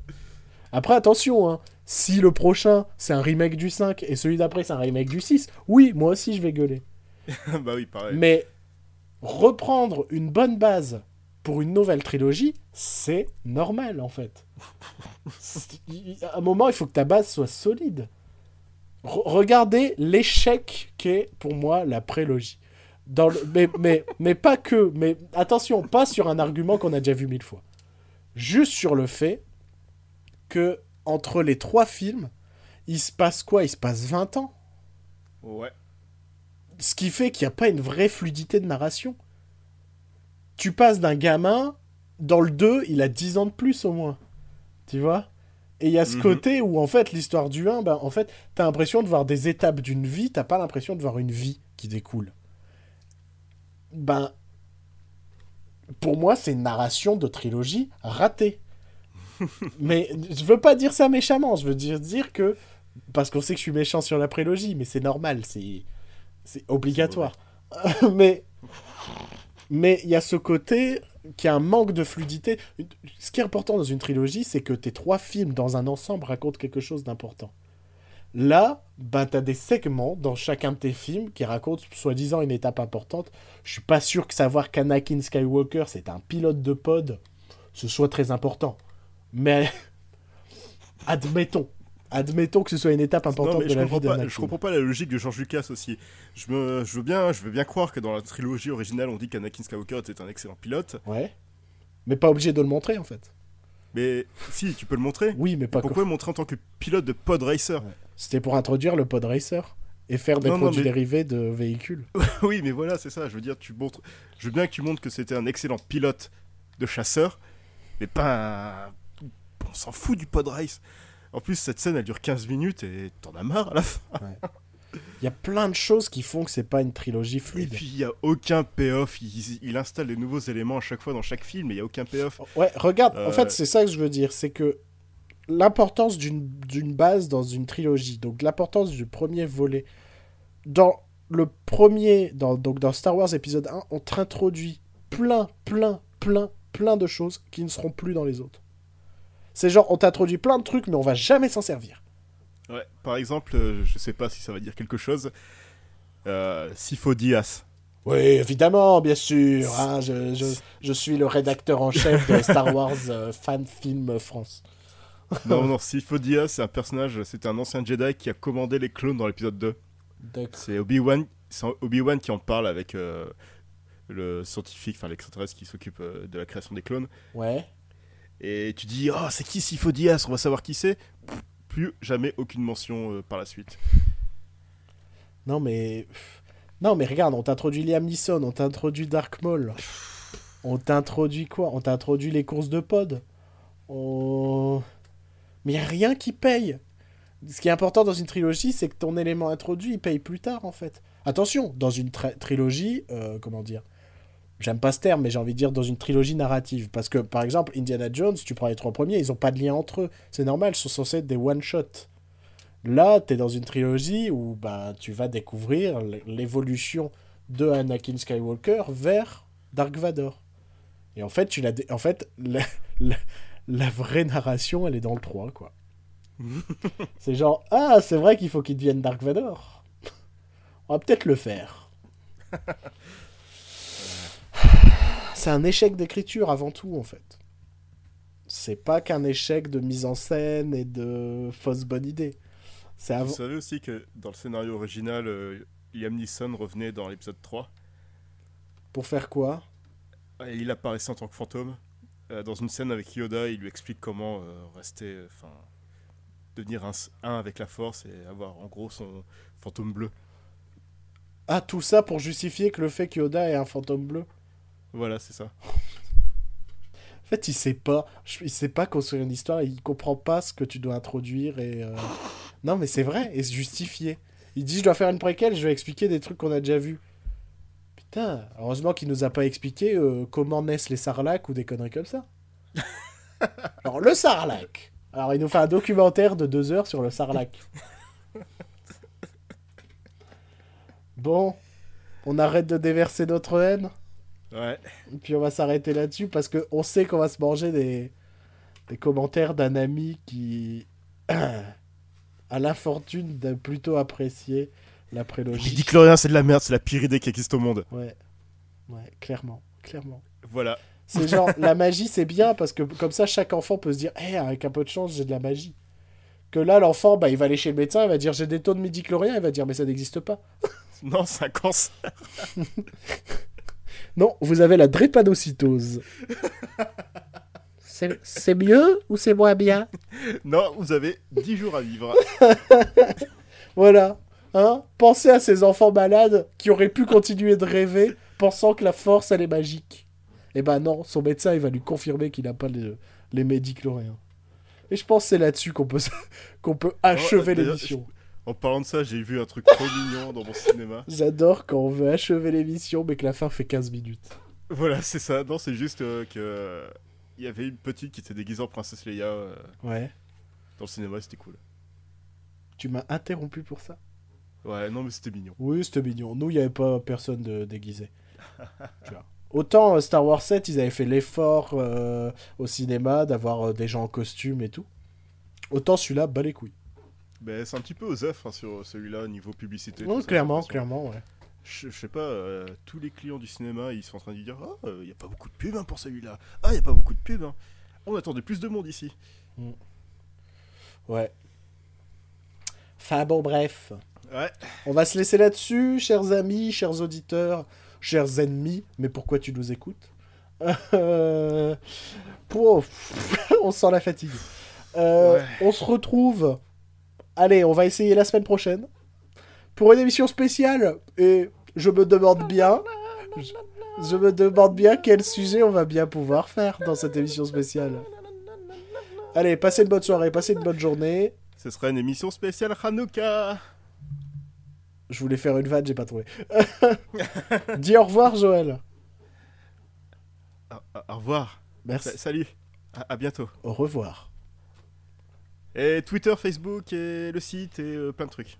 Après, attention, hein. si le prochain c'est un remake du 5 et celui d'après c'est un remake du 6, oui, moi aussi je vais gueuler. bah oui, pareil. Mais reprendre une bonne base pour une nouvelle trilogie, c'est normal en fait. À un moment, il faut que ta base soit solide. Re- regardez l'échec qu'est pour moi la prélogie. Dans le- mais, mais, mais pas que. Mais attention, pas sur un argument qu'on a déjà vu mille fois. Juste sur le fait que entre les trois films, il se passe quoi? Il se passe 20 ans. Ouais. Ce qui fait qu'il n'y a pas une vraie fluidité de narration. Tu passes d'un gamin, dans le 2, il a 10 ans de plus au moins. Tu vois? Et il y a ce Mhm. côté où, en fait, l'histoire du 1, ben, en fait, t'as l'impression de voir des étapes d'une vie, t'as pas l'impression de voir une vie qui découle. Ben, pour moi, c'est une narration de trilogie ratée. mais je veux pas dire ça méchamment, je veux dire, dire que. Parce qu'on sait que je suis méchant sur la prélogie, mais c'est normal, c'est. C'est obligatoire. mais. Mais il y a ce côté qui a un manque de fluidité. Ce qui est important dans une trilogie, c'est que tes trois films dans un ensemble racontent quelque chose d'important. Là, bah, tu as des segments dans chacun de tes films qui racontent soi-disant une étape importante. Je suis pas sûr que savoir qu'Anakin Skywalker, c'est un pilote de pod, ce soit très important. Mais admettons. Admettons que ce soit une étape importante de je la comprends, vie pas, je comprends pas la logique de George Lucas aussi. Je, me, je, veux bien, je veux bien croire que dans la trilogie originale, on dit qu'Anakin Skywalker était un excellent pilote. Ouais. Mais pas obligé de le montrer en fait. Mais si, tu peux le montrer. Oui, mais pas Pourquoi le montrer en tant que pilote de pod racer C'était pour introduire le pod racer et faire des Non, non, produits mais- dérivés de véhicules. Oui, mais voilà, c'est ça. Je veux dire, tu montres. Je veux bien que tu montres que c'était un excellent pilote de chasseur, mais pas un. On s'en fout du pod race. En plus, cette scène, elle dure 15 minutes et t'en as marre à la fin. Il y a plein de choses qui font que c'est pas une trilogie Et fluide. puis, il y a aucun payoff. Il, il installe des nouveaux éléments à chaque fois dans chaque film, mais il y a aucun payoff. Ouais, regarde, en Euh, fait, c'est ça que je veux dire, c'est que l'importance d'une d'une base dans une trilogie, donc l'importance du premier volet. Dans le premier, dans, donc dans Star Wars épisode 1, on t'introduit plein, plein, plein, plein de choses qui ne seront plus dans les autres. C'est genre, on t'introduit plein de trucs, mais on va jamais s'en servir. Ouais. Par exemple, euh, je sais pas si ça va dire quelque chose. Euh, Sifo Dyas. Oui, évidemment, bien sûr. hein, je, je- je suis le rédacteur en chef de Star Wars euh, Fan Film France. non, non, Sifo Dyas, c'est un personnage, c'est un ancien Jedi qui a commandé les clones dans l'épisode 2. D'accord. C'est Obi-Wan c'est Obi-Wan qui en parle avec euh, le scientifique, enfin l'extraterrestre qui s'occupe euh, de la création des clones. Ouais. Et tu dis, oh, c'est qui Sifo Dyas On va savoir qui c'est. Plus jamais aucune mention euh, par la suite. Non, mais. Non, mais regarde, on t'introduit Liam Neeson, on t'introduit Dark Maul. On t'introduit quoi? On t'introduit les courses de pod. On. Mais y a rien qui paye. Ce qui est important dans une trilogie, c'est que ton élément introduit, il paye plus tard, en fait. Attention, dans une tri- trilogie, euh, comment dire J'aime pas ce terme, mais j'ai envie de dire dans une trilogie narrative. Parce que, par exemple, Indiana Jones, tu prends les trois premiers, ils ont pas de lien entre eux. C'est normal, ils sont censés être des one-shots. Là, tu es dans une trilogie où bah, tu vas découvrir l'évolution de Anakin Skywalker vers Dark Vador. Et en fait, tu l'as en fait la, la- la vraie narration, elle est dans le 3, quoi. c'est genre, ah, c'est vrai qu'il faut qu'il devienne Dark Vador. On va peut-être le faire. c'est un échec d'écriture avant tout, en fait. C'est pas qu'un échec de mise en scène et de fausse bonne idée. C'est avant... Vous savez aussi que dans le scénario original, euh, Liam Neeson revenait dans l'épisode 3. Pour faire quoi? Et il apparaissait en tant que fantôme. euh, dans une scène avec Yoda, il lui explique comment euh, rester. Enfin. devenir un, un avec la force et avoir en gros son fantôme bleu. Ah, tout ça pour justifier que le fait que Yoda est un fantôme bleu Voilà, c'est ça. En fait, il sait pas. Il sait pas construire une histoire. Il comprend pas ce que tu dois introduire et. euh, Non, mais c'est vrai. Et se justifier. Il dit je dois faire une préquelle. Je vais expliquer des trucs qu'on a déjà vus. Putain, heureusement qu'il nous a pas expliqué euh, comment naissent les sarlacs ou des conneries comme ça. Alors le sarlac. Alors il nous fait un documentaire de deux heures sur le sarlac. Bon, on arrête de déverser notre haine. Ouais. Et puis on va s'arrêter là-dessus parce que on sait qu'on va se manger des, des commentaires d'un ami qui a l'infortune de plutôt apprécier la prélogie. Midi-chlorien, c'est de la merde, c'est la pire idée qui existe au monde. Ouais. Ouais, clairement, clairement. Voilà. C'est genre, la magie, c'est bien parce que comme ça, chaque enfant peut se dire, Eh, avec un peu de chance, j'ai de la magie. Que là, l'enfant, bah, il va aller chez le médecin, il va dire, j'ai des taux de midi-chlorien, il va dire, mais ça n'existe pas. Non, c'est un cancer. Non, vous avez la drépanocytose. C'est mieux ou c'est moins bien? Non, vous avez 10 jours à vivre. Voilà. Hein? Pensez à ces enfants malades qui auraient pu continuer de rêver pensant que la force, elle est magique. Eh ben non, son médecin, il va lui confirmer qu'il n'a pas les, les médicloriens. Et je pense que c'est là-dessus qu'on peut, qu'on peut achever d'ailleurs, l'émission. En parlant de ça, j'ai vu un truc trop mignon dans mon cinéma. J'adore quand on veut achever l'émission, mais que la fin fait 15 minutes. Voilà, c'est ça. Non, c'est juste euh, que. euh, Il y avait une petite qui était déguisée en princesse Leia euh, Ouais. dans le cinéma, c'était cool. Tu m'as interrompu pour ça? Ouais, non, mais c'était mignon. Oui, c'était mignon. Nous, il n'y avait pas personne de déguisé. Tu vois. Autant euh, Star Wars 7, ils avaient fait l'effort euh, au cinéma d'avoir euh, des gens en costume et tout. Autant celui-là, bat les couilles. Mais c'est un petit peu aux œufs hein, sur celui-là, niveau publicité. Non, ça, clairement, clairement, ouais. Je, je sais pas, euh, tous les clients du cinéma, ils sont en train de dire Ah, il y a pas beaucoup de pub hein, pour celui-là. Ah, il y a pas beaucoup de pub. hein. On attendait plus de monde ici. Ouais. Enfin bon, bref. Ouais. On va se laisser là-dessus, chers amis, chers auditeurs, chers ennemis. Mais pourquoi tu nous écoutes? Euh, pour... On sent la fatigue. Euh, Ouais. On se retrouve. Allez, on va essayer la semaine prochaine. Pour une émission spéciale. Et je me demande bien. Je, je me demande bien quel sujet on va bien pouvoir faire dans cette émission spéciale. Allez, passez une bonne soirée, passez une bonne journée. Ce sera une émission spéciale Hanouka. Je voulais faire une vanne, j'ai pas trouvé. Dis au revoir, Joël. Au revoir. Merci. Sa- salut. À, à bientôt. Au revoir. Et Twitter, Facebook et le site et euh, plein de trucs.